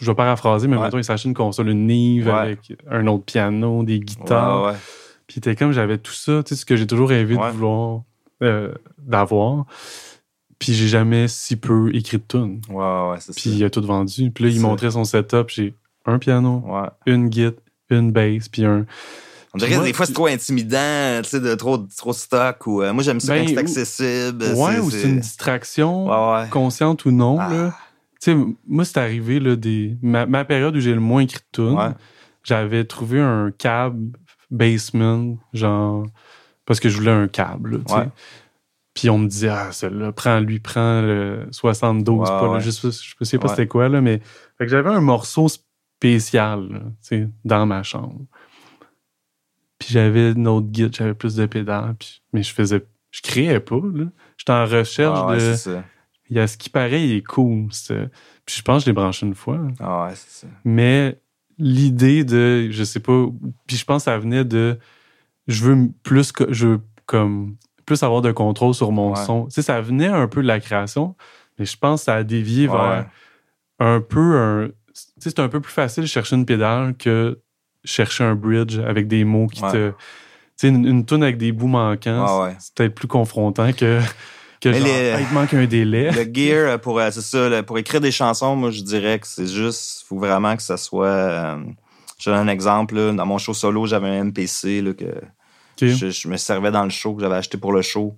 Speaker 1: Je vais paraphraser, mais maintenant il s'est acheté une console, une Nive avec un autre piano, des guitares. Puis il était comme j'avais tout ça, tu sais, ce que j'ai toujours rêvé de vouloir, euh, d'avoir. Puis j'ai jamais si peu écrit de tunes.
Speaker 2: Ouais, ouais, c'est
Speaker 1: Puis il a tout vendu. Puis là, il montrait son setup. J'ai un piano, une guitare, une bass, puis un.
Speaker 2: On dirait que des fois, c'est trop intimidant, tu sais, de trop, trop stock. Ou, euh, moi, j'aime ça quand ben, c'est accessible.
Speaker 1: Ouais, ou c'est une distraction, consciente ou non. Ah. Tu sais, moi, c'est arrivé, là, des... ma, période où j'ai le moins écrit de tout. J'avais trouvé un câble basement, genre, parce que je voulais un câble, tu sais. Puis on me disait, ah, celui-là, prends-lui, prends le 72, pas, je, sais, je sais pas c'était quoi, là, mais. Fait que j'avais un morceau spécial, tu sais, dans ma chambre. Puis j'avais une autre guide, j'avais plus de pédales, mais je faisais. Je créais pas, là. J'étais en recherche ah de. Il y a ce qui paraît, il est cool. Puis je pense que je l'ai branché une fois.
Speaker 2: Ah ouais, c'est ça.
Speaker 1: Mais l'idée de. Je sais pas. Puis je pense que ça venait de. Je veux plus que. Je veux comme. Plus avoir de contrôle sur mon son. Tu sais, ça venait un peu de la création, mais je pense que ça a dévié vers un peu un. Tu sais, c'est un peu plus facile de chercher une pédale que chercher un bridge avec des mots qui te. Tu sais, une, une tune avec des bouts manquants, c'est peut-être plus confrontant que. Que genre, il manque un délai.
Speaker 2: Le gear, euh, pour, euh, c'est ça, pour écrire des chansons, moi, je dirais que c'est juste, faut vraiment que ça soit. Euh, je donne un exemple, là, dans mon show solo, j'avais un MPC là, que je, me servais dans le show, que j'avais acheté pour le show.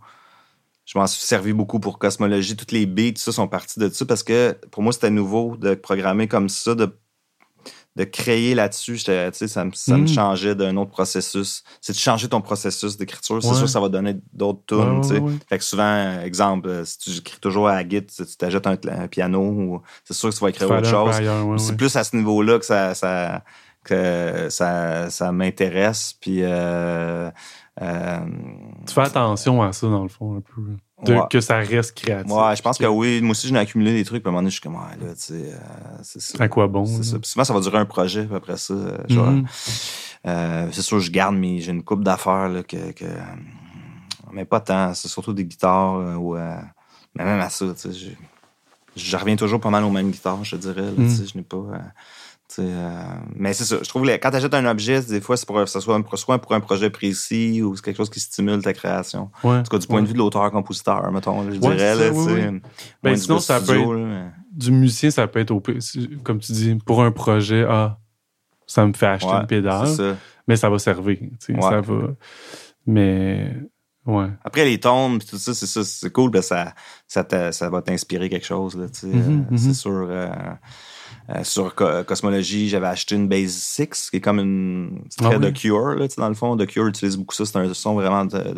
Speaker 2: Je m'en suis servi beaucoup pour Cosmologie. Toutes les beats, tout ça, sont partis de ça parce que pour moi, c'était nouveau de programmer comme ça, de de créer là-dessus, ça, ça me hmm. changeait d'un autre processus. C'est de changer ton processus d'écriture. C'est sûr que ça va donner d'autres tunes. fait que souvent, exemple, euh, si tu écris toujours à la guide, tu t'ajoutes un, piano, c'est sûr que tu vas écrire autre chose. c'est plus à ce niveau-là que ça, ça, que ça, ça m'intéresse. Puis, euh, euh,
Speaker 1: tu fais attention à ça, dans le fond, un peu que ça reste créatif.
Speaker 2: Ouais, je pense que oui. Moi aussi, j'en ai accumulé des trucs. Puis à un moment donné, je suis comme, ouais, là, tu sais, euh, c'est ça.
Speaker 1: À quoi bon?
Speaker 2: C'est ça. Puis souvent, ça va durer un projet. Puis après ça, euh, c'est sûr, je garde, mais j'ai une coupe d'affaires, là, que, que, mais pas tant. C'est surtout des guitares, ou, mais même à ça, tu sais, je, reviens toujours pas mal aux mêmes guitares, je dirais, tu sais, mm. je n'ai pas, euh, mais c'est ça. Je trouve que quand tu achètes un objet, des fois, c'est pour que ce soit, soit pour un projet précis ou c'est quelque chose qui stimule ta création. en tout cas, du point de vue de l'auteur-compositeur, mettons, je dirais. Là,
Speaker 1: ben, sinon, ça peut être, du musicien, ça peut être, au, comme tu dis, pour un projet, ah, ça me fait acheter une pédale, mais ça va servir. Ça va. Mais. Ouais.
Speaker 2: Après, les tombes, tout ça, c'est ça, c'est cool, ben ça, ça, ça va t'inspirer quelque chose, là, tu sais. Mm-hmm, euh, c'est mm-hmm. sûr. Euh, euh, sur Cosmologie, j'avais acheté une Base 6, qui est comme une. C'est très ah The Cure, là, dans le fond. The Cure utilise beaucoup ça. C'est un son vraiment. De,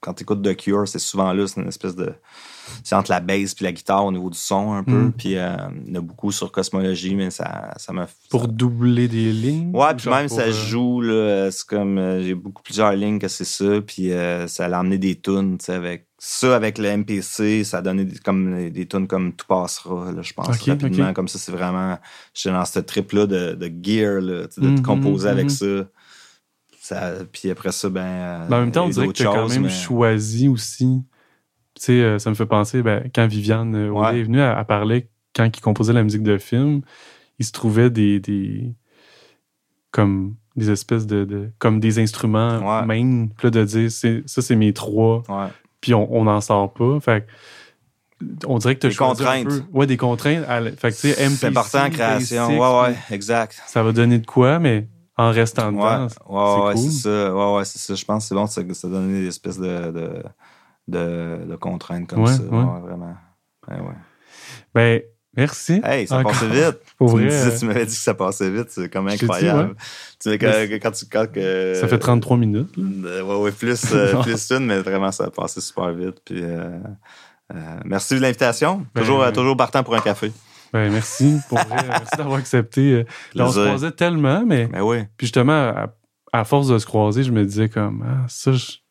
Speaker 2: quand tu écoutes The Cure, c'est souvent là, c'est une espèce de. C'est entre la bass puis la guitare au niveau du son un peu. Mm. Puis euh, il y en a beaucoup sur Cosmologie, mais ça, ça m'a.
Speaker 1: Pour doubler des lignes?
Speaker 2: Ouais, puis même ça euh, joue, là. C'est comme. j'ai beaucoup plusieurs lignes que c'est ça. Puis ça a amené des tunes, tu sais, avec ça, avec le MPC, ça a donné des, comme, des tunes comme Tout passera, là, je pense, rapidement. Comme ça, c'est vraiment... J'étais dans ce trip-là de, de, gear, là, de mm-hmm, composer avec mm-hmm. ça. ça. Puis après ça, ben...
Speaker 1: ben en même temps, on dirait que tu as quand même choisi aussi... Tu sais, euh, ça me fait penser, ben, quand Viviane euh, est venue, à parler, quand il composait la musique de film, il se trouvait des... des comme des espèces de, comme des instruments main là, de dire ça c'est mes trois puis on n'en sort pas. Fait on dirait que tu as
Speaker 2: des contraintes. Un peu,
Speaker 1: ouais, des contraintes. fait
Speaker 2: C'est important en création. Ouais, ouais, exact.
Speaker 1: Ça va donner de quoi, mais en restant dedans.
Speaker 2: Ouais, ouais, c'est ça. Ouais, ouais, c'est ça. Je pense que c'est bon, ça, ça donne des espèces de, de, de, de contraintes comme ça. Ouais. vraiment. Ouais, ouais.
Speaker 1: Ben, merci.
Speaker 2: Hey, ça passait vite. Pour tu, vrai, me disais, tu m'avais dit que ça passait vite, c'est quand même incroyable. Tu sais, quand, quand, tu. Quand,
Speaker 1: ça fait 33 minutes.
Speaker 2: Euh, ouais, ouais, plus, euh, plus une, mais vraiment, ça a passé super vite. Puis, euh, euh merci de l'invitation. Ben, toujours, toujours partant pour un café.
Speaker 1: Ben, merci pour vrai. merci d'avoir accepté. Là, on se croisait tellement, mais.
Speaker 2: Ben oui.
Speaker 1: Puis justement, à, force de se croiser, je me disais comme, ah, ça, je,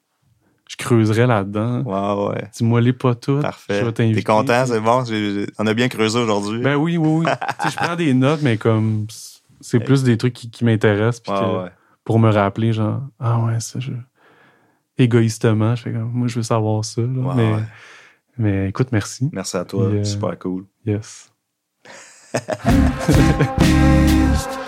Speaker 1: je creuserais là-dedans.
Speaker 2: Ouais, ouais.
Speaker 1: Dis-moi les pas toutes.
Speaker 2: Parfait. T'es content, c'est bon. On a bien creusé aujourd'hui.
Speaker 1: Ben oui, oui, oui. je prends des notes, mais comme c'est plus des trucs qui, m'intéressent. Ouais, ouais. Pour me rappeler, genre, ah ouais, ça, je. Égoïstement, je fais comme, moi, je veux savoir ça. Là. mais, mais écoute, merci.
Speaker 2: Merci à toi. Euh, Super cool.
Speaker 1: Yes.